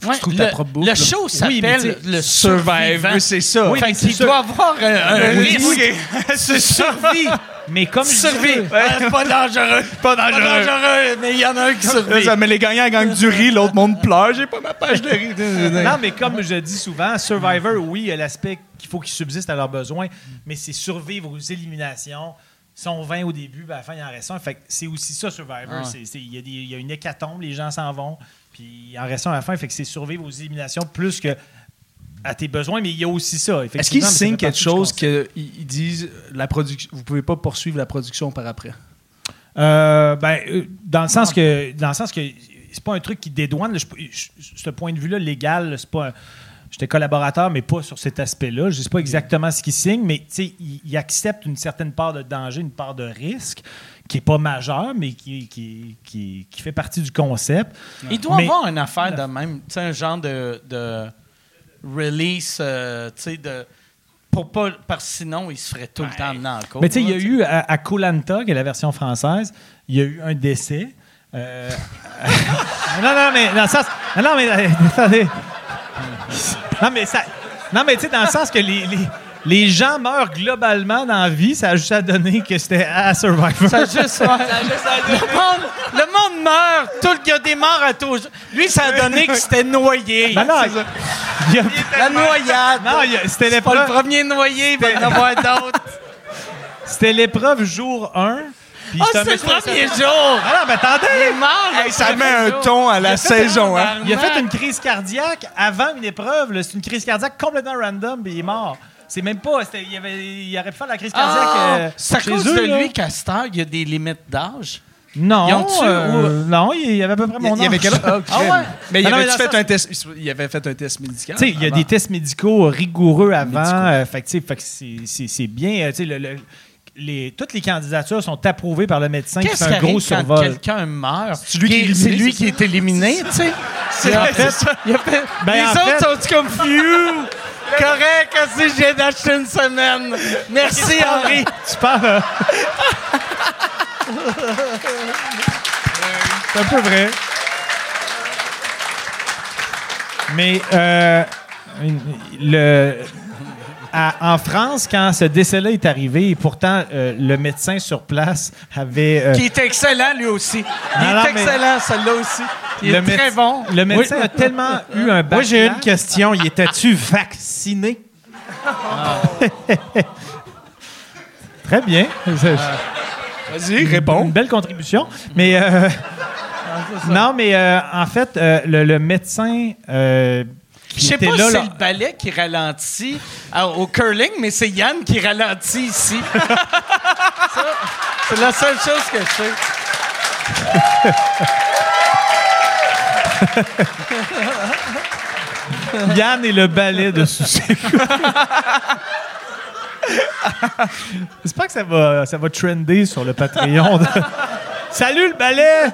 Faut que Ouais, tu trouves le, ta propre bouffe. le show Oui, s'appelle sais, le Survivor, survivant. c'est ça. Oui, fait qu'il doit avoir un, un Oui, risque. oui. C'est [laughs] survie. Mais comme je Survie. disais- Ouais, c'est pas dangereux. [laughs] Pas Pas dangereux. mais il y en a un qui survit. Ça, mais les gagnants gagnent du riz, l'autre monde pleure. J'ai pas ma page de riz. [laughs] Non, mais comme je dis souvent, Survivor, oui, il y a l'aspect qu'il faut qu'ils subsistent à leurs besoins, mais c'est survivre aux éliminations. Ils sont 20 au début, puis à la fin, il en reste un. Fait que c'est aussi ça, Survivor. Ah ouais. C'est- c'est- Il y, a des- il y a une hécatombe, les gens s'en vont, puis il en reste un à la fin. Fait que c'est survivre aux éliminations plus que à tes besoins, mais il y a aussi ça. Est-ce qu'ils signent quelque chose qu'ils ils disent la production, vous pouvez pas poursuivre la production par après? Euh, ben, euh, dans le sens que, dans le sens que c'est pas un truc qui dédouane. là, je- je- ce point de vue-là légal, là, c'est pas. J'étais collaborateur, mais pas sur cet aspect-là. Je ne sais pas exactement ce qu'ils signent, mais tu sais, ils ils acceptent une certaine part de danger, une part de risque, qui n'est pas majeure, mais qui, qui, qui, qui fait partie du concept. Il doit Mais- avoir une affaire de même, tu sais, un genre de, de release, euh, tu sais, de. Pour pas, parce que sinon, il se ferait tout le temps amener en cours. Mais tu sais, il y a eu à, à qui est la version française, il y a eu un décès. Euh, [laughs] non, non, mais dans le sens. Non, non, mais [laughs] attendez. Non, mais ça. Non, mais tu sais, dans le sens que les, les, les gens meurent globalement dans la vie, ça a juste à donner que c'était à Survivor. Ça a juste, [laughs] ouais. le, monde, le monde meurt. Tout le, il y a des morts à tous. Lui, ça a donné que c'était noyé. [laughs] Ben non, il a- La noyade. non, c'était C'est pas le l'épreuve, premier noyé, il va y en avoir d'autres. c'était l'épreuve jour 1. puis Ah, c'est un c'est le premier jour. Ah non, mais attendez! Il est mort. Hey, ça met un jour. ton à la saison, hein? Il a fait une crise cardiaque avant une épreuve. C'est une crise cardiaque complètement random, puis il est mort. C'est même pas. Il, avait, il aurait pu faire la crise cardiaque. Ah, euh, chez cause eux, de là. lui heure, il y a des limites d'âge? Non, Ils ont-tu euh, non, il y avait à peu près mon Il y avait âge. quel Ah, Ah ouais? Mais il Ah avait fait ça- un test? Il avait fait un test médical. Tu sais, il y a des tests médicaux rigoureux avant. Euh, fait que, c'est- c'est c'est bien. euh, tu sais, le- le- les, toutes les candidatures sont approuvées par le médecin qui fait un gros arrive quand survol. quelqu'un meurt? C'est lui qui est éliminé, lui c'est qui est éliminé, tu sais? C'est en en fait- fait, il a fait- Ben, les autres fait- sont comme Phew! Correct, si viens d'acheter une semaine. Merci, Henri. Tu parles. euh, c'est un peu vrai. Mais euh, le, à- en France, quand ce décès-là est arrivé, et pourtant euh, le médecin sur place avait. euh, Qui est excellent, lui aussi. Il Non, non, est mais- excellent, celui-là aussi. Il le est très bon. Le médecin a tellement eu un Moi, j'ai une question. Il était-tu vacciné? [laughs] Très bien. Vas-y, réponds. Une belle contribution. Mais euh, [laughs] non, mais euh, en fait, euh, le, le médecin euh, Je sais pas là, si c'est le ballet qui ralentit euh, au curling, mais c'est Yann qui ralentit ici. [laughs] C'est la seule chose que je sais. [laughs] Yann et le ballet de sous J'espère que ça va, ça va trender sur le Patreon. de- [laughs] Salut le ballet!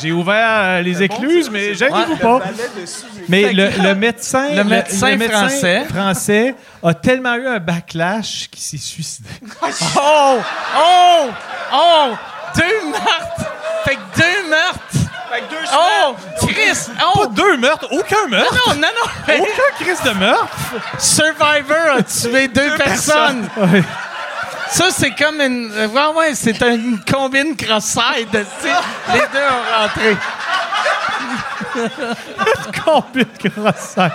J'ai ouvert euh, les écluses, mais gênez-vous pas. Mais le, le médecin, Le médecin français. français a tellement eu un backlash qu'il s'est suicidé. [laughs] Oh! Oh! Oh! Deux meurtres! Fait que deux meurtres! Oh! Chris! Oh! Pas deux meurtres, aucun meurtre! Non, non, non! Aucun crise de meurtre! Survivor a tué deux, personnes! Ouais. Ça, c'est comme une. euh, Ouais, ouais, c'est une combine cross-side. Les deux ont rentré. Combien de croissants?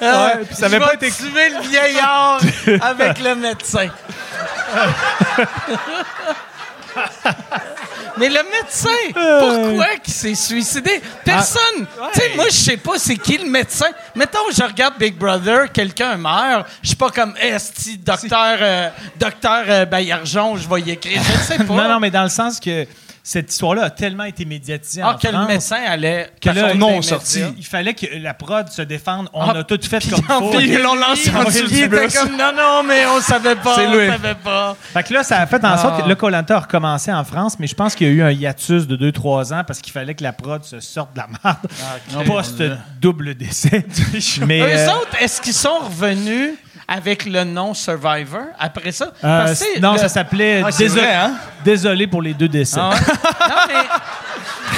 Ah, puis ça avait pas été- tuer le vieillard [laughs] avec le médecin. [laughs] Mais le médecin, pourquoi qu'il s'est suicidé? Personne. Tu sais, moi, je sais pas c'est qui le médecin. Mettons, je regarde Big Brother, quelqu'un meurt. Je suis pas comme Esti, docteur, euh, docteur euh, Baillargeon, je vais y écrire. Je sais [laughs] pas. Non, non, mais dans le sens que cette histoire-là a tellement été médiatisée Ah, en que le France médecin allait. que là, son non nom sorti. il fallait que la prod se défende. On Ah, a tout fait comme En faut. fait, ils l'ont lancé en Ah, était comme non, non, mais on savait pas. C'est on lui. savait pas. Fait que là, ça a fait en sorte Ah. que le Colanta a recommencé en France, mais je pense qu'il y a eu un hiatus de 2-3 ans parce qu'il fallait que la prod se sorte de la merde post-double décès. [laughs] mais, Eux euh, autres, est-ce qu'ils sont revenus avec le nom Survivor après ça? euh, Parce que non, le- ça s'appelait Ah, c'est Désolé, vrai, hein? Désolé pour les deux décès. Ah ouais? [laughs] non, mais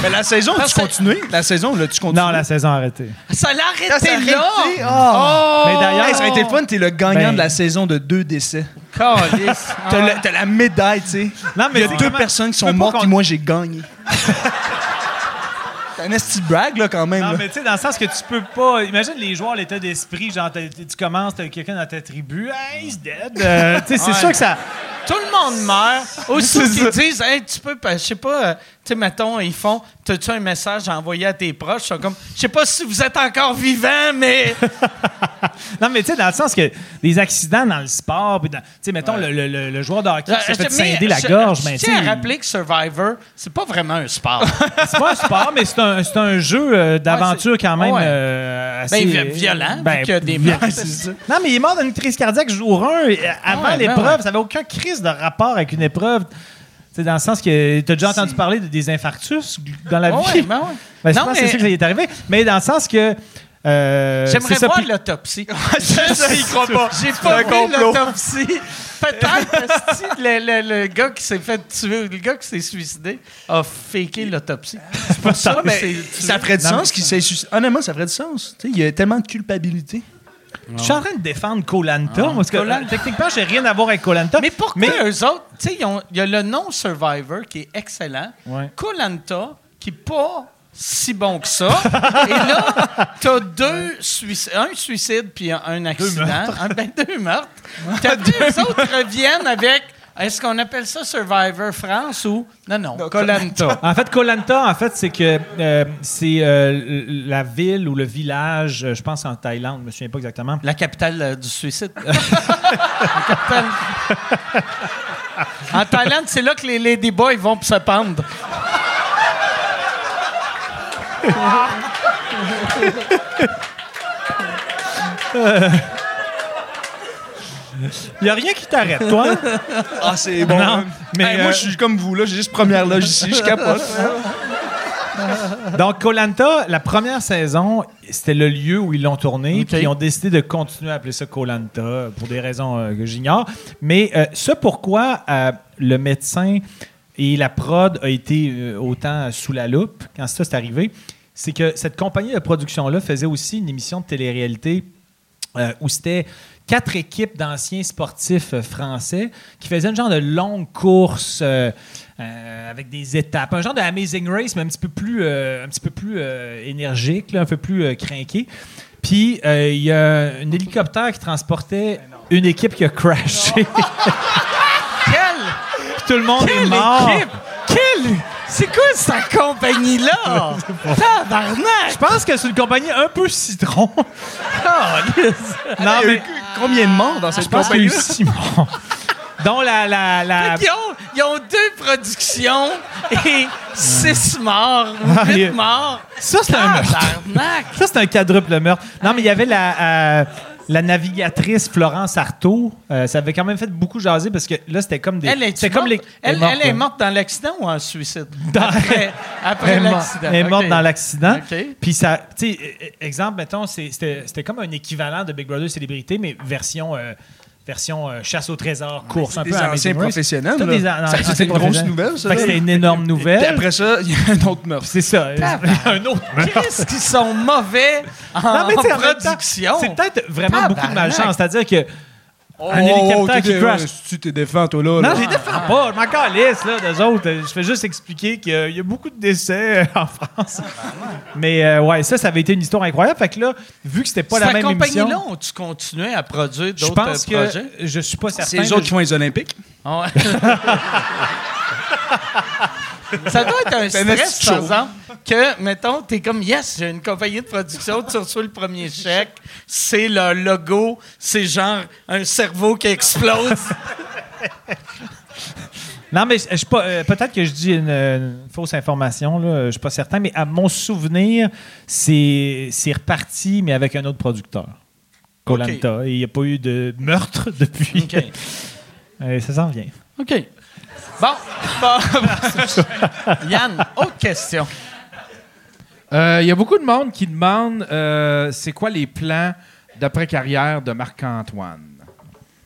Mais la saison, que- continué? La saison, là-tu continué? Non, la saison a arrêté. ça l'a arrêté là! arrêté? Ah. Mais d'ailleurs, Hey, ça aurait été fun, t'es le gagnant Ben- de la saison de deux décès. Calisse. T'as Ah. la médaille, tu sais. Non, Il y a deux vraiment- personnes qui tu sont mortes, puis moi, j'ai gagné. [laughs] C'est un esti brag, là, quand même. Non, là. mais tu sais, dans le sens que tu peux pas. Imagine les joueurs, l'état d'esprit, genre, tu commences, t'as quelqu'un dans ta tribu, hey, he's dead. Euh, tu sais, c'est Ouais. sûr que ça. Tout le monde meurt. [laughs] Aussi ça. disent, hey, tu peux, je sais pas, euh, tu sais, mettons, ils font, t'as-tu un message à envoyer à tes proches? Ils sont comme, je sais pas si vous êtes encore vivant, mais. [laughs] Non, mais tu sais, dans le sens que des accidents dans le sport, tu sais, mettons, le, le- le- le joueur de hockey qui s'est fait Euh, Mais scinder la je- gorge, je ben, tu sais, à rappeler que Survivor, c'est pas vraiment un sport. [laughs] c'est pas un sport, mais c'est un, c'est un jeu euh, d'aventure Ouais, quand même ouais. euh, assez. Ben, vi- violent, y a des ça. Non, mais il est mort d'une crise cardiaque jour 1. Avant ben l'épreuve, ça n'avait aucun crise de rapport avec une épreuve. C'est dans le sens que tu as déjà entendu parler de, des infarctus dans la Ouais, vie? ben ouais. [laughs] Ben, je Non, pense que mais- c'est ça que ça y est arrivé. Mais dans le sens que. euh, J'aimerais voir puis- l'autopsie. [laughs] Croit pas. [laughs] J'ai pas vu l'autopsie. Peut-être esti, le, le, le gars qui s'est fait tuer, le gars qui s'est suicidé, a faké l'autopsie. C'est pour ça, mais ça ferait du Non, sens qu'il s'est suicidé. Honnêtement, ça ferait du sens. Il y a tellement de culpabilité. Je suis en train de défendre Colanta. parce que, Koh-Lanta. euh, techniquement, j'ai rien à voir avec Colanta. Mais pourquoi eux autres, tu sais, il y a le nom Survivor qui est excellent. Ouais. Colanta, qui n'est pas si bon que ça. Et là, t'as deux suicides, un suicide puis un, accident. Un, ben, deux meurtres. [laughs] T'as deux autres reviennent avec. Est-ce qu'on appelle ça Survivor France ou. Non, non, Colanta. En fait, Kolanta, en fait, c'est que euh, c'est euh, la ville ou le village, euh, je pense en Thaïlande, je me souviens pas exactement. La capitale euh, du suicide. [laughs] La capitale. En Thaïlande, c'est là que les Ladyboys vont se pendre. [laughs] Il y a rien qui t'arrête, toi. [laughs] Ah, c'est bon. Non, mais, Hey, Moi, je suis comme vous, là. J'ai juste première loge ici. Je capote. [laughs] Donc, Kolanta, la première saison, c'était le lieu où ils l'ont tourné, puis ils ont décidé de continuer à appeler ça Kolanta pour des raisons euh, que j'ignore. Mais euh, ce pourquoi euh, le médecin et la prod a été euh, autant sous la loupe quand ça s'est arrivé, c'est que cette compagnie de production-là faisait aussi une émission de télé-réalité euh, où c'était quatre équipes d'anciens sportifs euh, français qui faisaient un genre de longue course euh, euh, avec des étapes, un genre de Amazing Race, mais un petit peu plus, un petit peu plus énergique, là, un peu plus crinqué. Puis il y a un hélicoptère qui transportait une équipe qui a crashé. [laughs] Quelle, tout le monde est quelle mort. équipe? Quelle... C'est quoi cette compagnie-là? Tabarnak! Je pense que c'est une compagnie un peu citron. [laughs] non, mais Combien de morts dans je cette pense qu'il y a eu compagnie six morts. [laughs] Dont la, la, la, Ils ont, ils ont deux productions et six morts ou Ah, huit morts. Ça, c'est un meurtre. Ça, c'est un quadruple meurtre. Non, mais il y avait la, euh, la navigatrice Florence Artaud. Euh, ça avait quand même fait beaucoup jaser parce que là, c'était comme des. Elle est, comme les. elle, morte, elle est morte dans l'accident ou en suicide? [laughs] Dans- Après, l'accident. Elle est morte dans l'accident. Puis ça, tu sais, e- e- exemple, mettons, c'était comme un équivalent de Big Brother Célébrité, mais version, euh, version euh, chasse au trésor, course, un Des peu à anciens professionnels. Là. des an- Ça, anciens C'était une grosse nouvelle, ça. C'était une énorme Puis nouvelle. après ça, il y a un autre meurtre. C'est ça. un autre. Qu'est-ce qu'ils sont mauvais en Non, mais production? C'est peut-être vraiment beaucoup de malchance. C'est-à-dire que un hélicoptère t'es qui crash. Tu t'es défends, toi, là. Non, là. je les défends pas. Je m'en calisse, là, d'eux autres. Je fais juste expliquer qu'il y a beaucoup de décès euh, en France. Mais euh, ouais, ça, ça avait été une histoire incroyable. Fait que là, vu que c'était pas la Cette même compagnie-là, émission... ont-tu continué à produire Je d'autres pense euh, projets? que... Je suis pas certain. C'est les autres qui font les Olympiques. Ah ouais. [laughs] Ça doit être un [laughs] stress, par exemple, que, mettons, t'es comme, yes, j'ai une compagnie de production, tu reçois le premier chèque, c'est le logo, c'est genre un cerveau qui explose. [laughs] Non, mais je je suis pas. euh, Peut-être que je dis une, une fausse information, là. Je suis pas certain, mais à mon souvenir, c'est c'est reparti, mais avec un autre producteur. Colanta. Et il n'y a pas eu de meurtre [laughs] depuis. OK. Euh, ça s'en vient. OK. Bon. bon. [laughs] Yann, autre question. Euh, Il y a beaucoup de monde qui demande euh, c'est quoi les plans d'après-carrière de Marc-Antoine?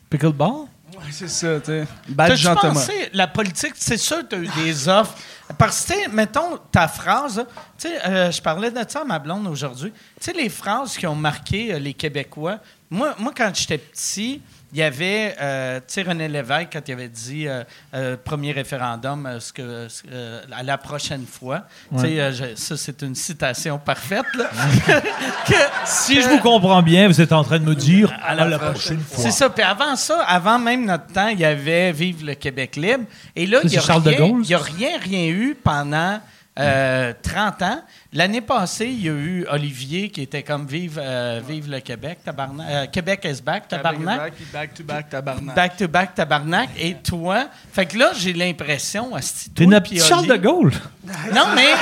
Pickleball? Ouais, c'est ça, tu sais. Badge T'as-tu pensé, la politique, c'est sûr que tu as eu des offres. Parce que, tu sais, mettons, ta phrase, tu sais, euh, je parlais de ça à ma blonde aujourd'hui. Tu sais, les phrases qui ont marqué euh, les Québécois. Moi, moi quand j'étais petit, il y avait, euh, tu sais, René Lévesque, quand il avait dit euh, euh, premier référendum, ce que, à la prochaine fois. Tu sais, ça, c'est une citation parfaite, là. [laughs] Que- Si je vous comprends bien, vous êtes en train de me dire à la, prochaine fois. c'est ça. Puis avant ça, avant même notre temps, il y avait Vive le Québec libre. Et là, il n'y a, rien- y a rien, rien eu pendant euh, 30 ans. L'année passée, il y a eu Olivier qui était comme Vive, euh, Vive le Québec, tabarnak. Euh, Québec is back, tabarnak. Back to back, tabarnak. Back to back, tabarnak. Et toi, fait que là, j'ai l'impression, asti, T'es toi une puis petite Charles de Gaulle. non, mais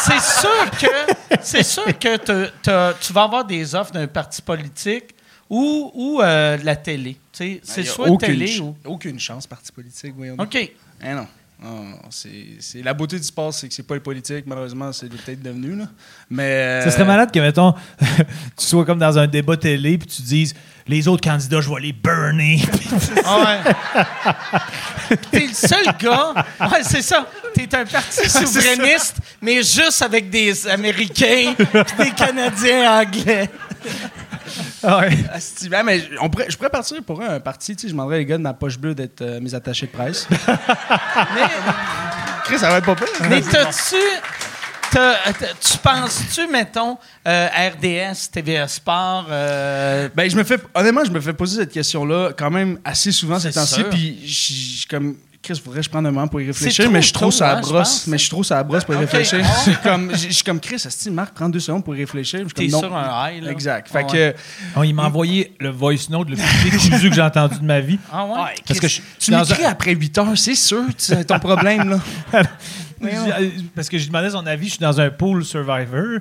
c'est- sûr que c'est sûr que te- te- tu vas avoir des offres d'un parti politique ou, ou euh, de la télé. Sais, C'est soit aucune télé ch- ou. Aucune chance, parti politique, voyons. OK. Eh non. Non, c'est, la beauté du sport, c'est que c'est pas le politique, malheureusement, c'est peut-être devenu. Là. Mais. Ça serait malade que, mettons, [laughs] tu sois comme dans un débat télé puis tu dises les autres candidats, je vais les burner. [laughs] Ouais. T'es le seul gars. Ouais, c'est ça. T'es un parti souverainiste, mais juste avec des Américains et des Canadiens anglais. Ouais. Asti, ben, mais on pourrait, je pourrais partir pour un parti. Je demanderais les gars de ma poche bleue d'être euh, mes attachés de presse. [laughs] Mais, Chris, ça va être pas pire. mais t'as-tu. t'as- t'as- tu penses-tu, mettons, euh, RDS, TVA Sport, euh, Ben, je me fais, honnêtement, je me fais poser cette question-là quand même assez souvent ces temps-ci. Puis, comme, Chris, faudrait que je prenne un moment pour y réfléchir, mais je suis trop tôt, sur la hein, je brosse. pense. Mais je suis trop sur la brosse pour y réfléchir. Ah. Je suis comme, je je suis comme Chris, Asti, Marc, prends deux secondes pour y réfléchir. T'es sur un high, là? Exact. Ah Fait ouais. que, il m'a envoyé le voice note le plus [laughs] décousu que j'ai entendu de ma vie. Ah ouais? Ouais, Parce que je- tu m'écris un- après 8 heures, c'est sûr, c'est ton problème, là. Je- Parce que je lui demandais son avis, je suis dans un pool Survivor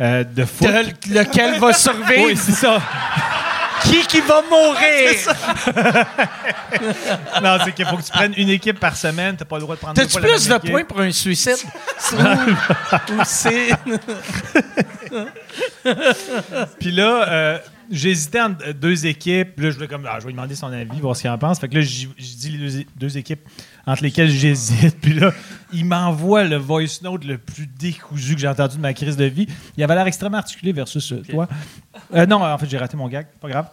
euh, de foot. De- lequel va survivre? Oui, c'est ça. [laughs] Qui qui va mourir? [laughs] Non, c'est qu'il faut que tu prennes une équipe par semaine. T'as pas le droit de prendre deux T'as-tu plus de points pour un suicide? Ou- [laughs] ou c'est... [laughs] Puis là, euh, j'hésitais entre deux équipes. Là, je voulais comme, ah, je vais lui demander son avis, voir ce qu'il en pense. Fait que là, je dis les deux, deux équipes entre lesquels j'hésite. [laughs] Puis là, il m'envoie le voice note le plus décousu que j'ai entendu de ma crise de vie. Il avait l'air extrêmement articulé versus euh, toi. Euh, non, en fait, j'ai raté mon gag. Pas grave.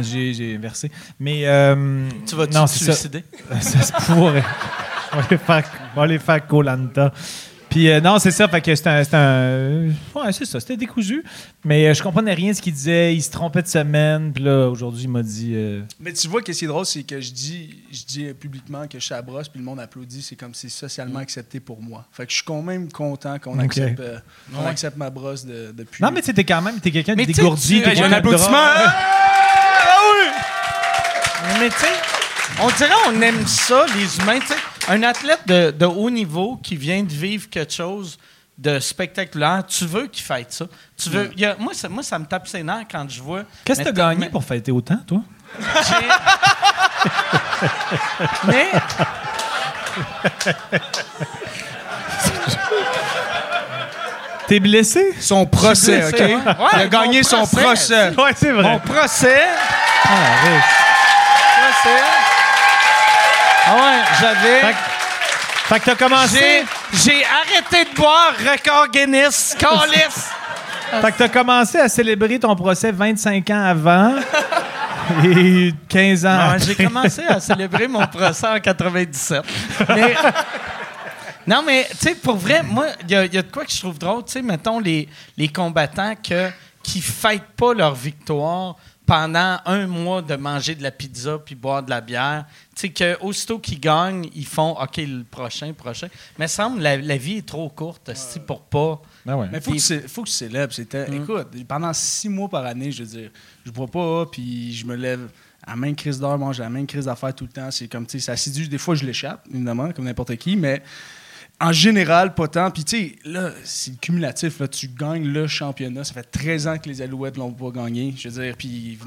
J'ai j'ai versé. Mais. euh, Tu vas te ça. suicider? [laughs] ça se pourrait. On va les faire, on Puis euh, non, c'est ça, fait que c'était un, un- Ouais, c'est ça, c'était décousu. Mais euh, je comprenais rien de ce qu'il disait. Il se trompait de semaine. Puis là, aujourd'hui, il m'a dit. euh, Mais tu vois, qu'est-ce qui est drôle, c'est que je dis, je dis publiquement que je suis à brosse, puis le monde applaudit. C'est comme c'est socialement accepté pour moi. Fait que je suis quand même content qu'on accepte, euh, qu'on Ouais. accepte ma brosse de- depuis. Non, mais tu sais, t'es quand même t'es quelqu'un de dégourdi. j'ai un applaudissement. drôle. Mais tu sais, on dirait on aime ça, les humains. tu sais. Un athlète de, de haut niveau qui vient de vivre quelque chose de spectaculaire, tu veux qu'il fête ça. Tu veux, y a- moi, ça, moi, ça me tape ses nerfs quand je vois. Qu'est-ce que t'as Mettons- gagné mais- pour fêter autant, toi? [laughs] Mais [laughs] T'es blessé? Son procès, OK? ouais. Il a gagné son procès. procès. Ouais, c'est mon procès, Ah, arrête. procès. Ah ouais, j'avais. Fait que- Fait que t'as commencé. J'ai, j'ai arrêté de boire record Guinness. Calice. Fait que t'as commencé à célébrer ton procès 25 ans avant et 15 ans après. j'ai commencé à célébrer mon procès en 97. Mais- non, mais, tu sais, pour vrai, moi, il y, a- il y a de quoi que je trouve drôle. Tu sais, mettons les, les combattants que, qui fêtent pas leur victoire pendant un mois de manger de la pizza puis boire de la bière. Tu sais, qu'aussitôt qu'ils gagnent, ils font OK, le prochain, le prochain. Mais semble la, la vie est trop courte esti, pour pas. Ben ouais. Mais faut que, tu- faut que tu célèbres. C'était, Écoute, pendant six mois par année, je veux dire, je bois pas, puis je me lève à la même crise d'heure, mange à la même crise d'affaires tout le temps. C'est comme, tu sais, c'est assidu. Des fois, je l'échappe, évidemment, comme n'importe qui, mais en général, pas tant. Puis, tu sais, là, c'est cumulatif. Tu gagnes le championnat. Ça fait 13 ans que les Alouettes l'ont pas gagné. Je veux dire, puis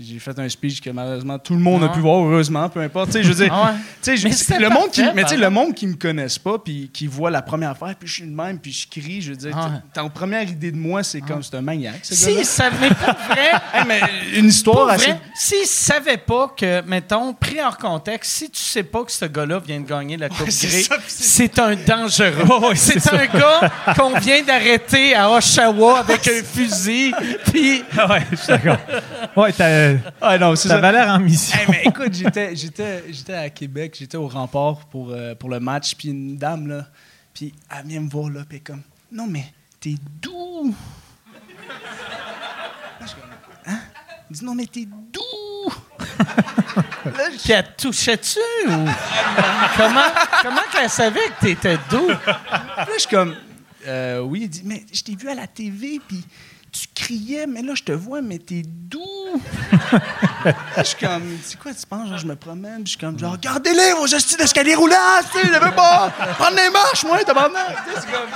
j'ai fait un speech que malheureusement tout le monde a Ouais. pu voir, heureusement, peu importe. Tu sais, je veux dire, Ah ouais. je- Mais le monde qui, mais tu sais, par le monde qui me connaisse pas puis qui voit la première affaire puis je suis de même puis je crie, je veux dire, Ah ouais. ta première idée de moi c'est comme c'est un maniaque. ce. Si, ça, mais pour vrai, [laughs] Hey, mais une histoire assez. s'ils savaient pas que, mettons, pris hors contexte, si tu sais pas que ce gars-là vient de gagner la Coupe puis c'est- un dangereux. [laughs] Ouais, c'est c'est un gars qu'on vient d'arrêter à Oshawa avec un fusil, puis... ouais, je suis d'accord. [laughs] Ouais, t'as, Ah non, c'est ça. t'avais l'air en mission. Hey, mais écoute, j'étais, j'étais, j'étais à Québec, j'étais au rempart pour, euh, pour le match, puis une dame, là, puis elle vient me voir, là, puis elle est comme, non, mais t'es doux. Là, je suis comme, hein? Elle dit, non, mais t'es doux. là, Puis elle te touchait-tu ou... comment comment qu'elle savait que t'étais doux? Là, je suis comme, euh, oui, il dit, mais je t'ai vu à la TV, puis tu criais, mais là, je te vois, mais t'es doux. je suis comme, c'est quoi, tu penses, genre, je me promène, puis je suis comme, genre, regardez-les, vos gestes d'escalier roulant, tu sais, je veux pas prendre les marches, moi, tabarnak. Tu sais, c'est comme,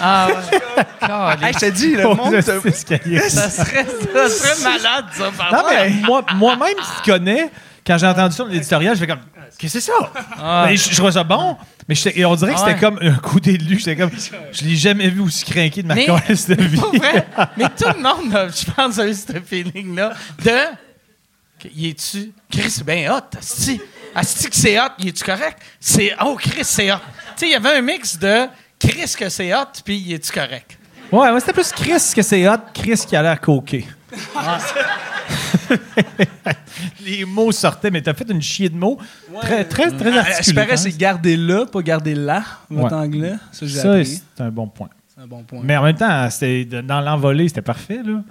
Ah ouais. hey, je te dis, le monde, te- escalier. ça, serait, ça serait malade, ça, par Non, mais moi, moi-même, si tu connais, quand j'ai entendu ça dans l'éditorial, je fais comme que c'est ça? Mais je, je trouvais ça bon, mais et on dirait que Ah c'était ouais. comme un coup d'élu. J'étais comme Je l'ai jamais vu aussi craqué de ma Mais- de [laughs] vie. Vrai, mais tout le monde, a, je pense, a eu ce feeling-là de. Y es-tu. Chris, c'est bien hot. Asti. Asti que c'est hot. Y es-tu correct? C'est. Oh, Chris, c'est hot. Tu sais, il y avait un mix de Chris que c'est hot, puis y es-tu correct? Ouais, ouais, c'était plus Chris que c'est hot, Chris qui a l'air coqué. [laughs] Les mots sortaient, mais t'as fait une chier de mots. Très, très, très Ah, articulé. Je hein. c'est garder là, pas garder là, votre Ouais. anglais. Ça, c'est un bon point. C'est un bon point. Mais en même temps, dans l'envolée, c'était parfait. Là.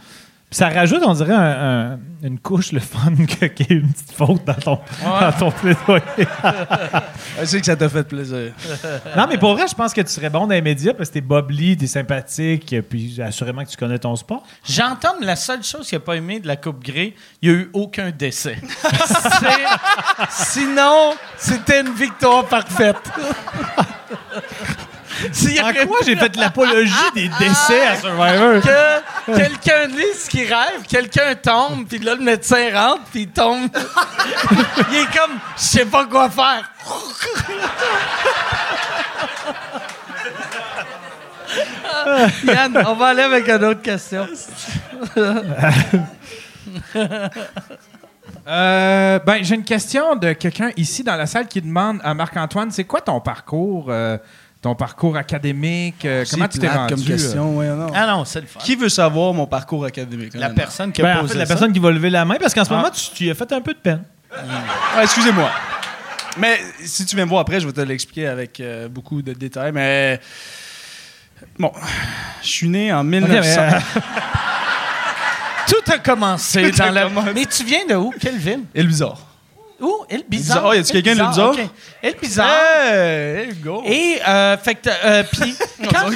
Ça rajoute, on dirait, un- un- une couche, le fun, [laughs] que- qu'il y ait une petite faute dans ton, dans ton plaidoyer. [laughs] Je sais que ça t'a fait plaisir. non, mais pour vrai, je pense que tu serais bon dans les médias parce que t'es Bob Lee, t'es sympathique, puis assurément que tu connais ton sport. J'entends la seule chose qu'il n'a pas aimé de la Coupe Grey, il n'y a eu aucun décès. [laughs] Sinon, c'était une victoire parfaite. S'il y En quoi j'ai fait de l'apologie des décès à Survivor? que quelqu'un lit ce qu'il rêve, quelqu'un tombe, puis là, le médecin rentre, puis il tombe. il est comme, je sais pas quoi faire. [laughs] Yann, on va aller avec une autre question. [laughs] Euh, ben, j'ai une question de quelqu'un ici dans la salle qui demande à Marc-Antoine, c'est quoi ton parcours, euh, ton parcours académique, euh, comment tu t'es rendu? comme question, ouais, non. Ah non, c'est le fun. Qui veut savoir mon parcours académique? La honnêtement? personne qui a Ben, en posé fait, la ça. personne qui va lever la main, parce qu'en ce Ah. moment, tu, tu y as fait un peu de peine. Ah, excusez-moi. Mais si tu viens me voir après, je vais te l'expliquer avec euh, beaucoup de détails. Mais bon, je suis né en 1900. mais, euh, [laughs] Tout a commencé Tout a dans la... commencé. Mais tu viens de où? Quelle ville? Et Où? El Bizarre. Oh, y a-tu El quelqu'un de Bizarre, Bizarre? OK. El Bizarre. Hey, there you go. Et, euh, fait que, euh, puis, quand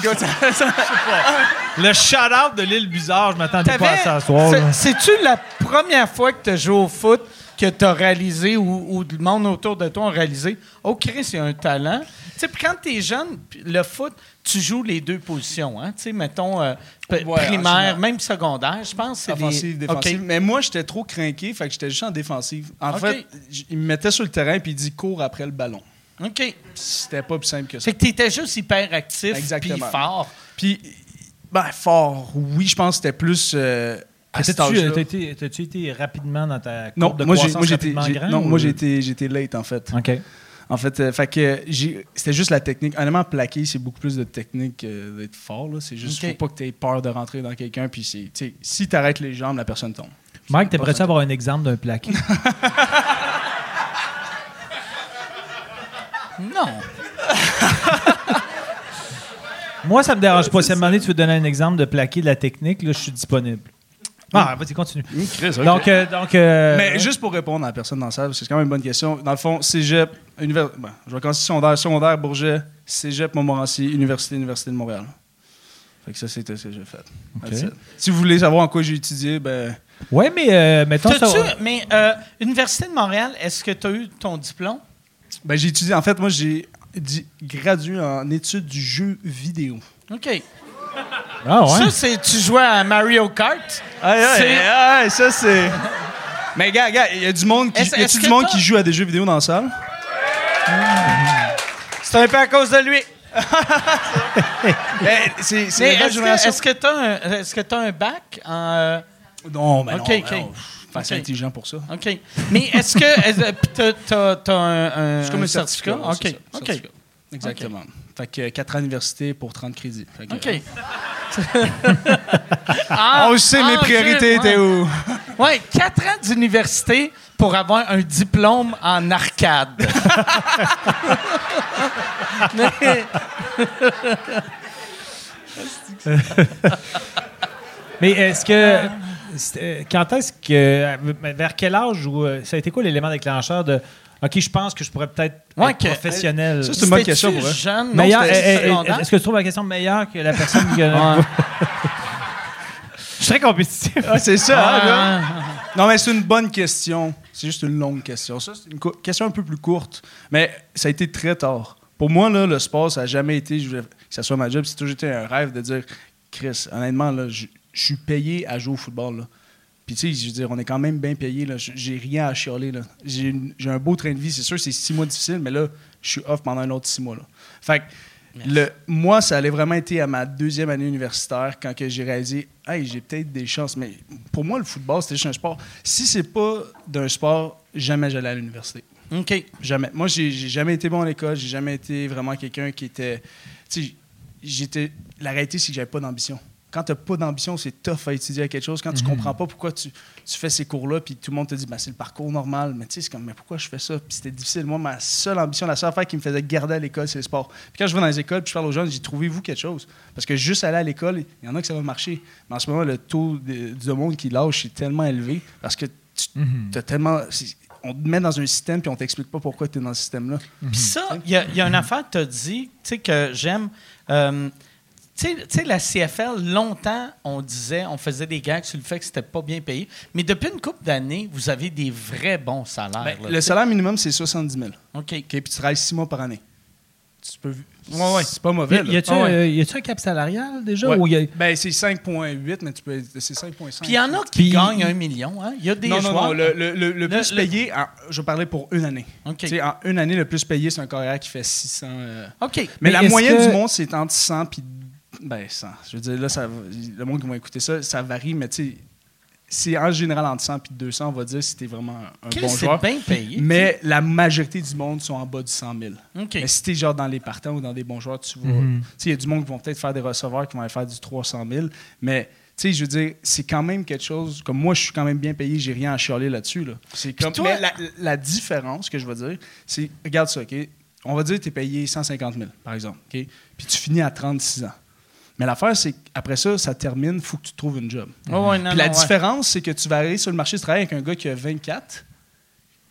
le shout-out de l'île Bizarre, je m'attendais pas à ça ce soir. là. c'est- C'est-tu la première fois que tu as joué au foot que tu as réalisé ou, ou le monde autour de toi a réalisé « Oh, Chris, il y a un talent. » Tu sais, quand tu es jeune, le foot, tu joues les deux positions. Hein? Tu sais, mettons, euh, Ouais, primaire, même secondaire, je pense. c'est Offensive, des... défensive. OK. Mais moi, j'étais trop craqué, fait que j'étais juste en défensive. En fait, il me mettait sur le terrain puis il dit cours après le ballon. OK. C'était pas plus simple que ça. Fait que tu étais juste hyper actif puis fort. Puis, ben, fort, oui, je pense que c'était plus. euh, à cet T'as-tu été, rapidement dans ta courbe Non, de moi, j'ai, croissance moi, j'étais, rapidement j'ai- grand, non, ou- moi, j'ai été, j'ai été late, en fait. OK. En fait, euh, fait que j'ai- c'était juste la technique. Honnêtement, plaquer, c'est beaucoup plus de technique que d'être fort. C'est juste, Ok. faut pas que tu aies peur de rentrer dans quelqu'un. Puis, si tu arrêtes les jambes, la personne tombe. Mike, Pas t'aimerais-tu avoir un exemple d'un plaqué? [laughs] Non. Moi, ça me dérange pas. Si à un moment donné, tu veux donner un exemple de plaqué de la technique, là, je suis disponible. Ah, vas-y, continue. Donc, euh, donc euh, Mais juste pour répondre à la personne dans la salle, parce que c'est quand même une bonne question. Dans le fond, cégep, univers... ben, je vais commencer secondaire, secondaire, Bourget, cégep, Montmorency, Université, Université de Montréal. Fait que ça, c'était ce que j'ai fait. Si vous voulez savoir en quoi j'ai étudié, ben... ouais, mais euh, mettons ça. Mais euh, Université de Montréal, est-ce que tu as eu ton diplôme? Ben, j'ai étudié... En fait, moi, j'ai gradué en études du jeu vidéo. OK. Ah, ouais. Ça, c'est tu jouais à Mario Kart. C'est- aïe, ça, c'est... Mais gars, gars, il y a du monde qui, Est-ce- y a est-ce du que monde t'as- qui joue à des jeux vidéo dans la salle? C'est un peu à cause de lui. Ben, [laughs] c'est c'est Mais la nouvelle est-ce que génération. est-ce que tu as, un, est-ce que t'as un bac en. euh, Non, mais Ok, non, ok. mais non. Enfin, c'est Ok. intelligent pour ça. OK. Mais est-ce que. est-ce- puis t'as, t'as- t'as un, un- C'est comme un certificat? ouais, c'est OK. ça, OK. certificat. Exactement. Fait que 4 ans d'université pour 30 crédits. Fait que- OK. [laughs] Ah, On sait, mes ah, priorités je- étaient ouais. où? Ouais, 4 ans d'université pour avoir un diplôme en arcade. [laughs] Mais- Mais est-ce que. euh, Quand est-ce que. euh, Vers quel âge ou euh, ça a été quoi l'élément déclencheur de. OK, je pense que je pourrais peut-être Ouais, être professionnel. Ça, c'est une bonne question pour jeune? Non, Meilleur- eh, eh, secondaire? Est-ce que tu trouves la question meilleure que la personne qui. [laughs] Je suis très compétitif. Ah, c'est ça, hein, là? Non, mais c'est une bonne question. C'est juste une longue question. Ça, c'est une co- question un peu plus courte. Mais ça a été très tard. Pour moi, là, le sport, ça n'a jamais été je voulais que ça soit ma job. C'est toujours été un rêve de dire, Chris, honnêtement, là, je je suis payé à jouer au football. Là. Puis, tu sais, je veux dire, on est quand même bien payé. J'ai rien à chialer. là. J'ai un beau train de vie. C'est sûr, c'est six mois difficiles, mais là, je suis off pendant un autre six mois. Là. Fait que, le, moi, ça allait vraiment été à ma deuxième année universitaire quand j'ai réalisé, hey, j'ai peut-être des chances. Mais pour moi, le football, c'était juste un sport. Si c'est pas d'un sport, jamais j'allais à l'université. OK. Jamais. Moi, j'ai j'ai jamais été bon à l'école. J'ai jamais été vraiment quelqu'un qui était. Tu sais, j'étais. La réalité, c'est que j'avais pas d'ambition. Quand tu n'as pas d'ambition, c'est tough à étudier à quelque chose. Quand tu comprends pas pourquoi tu, tu fais ces cours-là, puis tout le monde te dit, ben, c'est le parcours normal. Mais tu sais, c'est comme, mais pourquoi je fais ça? Puis c'était difficile. Moi, ma seule ambition, la seule affaire qui me faisait garder à l'école, c'est le sport. Puis quand je vais dans les écoles, puis je parle aux jeunes, j'ai trouvez-vous quelque chose? Parce que juste aller à l'école, il y en a que ça va marcher. Mais en ce moment, le taux de, du monde qui lâche est tellement élevé parce que tu as tellement. On te met dans un système, puis on t'explique pas pourquoi tu es dans ce système-là. Puis ça, il y, a- il y a une affaire que tu as dit, tu sais, que j'aime. Euh, tu sais- la CFL, longtemps, on disait, on faisait des gags sur le fait que c'était pas bien payé. Mais depuis une couple d'années, vous avez des vrais bons salaires. Ben, là, le salaire minimum, c'est 70 000. OK. OK, puis tu travailles six mois par année. Tu peux. Ouais, ouais. C'est pas mauvais. Y a-tu. Ah ouais. euh, y a-tu un cap salarial déjà? Ouais. ou y a- Ben, c'est 5,8, mais tu peux. C'est 5,5. Puis il y en a qui Puis- gagnent un million. Hein? Il y a des non, non, joueurs. non. Le, le- le- le plus le- payé, en- je parlais pour une année. OK. Tu sais, En une année, le plus payé, c'est un carrière qui fait 600. euh, OK. Mais, Mais la moyenne que- du monde, c'est entre 100 puis. Ben, 100. Je veux dire, là, ça, le monde qui va écouter ça, ça varie, mais tu sais, c'est en général entre 100 et 200, on va dire, si t'es vraiment un bon c'est joueur. bien payé. Mais la majorité du monde sont en bas du 100 000. OK. Mais si t'es genre dans les partants ou dans des bons joueurs, tu vois. Mhm. Tu sais, il y a du monde qui vont peut-être faire des receveurs qui vont aller faire du 300 000. Mais, tu sais, je veux dire, c'est quand même quelque chose. Comme moi, je suis quand même bien payé, j'ai rien à chialer là-dessus. Là. C'est comme. toi- mais la, la différence que je veux dire, c'est. Regarde ça, OK? On va dire que tu es payé 150 000, par exemple. OK? Puis tu finis à 36 ans. Mais l'affaire, c'est qu'après ça, ça termine, il faut que tu trouves une job. Ouais, non, Puis la non, ouais. différence, c'est que tu vas aller sur le marché du travail avec un gars qui a 24,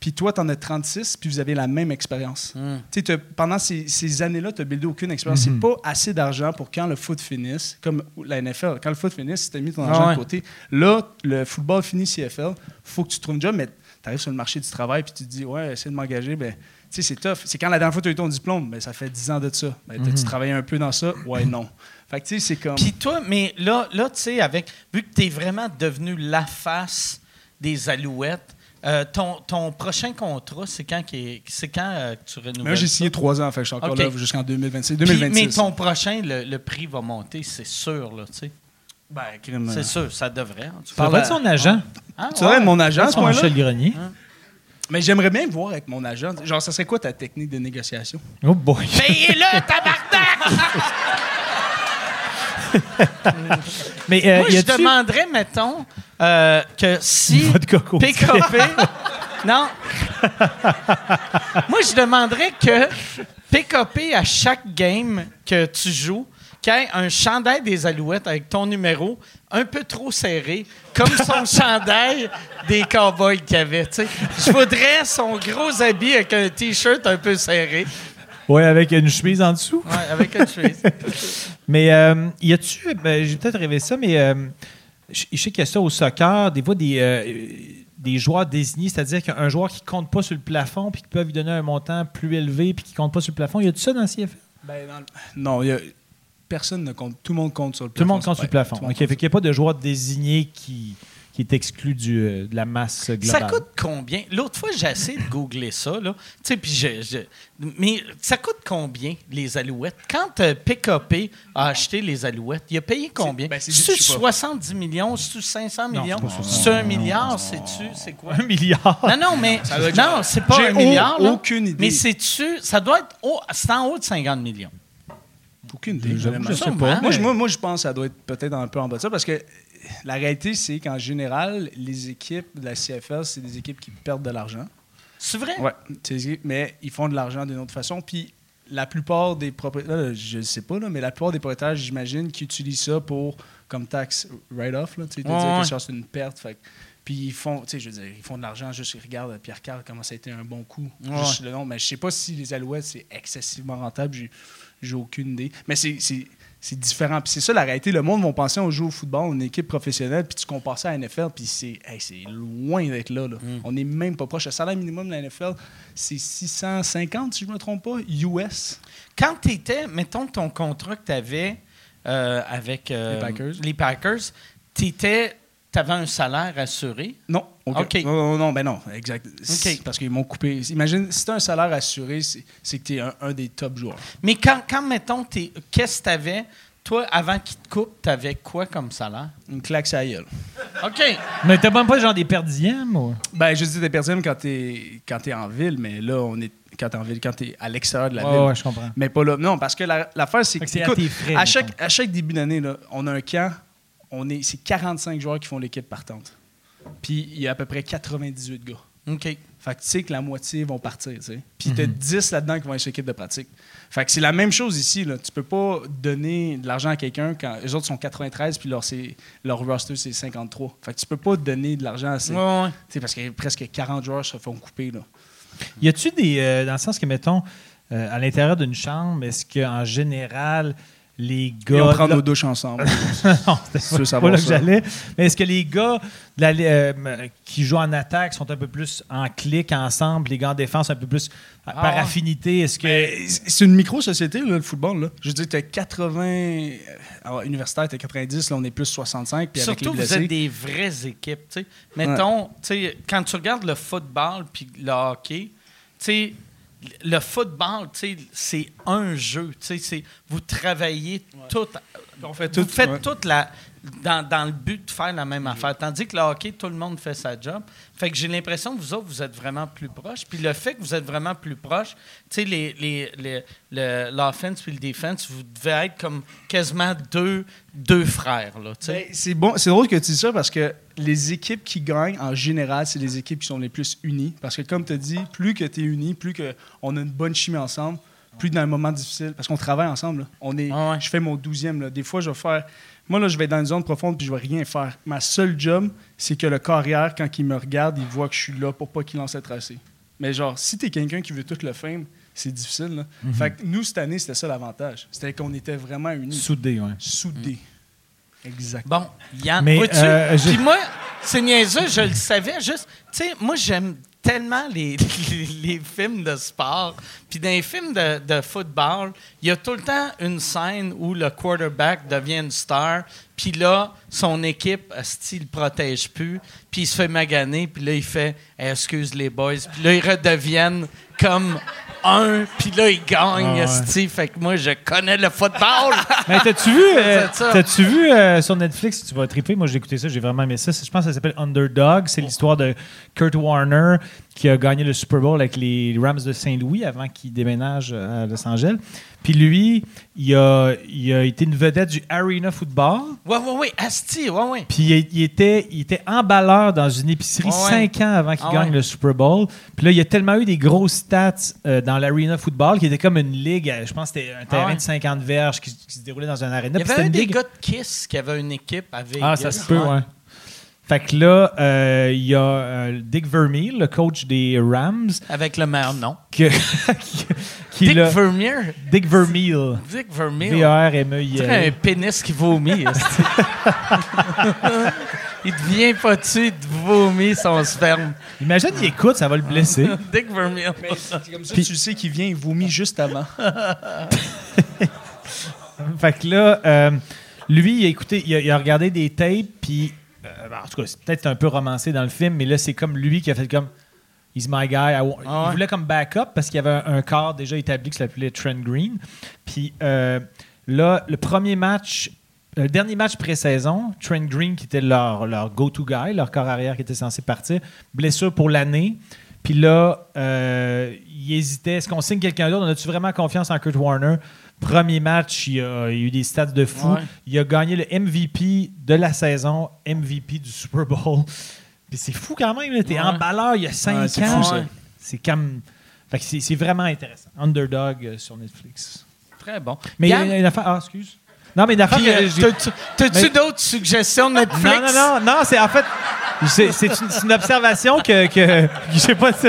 puis toi, tu en as 36, puis vous avez la même expérience. Hmm. Tu pendant ces, ces années-là, tu n'as buildé aucune expérience. C'est pas assez d'argent pour quand le foot finisse, comme la NFL, quand le foot finisse, tu as mis ton argent ouais. de côté. Là, le football finit CFL, faut que tu trouves une job, mais tu arrives sur le marché du travail, puis tu te dis, ouais, essaie de m'engager, ben, tu sais, c'est tough. C'est quand la dernière fois tu as eu ton diplôme, ben, ça fait 10 ans de ça. Ben, t'as-tu travaillé un peu dans ça? Ouais, non. Fait que, tu sais, c'est comme. Puis toi, mais là, là tu sais, avec vu que tu es vraiment devenu la face des Alouettes, euh, ton, ton prochain contrat, c'est quand, qui est- c'est quand euh, tu renouvelles moi, j'ai signé 3 ans, fait que je suis encore là jusqu'en 2026. Puis- 2026. mais ton prochain, le, le prix va monter, c'est sûr, là, tu sais. Ben, C'est euh, sûr, ça devrait. tout Tu être son agent? Ah, Tu devrais ouais. être mon agent ce point-là? Michel Grenier? Mais j'aimerais bien voir avec mon agent. Genre, ça serait quoi ta technique de négociation? Oh boy. Payez-le, tabarnak! [laughs] [laughs] Mais euh, Moi, y je demanderais, mettons, euh, que si. PKP... [laughs] non. Moi, je demanderais que PKP, à chaque game que tu joues, qu'il y ait un chandail des Alouettes avec ton numéro un peu trop serré, comme son [laughs] chandail des Cowboys qu'il avait. Je voudrais son gros habit avec un T-shirt un peu serré. Ouais, avec une chemise en dessous. Ouais, avec une chemise. [laughs] Mais euh, y a-tu, ben, j'ai peut-être rêvé ça, mais euh, je je sais qu'il y a ça au soccer, des fois des, euh, des joueurs désignés, c'est-à-dire qu'un joueur qui compte pas sur le plafond puis qui peut lui donner un montant plus élevé puis qui compte pas sur le plafond. Y a-tu ça dans le CFL? Ben, Non, il y a- personne ne compte. Tout le monde compte sur le Tout le plafond. monde compte sur le plafond. OK, fait qu'il n'y a pas de joueur désigné qui, qui est exclu du, euh, de la masse globale. Ça coûte combien? L'autre fois, j'ai essayé de googler ça, là. Tu sais, puis je, je- Mais ça coûte combien, les alouettes? Quand euh, PKP a acheté les alouettes, il a payé combien? ben, c'est- C'est-tu je sais pas. 70 millions? C'est-tu 500 millions? c'est C'est un milliard? C'est-tu? C'est quoi? Un milliard. Non, non, mais. Non, c'est pas J'ai un milliard. au- là. aucune idée. Mais c'est-tu. Ça doit être. haut- c'est en haut de 50 millions. Aucune idée. Honnêtement. je sais pas. Moi, je, moi, moi, je pense que ça doit être peut-être un peu en bas de ça parce que la réalité, c'est qu'en général, les équipes de la CFL, c'est des équipes qui perdent de l'argent. C'est vrai? Équipes- mais ils font de l'argent d'une autre façon. Puis la plupart des propriétaires, je ne sais pas, là, mais la plupart des propriétaires, j'imagine, qui utilisent ça pour comme tax write-off, tu sais, Ouais, ouais. c'est une perte. Fait puis ils font, tu sais, je veux dire, ils font de l'argent juste, ils regardent Pierre Carl, comment ça a été un bon coup. Ouais. Juste le nom. Mais je sais pas si les Alouettes, c'est excessivement rentable. J'ai aucune idée. Mais c'est, c'est, différent. Puis c'est ça la réalité. Le monde va penser on joue au football, une équipe professionnelle, puis tu compares ça à la NFL, puis c'est, hey, loin d'être là. là. On n'est même pas proche. Le salaire minimum de la NFL, c'est 650, si je ne me trompe pas, US. Quand tu étais, mettons ton contrat que tu avais avec euh, Les Packers. les Packers, tu avais un salaire assuré? Non. OK. Non, non, non, ben non, exact. C'est Parce qu'ils m'ont coupé. Imagine, si tu as un salaire assuré, c'est, c'est que tu es un, un des top joueurs. Mais quand, quand mettons, t'es- qu'est-ce que tu avais, toi, avant qu'ils te coupent, tu avais quoi comme salaire? Une claque à la gueule. OK. Mais t'as même pas genre des perdièmes ou? Ben, je dis des personnes quand tu es, quand t'es en ville, mais là, on est quand t'es en ville, quand tu es à l'extérieur de la ville. ouais, je comprends. Mais pas là. Non, parce que la- l'affaire, c'est Fait que, que c'est à tes frais, à, chaque, à chaque début d'année, là, on a un camp, on est, c'est 45 joueurs qui font l'équipe partante. Puis il y a à peu près 98 gars. OK. Fait que tu sais que la moitié vont partir, tu sais. Puis tu as Mhm. 10 là-dedans qui vont être sur l'équipe de pratique. Fait que c'est la même chose ici, là. Tu peux pas donner de l'argent à quelqu'un quand les autres sont 93 puis leur, c'est- leur roster, c'est 53. Fait que tu peux pas donner de l'argent à ces... Ouais, ouais. Tu sais, parce que presque 40 joueurs se font couper, là. Y a-tu des. euh, dans le sens que, mettons, euh, à l'intérieur d'une chambre, est-ce qu'en général, les Et on gars. prend nos douches ensemble. [laughs] non, veux [laughs] pas savoir là que j'allais. Mais est-ce que les gars de la- euh, qui jouent en attaque sont un peu plus en clic ensemble, les gars en défense un peu plus euh, par Ah. affinité? Est-ce que. Mais c'est une micro-société, le football. Là. Je veux dire, tu as 80. euh, Alors, universitaire, tu 90, là, on est plus 65. Puis avec Surtout, vous êtes des vraies équipes. tu sais. Mettons, tu sais, quand tu regardes le football puis le hockey, tu sais, le football, tu sais, c'est un jeu. tu sais, c'est- Vous travaillez tout On fait Vous faites ouais. toute la. Dans, dans le but de faire la même affaire. Tandis que le hockey, tout le monde fait sa job. Fait que j'ai l'impression que vous autres, vous êtes vraiment plus proches. Puis le fait que vous êtes vraiment plus proches, tu sais, les, les, les, le- l'offense puis le defense, vous devez être comme quasiment deux, deux frères, là. Ben, c'est bon, c'est drôle que tu dis ça parce que les équipes qui gagnent en général, c'est les équipes qui sont les plus unies. Parce que comme tu as dit, plus que tu es uni, plus qu'on a une bonne chimie ensemble, plus dans un moment difficile. Parce qu'on travaille ensemble. là. On est, Ah ouais. Je fais mon douzième. Là. Des fois, je vais faire. Moi, là, je vais être dans une zone profonde puis je vais rien faire. Ma seule job, c'est que le carrière, quand il me regarde, il voit que je suis là pour pas qu'il lance le tracé. Mais genre, si tu es quelqu'un qui veut tout le fame, c'est difficile. là. Mhm. Fait que nous, cette année, c'était ça l'avantage. C'était qu'on était vraiment unis, Soudé, ouais. soudés. Exact. Bon, Yann, Mais, vois-tu? euh, Puis moi, c'est niaiseux, je le savais juste. Tu sais, moi, j'aime tellement les, [laughs] les, les films de sport. Puis dans les films de, de football, il y a tout le temps une scène où le quarterback devient une star. Puis là, son équipe, asti, il le protège plus. Puis il se fait maganer. Puis là, il fait Eh, Excuse les boys. Puis là, ils redeviennent comme un. Puis là, ils gagnent. Ah ouais. Fait que moi, je connais le football. [laughs] Mais t'as-tu vu, [laughs] euh, t'as-tu vu euh, sur Netflix, tu vas triper, moi j'ai écouté ça, j'ai vraiment aimé ça. Je pense que ça s'appelle Underdog. C'est l'histoire de Kurt Warner qui a gagné le Super Bowl avec les Rams de Saint-Louis avant qu'il déménage à Los Angeles. Puis lui, il a, il a été une vedette du Arena Football. ouais, ouais, ouais. Asti, ouais, ouais. Puis il, il était, il était emballeur dans une épicerie ouais. cinq ans avant qu'il Ah gagne ouais. le Super Bowl. Puis là, il a tellement eu des grosses stats euh, dans l'Arena Football qui était comme une ligue, euh, je pense que c'était un terrain Ah ouais. de 50 verges qui, qui se déroulait dans un arena. Il y avait un des ligue- gars de Kiss qui avait une équipe avec. Ah, ça se peut, ouais. Fait que là, euh, il y a euh, Dick Vermeer, le coach des Rams, Avec le meilleur nom. que- [laughs] qui, qui Dick Vermeer? Dick Vermeer. Dick Vermeer. V-A-R-M-E-I-L. C'est un pénis qui vomit. [laughs] il devient pas dessus, il vomit son sperme. Imagine, il écoute, ça va le blesser. [laughs] Dick Vermeer. C'est comme ça Puis- tu le sais qu'il vient, il vomit juste avant. fait que là, euh, lui, il a écouté, il a, il a regardé des tapes, puis euh, ben, en tout cas, c'est peut-être un peu romancé dans le film, mais là, c'est comme lui qui a fait comme He's my guy. I Ah ouais? Il voulait comme backup parce qu'il y avait un, un corps déjà établi qui s'appelait Trent Green. Puis euh, là, le premier match, le dernier match pré-saison, Trent Green, qui était leur, leur go-to guy, leur corps arrière qui était censé partir, blessure pour l'année. Puis là, euh, il hésitait. Est-ce qu'on signe quelqu'un d'autre? On a-tu vraiment confiance en Kurt Warner? Premier match, il a, il y a eu des stats de fou. Ouais. Il a gagné le MVP de la saison, MVP du Super Bowl. Puis c'est fou quand même. T'es Ouais. emballeur il y a 5 Ouais, c'est ans. fou, ça. C'est comme. Fait que c'est, vraiment intéressant. Underdog euh, sur Netflix. Très bon. Mais il y a une affaire. Ah, excuse. Non, mais une affaire puis, que euh, t'as-tu- Mais- d'autres suggestions de Netflix? Non, non, non, non, c'est en fait. C'est, une, observation que. que je sais pas si.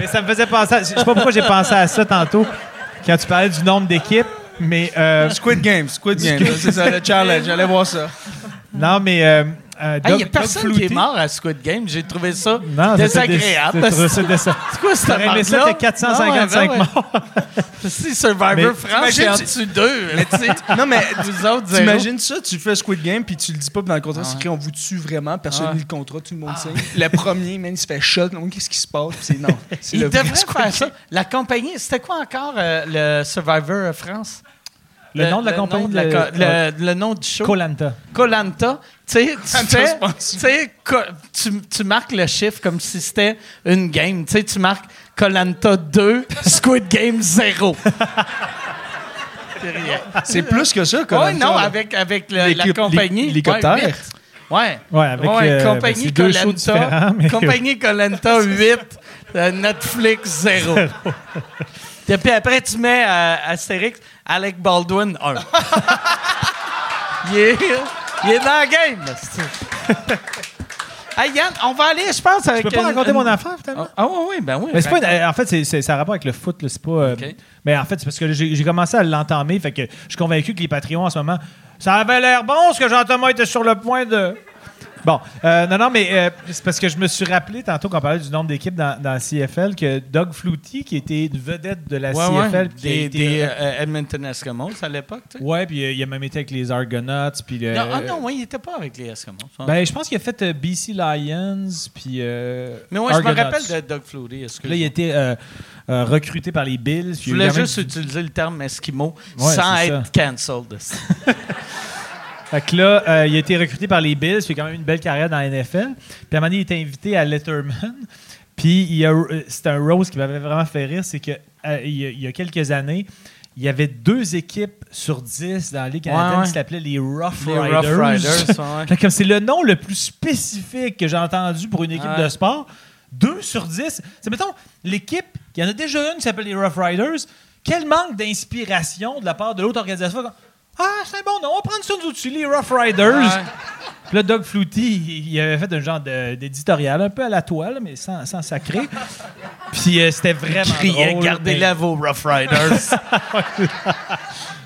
Mais ça me faisait penser. à- je sais pas pourquoi j'ai pensé à ça tantôt, quand tu parlais du nombre d'équipes. Mais. euh, Squid Game, Squid Game. C'est ça, le challenge. J'allais voir ça. non, mais. euh, euh, Il Doug- n'y a personne qui est mort à Squid Game. J'ai trouvé ça Non, désagréable. c'est- [laughs] quoi cette aimé ça, marde-là? t'as 455 Ah ouais, ben ouais. morts. [laughs] Si Survivor Mais France, c'est en dessous d'eux. Non, mais [laughs] vous autres, zéro. T'imagines ça, tu fais Squid Game puis tu le dis pas puis dans le contrat, Ah c'est écrit on vous tue vraiment, personne Ah. ne lit le contrat, tout le monde signe. Le premier, man, il se fait shot, donc qu'est-ce qui se passe? Puis c'est non. Devraient Squid faire ça. La compagnie, c'était quoi encore euh, le Survivor France? Le nom de la compagnie, nom de la le- le, le nom du show? Colanta. Colanta. Tu sais, tu Colanta, tu sais, co- tu, tu marques le chiffre comme si c'était une game. Tu sais, tu marques Colanta 2, [laughs] Squid Game 0. C'est rien. C'est plus que ça, quoi. Oui, non, avec, avec le- la compagnie. l'hélicoptère. Ouais. Ouais. Ouais, avec, Ouais, euh, ben, compagnie Colanta. mais- Compagnie [laughs] Colanta 8, euh, Netflix 0. Et puis après, tu mets euh, Astérix, Alec Baldwin 1. il, est, il est dans la game. hey Yann, on va aller, je pense, Je avec. peux pas une- raconter une- mon affaire, finalement? Ah, ah oui, oui, ben oui. Mais c'est pas une- en fait, c'est, c'est- ça a rapport avec le foot. là, c'est pas, euh. Mais en fait, c'est parce que j'ai, j'ai commencé à l'entamer. Fait que je suis convaincu que les Patreons, en ce moment, ça avait l'air bon ce que Jean-Thomas était sur le point de. Bon, euh, non, non, mais euh, c'est parce que je me suis rappelé tantôt quand on parlait du nombre d'équipes dans, dans la CFL que Doug Flutie, qui était une vedette de la CFL, qui a Des, euh, Edmonton Eskimos à l'époque, tu. Ouais, puis il a même été avec les Argonauts, puis le- Non, ah non, ouais, il était pas avec les Eskimos. hein. Ben, je pense qu'il a fait BC Lions, puis Mais ouais, je me rappelle de Doug Flutie. Là, il été euh, recruté par les Bills. Je voulais même- juste utiliser le terme Eskimo Ouais, sans être cancelled. [laughs] Fait que là, euh, il a été recruté par les Bills, il a quand même une belle carrière dans la NFL. Puis à un moment donné, il était invité à Letterman. Puis euh, c'était un rose qui m'avait vraiment fait rire, c'est que euh, il y, a, il y a quelques années, il y avait deux équipes sur dix dans la Ligue canadienne Ouais, ouais. qui s'appelaient les Rough Les Riders. Rough Riders, ouais. Comme c'est le nom le plus spécifique que j'ai entendu pour une équipe de sport. 2 sur 10. C'est, mettons, l'équipe, il y en a déjà une qui s'appelle les Rough Riders. Quel manque d'inspiration de la part de l'autre organisation? Ah, c'est un bon nom, on va prendre ça nous aussi, les Rough Riders. Ouais. Puis là, Doug Flutie, il, il avait fait un genre d'éditorial, un peu à la toile, mais sans, sans sacré. [laughs] Puis euh, c'était vraiment Criait, drôle. gardez-la vos Rough Riders. [laughs]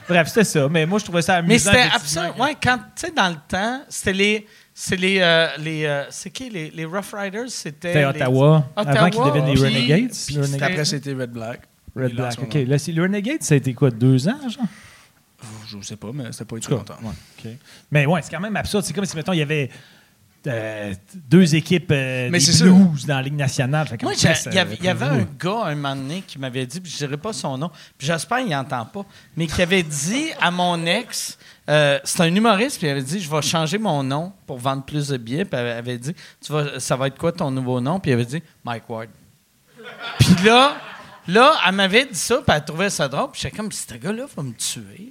Bref, c'était ça. Mais moi, je trouvais ça amusant. Mais c'était absurde. Ouais, quand, tu sais, dans le temps, c'était les. C'est les. euh, les euh, c'est qui les, les Rough Riders? C'était. C'était les- Ottawa, Ottawa, avant qu'ils deviennent les Renegades. puis Renegades. Après, c'était Red Black. Red Black. OK. Là, c'est- le Renegade, ça a été quoi, deux ans, genre? Je sais pas, mais c'était pas cas, longtemps. ouais. Mais ouais, c'est quand même absurde. C'est comme si, mettons, il y avait euh, deux équipes euh, Mais des c'est ça. Blues dans la Ligue nationale. Moi, il y y avait un gars, un moment donné, qui m'avait dit, puis je dirais pas son nom, puis j'espère qu'il n'entend pas, mais qui avait dit à mon ex, euh, c'est un humoriste, puis il avait dit, je vais changer mon nom pour vendre plus de billets, puis elle avait dit, tu vas, ça va être quoi ton nouveau nom? Puis il avait dit, Mike Ward. Puis là, là, elle m'avait dit ça, puis elle trouvait ça drôle. Puis j'étais comme, ce gars-là va me tuer.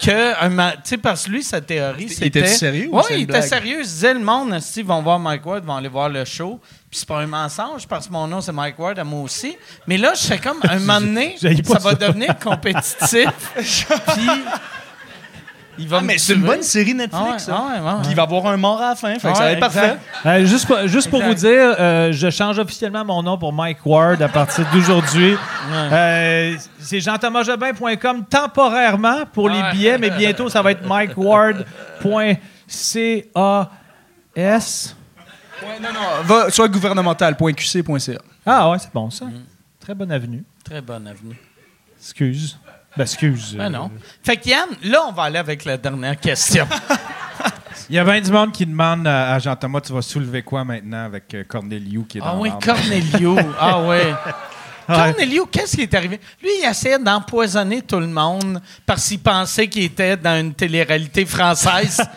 Que, tu sais, parce que lui, sa théorie, Il c'était. était sérieux ou Oui, il était sérieux. Il disait, le monde, esti, vont voir Mike Ward, vont aller voir le show. Puis c'est pas un mensonge, parce que mon nom, c'est Mike Ward, à moi aussi. Mais là, je fais comme, un [laughs] moment donné, ça va devenir compétitif. [laughs] puis. Il va Ah, mais c'est une bonne série Ah ouais, Netflix. hein. ah ouais, ouais, ouais. Puis il va avoir un mort à la fin. Fait que ça va être parfait. Euh, juste pour, juste pour vous dire, euh, je change officiellement mon nom pour Mike Ward à partir d'aujourd'hui. Euh, c'est jean-thomasjobin.com temporairement pour les billets, mais bientôt, ça va être mikeward.cas. Ouais, non, non. Va sur gouvernemental.qc.ca. Ah ouais, c'est bon ça. Très bonne avenue. Très bonne avenue. Excuse. Ben, excuse. Ah euh, non. Fait que Yann, là, on va aller avec la dernière question. [laughs] Il y a bien du monde qui demande à, Jean-Thomas, tu vas soulever quoi maintenant avec euh, Corneliu qui est dans Ah oui? Cornelio. [laughs] Ah oui. Cornelio, qu'est-ce qui est arrivé? Lui, il essayait d'empoisonner tout le monde parce qu'il pensait qu'il était dans une télé-réalité française. [laughs]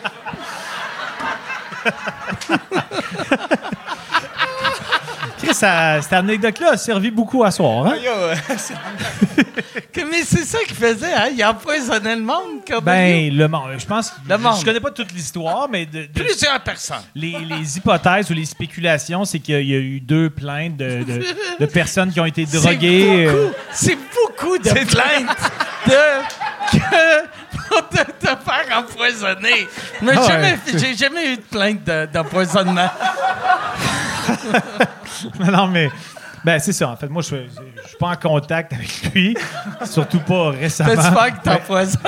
Ça- cette anecdote-là a servi beaucoup à soir. Hein? [laughs] [laughs] Que- Mais c'est ça qu'il faisait, hein? Il empoisonnait le monde, Cornelio. Ben, le monde. Je pense. Le monde. Je connais pas toute l'histoire, mais de- de- Plusieurs personnes. les, les hypothèses ou les spéculations, c'est qu'il y a eu deux plaintes de, de- de personnes qui ont été [laughs] droguées. C'est euh, beaucoup, c'est beaucoup de plaintes de, que, [laughs] pour te, te faire empoisonner. Mais Ah jamais, ouais. j'ai jamais eu de plainte de- d'empoisonnement. [laughs] non, mais. Ben, c'est ça. En fait, moi, je ne suis pas en contact avec lui. Surtout pas récemment. J'espère qu'il t'empoisonne?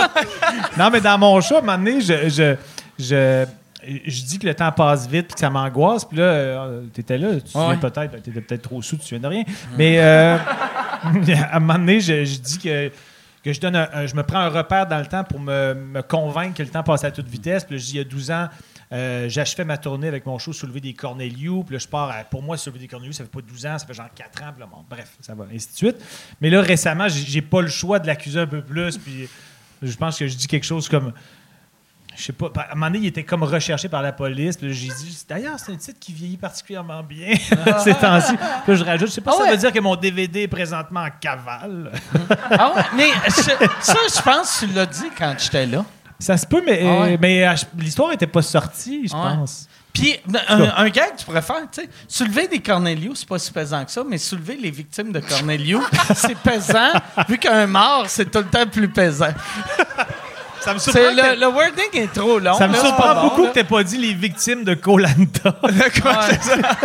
Non, mais dans mon chat, à un moment donné, je, je, je, je dis que le temps passe vite puis que ça m'angoisse. Puis là, tu étais là, tu te souviens Ouais. peut-être, tu étais peut-être trop sous, tu te souviens de rien. Mais euh, [laughs] à un moment donné, je, je dis que, que je, donne je me prends un repère dans le temps pour me, convaincre que le temps passe à toute vitesse. Puis là, je dis, il y a 12 ans, euh, j'achevais ma tournée avec mon show Soulever des Cornelius. Puis là, je pars, pour moi, Soulever des Cornelius, ça fait pas 12 ans, ça fait genre 4 ans. Puis là, bon, bref, ça va, ainsi de suite. Mais là, récemment, j'ai pas le choix de l'accuser un peu plus. Puis je pense que je dis quelque chose comme. Je sais pas. À un moment donné, il était comme recherché par la police. Puis j'ai dit, d'ailleurs, c'est un titre qui vieillit particulièrement bien [laughs] ces temps-ci. Puis je rajoute, je sais pas Ah si ça veut dire que mon DVD est présentement en cavale. [laughs] Ah ouais, mais je- ça, je pense que tu l'as dit quand j'étais là. Ça se peut, mais, Ah ouais. mais euh, l'histoire n'était pas sortie, je pense. Puis, un, un gars que tu pourrais faire, tu sais, soulever des Cornelius, c'est pas si pesant que ça, mais soulever les victimes de Cornelius, [laughs] c'est pesant, vu qu'un mort, c'est tout le temps plus pesant. Ça me C'est surprend, que le, le wording est trop long. ça me là, c'est surprend pas bon, beaucoup là. que tu pas dit les victimes de Colanta. [laughs] [laughs]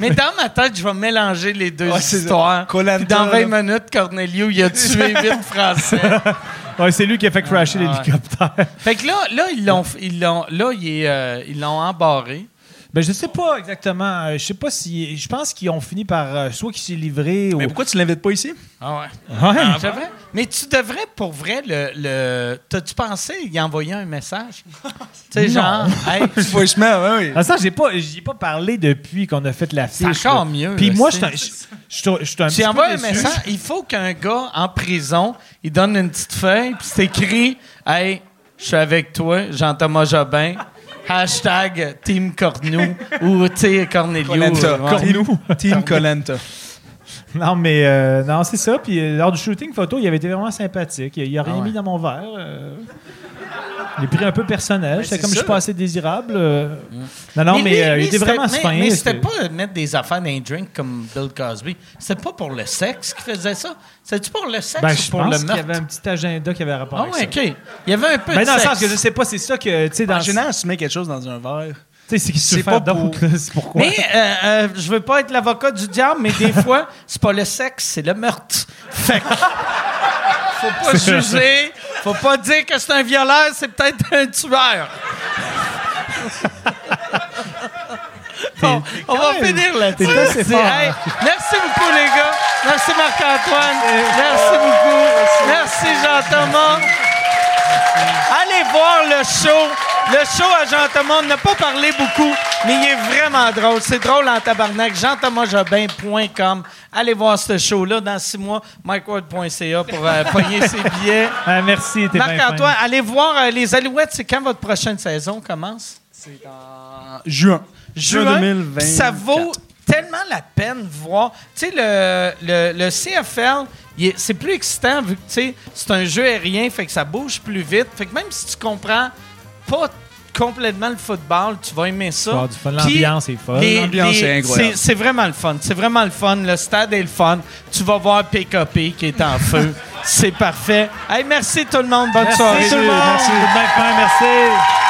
Mais dans ma tête, je vais mélanger les deux Ouais, c'est ça. histoires. Koh-Lanta, Puis dans 20 là. minutes, Cornelius, il a tué [laughs] 8 Français. Ouais, c'est lui qui a fait crasher l'hélicoptère. Fait que là, là ils l'ont, ils l'ont, là, il est, euh, ils l'ont embarré. Ben, je sais pas exactement. Euh, Je sais pas si. Je pense qu'ils ont fini par. euh, soit qu'il s'est livré ou. Mais pourquoi tu l'invites pas ici? Ah ouais. Ouais. C'est vrai? Mais tu devrais, pour vrai, le. le T'as-tu pensé y envoyer un message? [laughs] tu sais, genre, hey, [laughs] Voicemail, ouais, oui. Ah, ça, j'ai pas, j'y ai pas parlé depuis qu'on a fait la fiche. C'est encore là. mieux, Puis moi, je suis un- je suis un- je suis un tu petit peu envoies un déçu. message. Il faut qu'un gars en prison, il donne une petite feuille, puis c'est écrit Hey, je suis avec toi, Jean-Thomas Jobin. Hashtag Team Cornou ou, Cornelio. Colenta. Ouais. Cornou. Team Colenta. [laughs] Non, mais euh, non, c'est ça. Puis euh, lors du shooting photo, il avait été vraiment sympathique. Il, il a rien Ah ouais. mis dans mon verre. euh. Il est pris un peu personnel. C'était c'est comme je suis pas assez désirable. euh. Non, non, mais, euh, lui, il était vraiment mais, fin. Mais c'était pas mettre des affaires dans les drinks comme Bill Cosby. C'était pas pour le sexe qu'il faisait ça. C'était-tu pour le sexe Ben, ou je pour pense le qu'il y meurtre? avait un petit agenda qui avait rapport Ah avec ouais, ça. OK. Il y avait un peu Ben, de dans le sens que je sais pas, c'est ça que, tu sais, dans En le général, si tu mets quelque chose dans un verre, sais, c'est qu'il se là, c'est pourquoi. [laughs] Mais euh, euh, je veux pas être l'avocat du diable, mais des [laughs] fois, c'est pas le sexe, c'est le meurtre. Fait que, faut pas juger, faut pas dire que c'est un violeur, c'est peut-être un tueur. [laughs] Bon, on va finir là-dessus. hey, merci beaucoup, les gars. Merci, Marc-Antoine. Merci beaucoup. Merci, Jean-Thomas. Allez voir le show. Le show à Jean-Thomas, on n'a pas parlé beaucoup, mais il est vraiment drôle. C'est drôle en tabarnak. jean-thomasjobin.com. Allez voir ce show-là dans six mois. MikeWard.ca pour euh, [laughs] pogner ses billets. Ah, merci, t'es bien Marc-Antoine, allez voir euh, les Alouettes. C'est quand votre prochaine saison commence? c'est en juin. Juin. 2024. Puis Ça vaut tellement la peine de voir. Tu sais, le, le, le CFL, c'est plus excitant vu que tu sais, c'est un jeu aérien, fait que ça bouge plus vite. Fait que même si tu comprends pas complètement le football, tu vas aimer ça. Fun. L'ambiance est folle. les- L'ambiance est incroyable. C'est vraiment le fun. C'est vraiment le fun. Le stade est le fun. Tu vas voir PKP qui est en feu. [laughs] C'est parfait. Hey, merci tout le monde. Bonne Merci soirée. tout le monde. Merci. Merci.